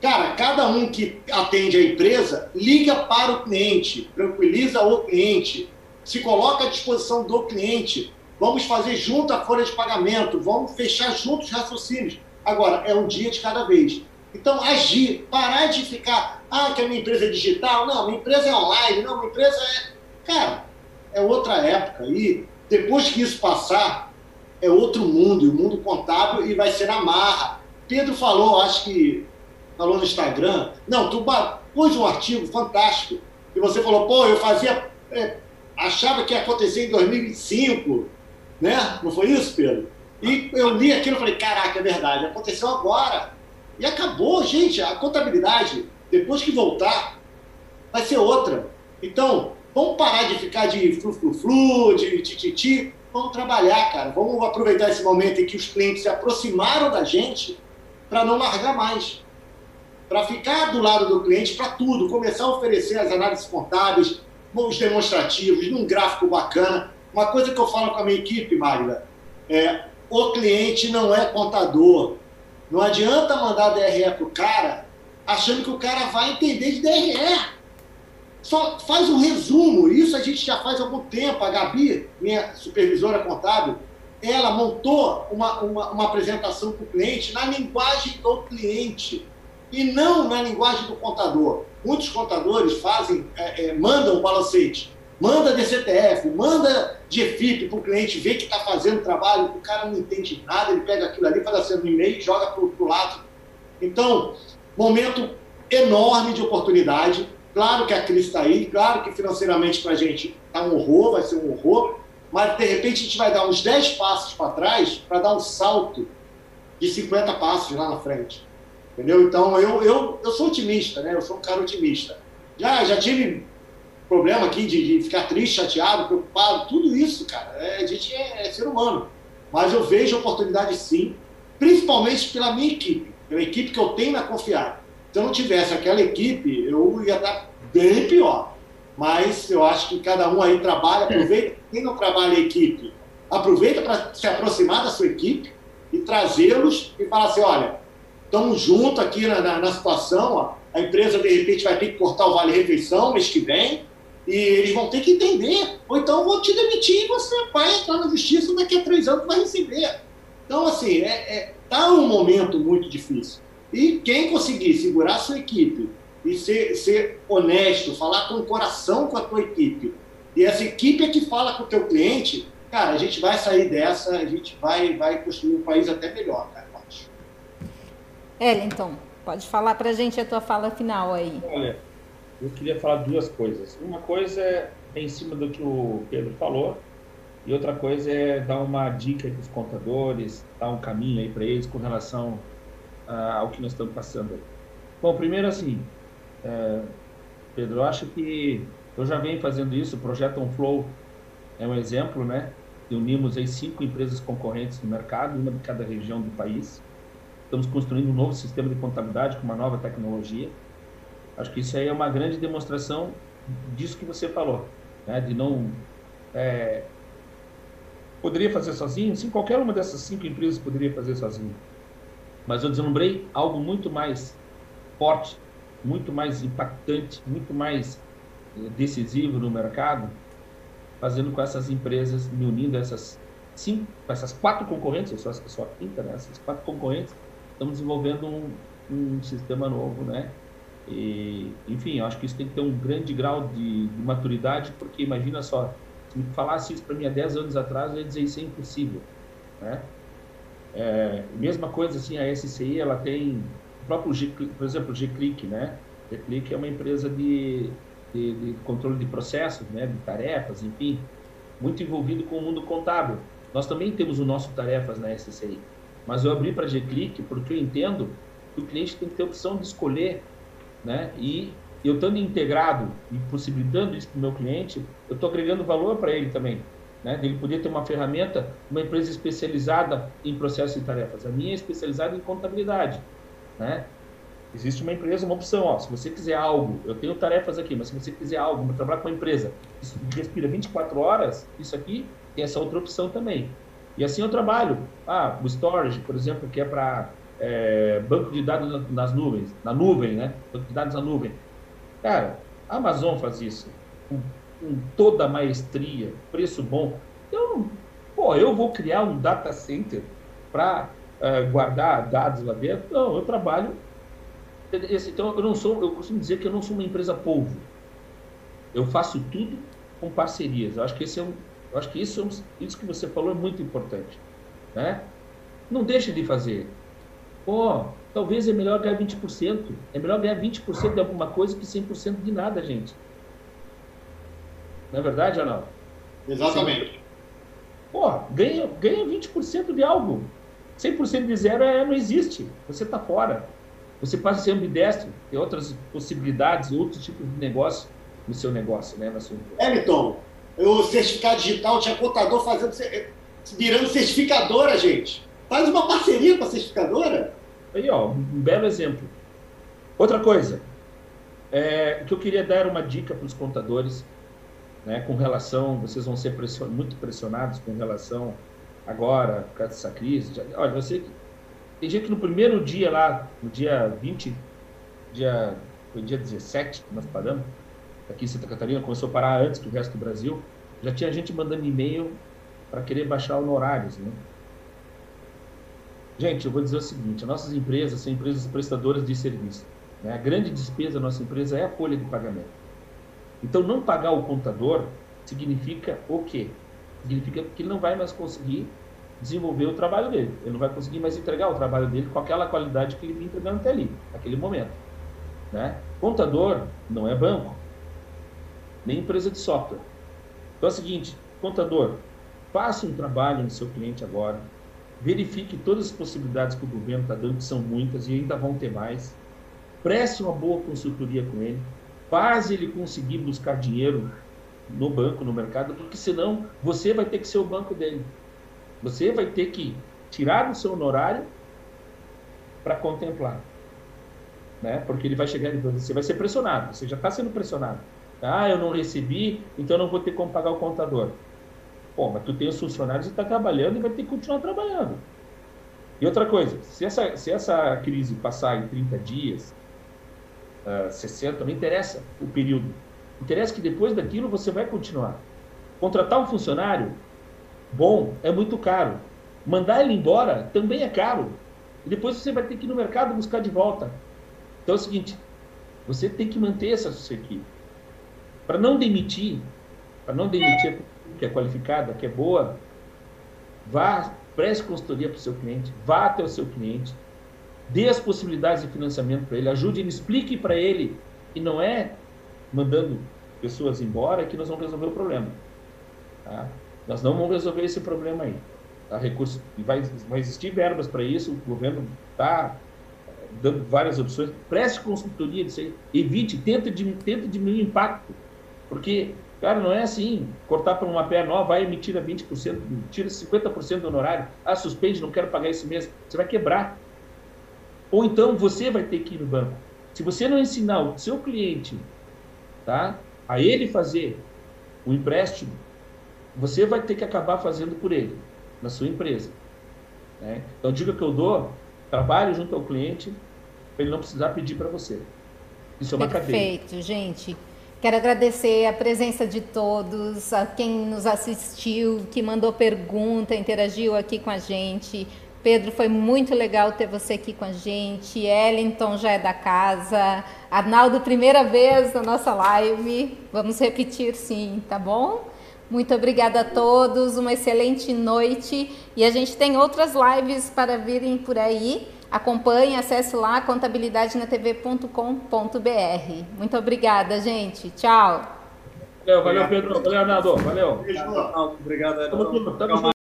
Cara, cada um que atende a empresa liga para o cliente, tranquiliza o cliente, se coloca à disposição do cliente. Vamos fazer junto a folha de pagamento, vamos fechar juntos os raciocínios. Agora, é um dia de cada vez. Então, agir, parar de ficar, ah, que a minha empresa é digital, não, minha empresa é online, não, minha empresa é. Cara, é outra época. E depois que isso passar, é outro mundo, o mundo contábil, e vai ser na marra. Pedro falou, acho que falou no Instagram, não, tu pôs um artigo fantástico, e você falou, pô, eu fazia, é, achava que ia acontecer em 2025, né? Não foi isso, Pedro? E eu li aquilo e falei, caraca, é verdade, aconteceu agora. E acabou, gente, a contabilidade, depois que voltar, vai ser outra. Então, vamos parar de ficar de flu-flu-flu, de tititi, vamos trabalhar, cara. Vamos aproveitar esse momento em que os clientes se aproximaram da gente para não largar mais. Para ficar do lado do cliente para tudo, começar a oferecer as análises contábeis, os demonstrativos, num gráfico bacana. Uma coisa que eu falo com a minha equipe, Magda, é o cliente não é contador. Não adianta mandar DRE para o cara achando que o cara vai entender de DRE. Só faz um resumo, isso a gente já faz há algum tempo. A Gabi, minha supervisora contábil, ela montou uma, uma, uma apresentação para o cliente na linguagem do cliente e não na linguagem do contador. Muitos contadores fazem, é, é, mandam o balancete, manda DCTF, manda GFIP para o cliente ver que está fazendo trabalho, o cara não entende nada, ele pega aquilo ali, faz assim no e-mail e joga para o lado. Então, momento enorme de oportunidade Claro que a crise está aí, claro que financeiramente para a gente está um horror, vai ser um horror, mas de repente a gente vai dar uns 10 passos para trás para dar um salto de 50 passos lá na frente. Entendeu? Então eu, eu, eu sou otimista, né? Eu sou um cara otimista. Já, já tive problema aqui de, de ficar triste, chateado, preocupado, tudo isso, cara. É, a gente é, é ser humano. Mas eu vejo oportunidade sim, principalmente pela minha equipe, pela equipe que eu tenho na confiar. Se eu não tivesse aquela equipe, eu ia estar bem pior. Mas eu acho que cada um aí trabalha, aproveita. Quem não trabalha a equipe, aproveita para se aproximar da sua equipe e trazê-los e falar assim: olha, estamos juntos aqui na, na, na situação, ó, a empresa de repente vai ter que cortar o vale-refeição mês que vem, e eles vão ter que entender. Ou então eu vou te demitir e você vai entrar na justiça daqui a três anos vai receber. Então, assim, está é, é, tá um momento muito difícil. E quem conseguir segurar a sua equipe e ser, ser honesto, falar com o coração com a tua equipe, e essa equipe é que fala com o teu cliente, cara, a gente vai sair dessa, a gente vai, vai construir um país até melhor, cara, eu acho. Ellington, pode falar para a gente a tua fala final aí. Olha, eu queria falar duas coisas. Uma coisa é em cima do que o Pedro falou, e outra coisa é dar uma dica para os contadores, dar um caminho aí para eles com relação ao que nós estamos passando. Bom, primeiro assim, é, Pedro, eu acho que eu já venho fazendo isso, o projeto OnFlow é um exemplo, né? Unimos aí cinco empresas concorrentes no mercado, uma de cada região do país. Estamos construindo um novo sistema de contabilidade com uma nova tecnologia. Acho que isso aí é uma grande demonstração disso que você falou, né? De não é, poderia fazer sozinho? Sim, qualquer uma dessas cinco empresas poderia fazer sozinho. Mas eu deslumbrei algo muito mais forte, muito mais impactante, muito mais eh, decisivo no mercado, fazendo com essas empresas, me unindo a essas cinco, essas quatro concorrentes, eu sou, a quinta, né? essas quatro concorrentes, estamos desenvolvendo um, um sistema novo, né? E, enfim, eu acho que isso tem que ter um grande grau de, de maturidade, porque imagina só, se me falasse isso para mim há 10 anos atrás, eu ia dizer isso é impossível. Né? É, mesma coisa assim, a SCI, ela tem o próprio, G, por exemplo, o G-Click, né? G-Click é uma empresa de, de, de, controle de processos, né? De tarefas, enfim, muito envolvido com o mundo contábil. Nós também temos o nosso tarefas na SCI, mas eu abri para G-Click porque eu entendo que o cliente tem que ter a opção de escolher, né? E eu estando integrado e possibilitando isso para o meu cliente, eu estou agregando valor para ele também. Né? Ele podia ter uma ferramenta, uma empresa especializada em processos e tarefas. A minha é especializada em contabilidade. Né? Existe uma empresa, uma opção. Ó, se você quiser algo, eu tenho tarefas aqui, mas se você quiser algo, trabalhar com uma empresa que respira 24 horas, isso aqui tem essa outra opção também. E assim eu trabalho. Ah, o storage, por exemplo, que é para é, banco de dados nas nuvens, na nuvem, né? Banco de dados na nuvem. Cara, a Amazon faz isso com, com toda a maestria, preço bom. Eu, pô, eu vou criar um data center para é, guardar dados lá dentro? Não, eu trabalho. Então, eu não sou, eu costumo dizer que eu não sou uma empresa polvo. Eu faço tudo com parcerias. Eu acho que esse é um, acho que isso, é isso que você falou é muito importante, né? Não deixe de fazer. Pô, talvez é melhor ganhar 20%. É melhor ganhar 20% de alguma coisa que 100% de nada, gente. Não é verdade, Arnaldo? Exatamente. Pô, ganha, ganha 20% de algo. 100% de zero é, não existe. Você está fora. Você passa a ser ambidestro, tem outras possibilidades, outros tipos de negócio no seu negócio, né? Na sua Hamilton, o certificado digital tinha contador fazendo, virando certificadora, gente. Faz uma parceria com a certificadora. Aí, ó, um belo exemplo. Outra coisa, é, que eu queria dar uma dica para os contadores, né, com relação, vocês vão ser pression, muito pressionados com relação agora, por causa dessa crise. Já, olha, você, tem gente que no primeiro dia lá, no dia 20, dia, foi dia 17 que nós paramos, aqui em Santa Catarina, começou a parar antes que o resto do Brasil, já tinha gente mandando e-mail para querer baixar honorários, né? Gente, eu vou dizer o seguinte: nossas empresas são empresas prestadoras de serviço. Né? A grande despesa da nossa empresa é a folha de pagamento. Então, não pagar o contador significa o quê? Significa que ele não vai mais conseguir desenvolver o trabalho dele. Ele não vai conseguir mais entregar o trabalho dele com aquela qualidade que ele vinha entregando até ali, naquele momento. Né? Contador não é banco, nem empresa de software. Então é o seguinte, contador, faça um trabalho no seu cliente agora, verifique todas as possibilidades que o governo está dando, que são muitas e ainda vão ter mais. Preste uma boa consultoria com ele, faz ele conseguir buscar dinheiro no banco, no mercado, porque senão você vai ter que ser o banco dele. Você vai ter que tirar do seu honorário para contemplar. Né? Porque ele vai chegar e você vai ser pressionado, você já está sendo pressionado. Ah, eu não recebi, então não vou ter como pagar o contador. Pô, mas tu tem os funcionários e está trabalhando e vai ter que continuar trabalhando. E outra coisa, se essa, se essa crise passar em 30 dias, uh, ah, 60, não interessa o período. Interessa que depois daquilo você vai continuar. Contratar um funcionário bom é muito caro. Mandar ele embora também é caro. E depois você vai ter que ir no mercado buscar de volta. Então é o seguinte, você tem que manter essa sua equipe. Para não demitir, para não demitir que é qualificada, que é boa, vá, preste consultoria para o seu cliente, vá até o seu cliente, dê as possibilidades de financiamento para ele, ajude ele, explique para ele que não é mandando pessoas embora que nós vamos resolver o problema. Tá? Nós não vamos resolver esse problema aí. Tá? Recurso, vai, vai existir verbas para isso, o governo está eh, dando várias opções. Preste consultoria evite, tenta, tenta diminuir o impacto, porque Cara, não é assim. Cortar para uma perna, ó, vai emitir a 20%, tira 50% do honorário. Ah, suspende, não quero pagar isso mesmo. Você vai quebrar. Ou então você vai ter que ir no banco. Se você não ensinar o seu cliente, tá, a ele fazer o empréstimo, você vai ter que acabar fazendo por ele, na sua empresa. Né? Então, diga que eu dou, trabalho junto ao cliente, para ele não precisar pedir para você. Isso é uma Perfeito, cadeia. Perfeito, gente. Quero agradecer a presença de todos, a quem nos assistiu, que mandou pergunta, interagiu aqui com a gente. Pedro, foi muito legal ter você aqui com a gente. Ellington já é da casa. Arnaldo, primeira vez na nossa live. Vamos repetir sim, tá bom? Muito obrigada a todos, uma excelente noite. E a gente tem outras lives para virem por aí. Acompanhe, acesse lá contabilidadenatv.com.br. Muito obrigada, gente. Tchau. Valeu, valeu Pedro. Valeu, Arnaldo. Valeu. Beijo, Obrigado, junto.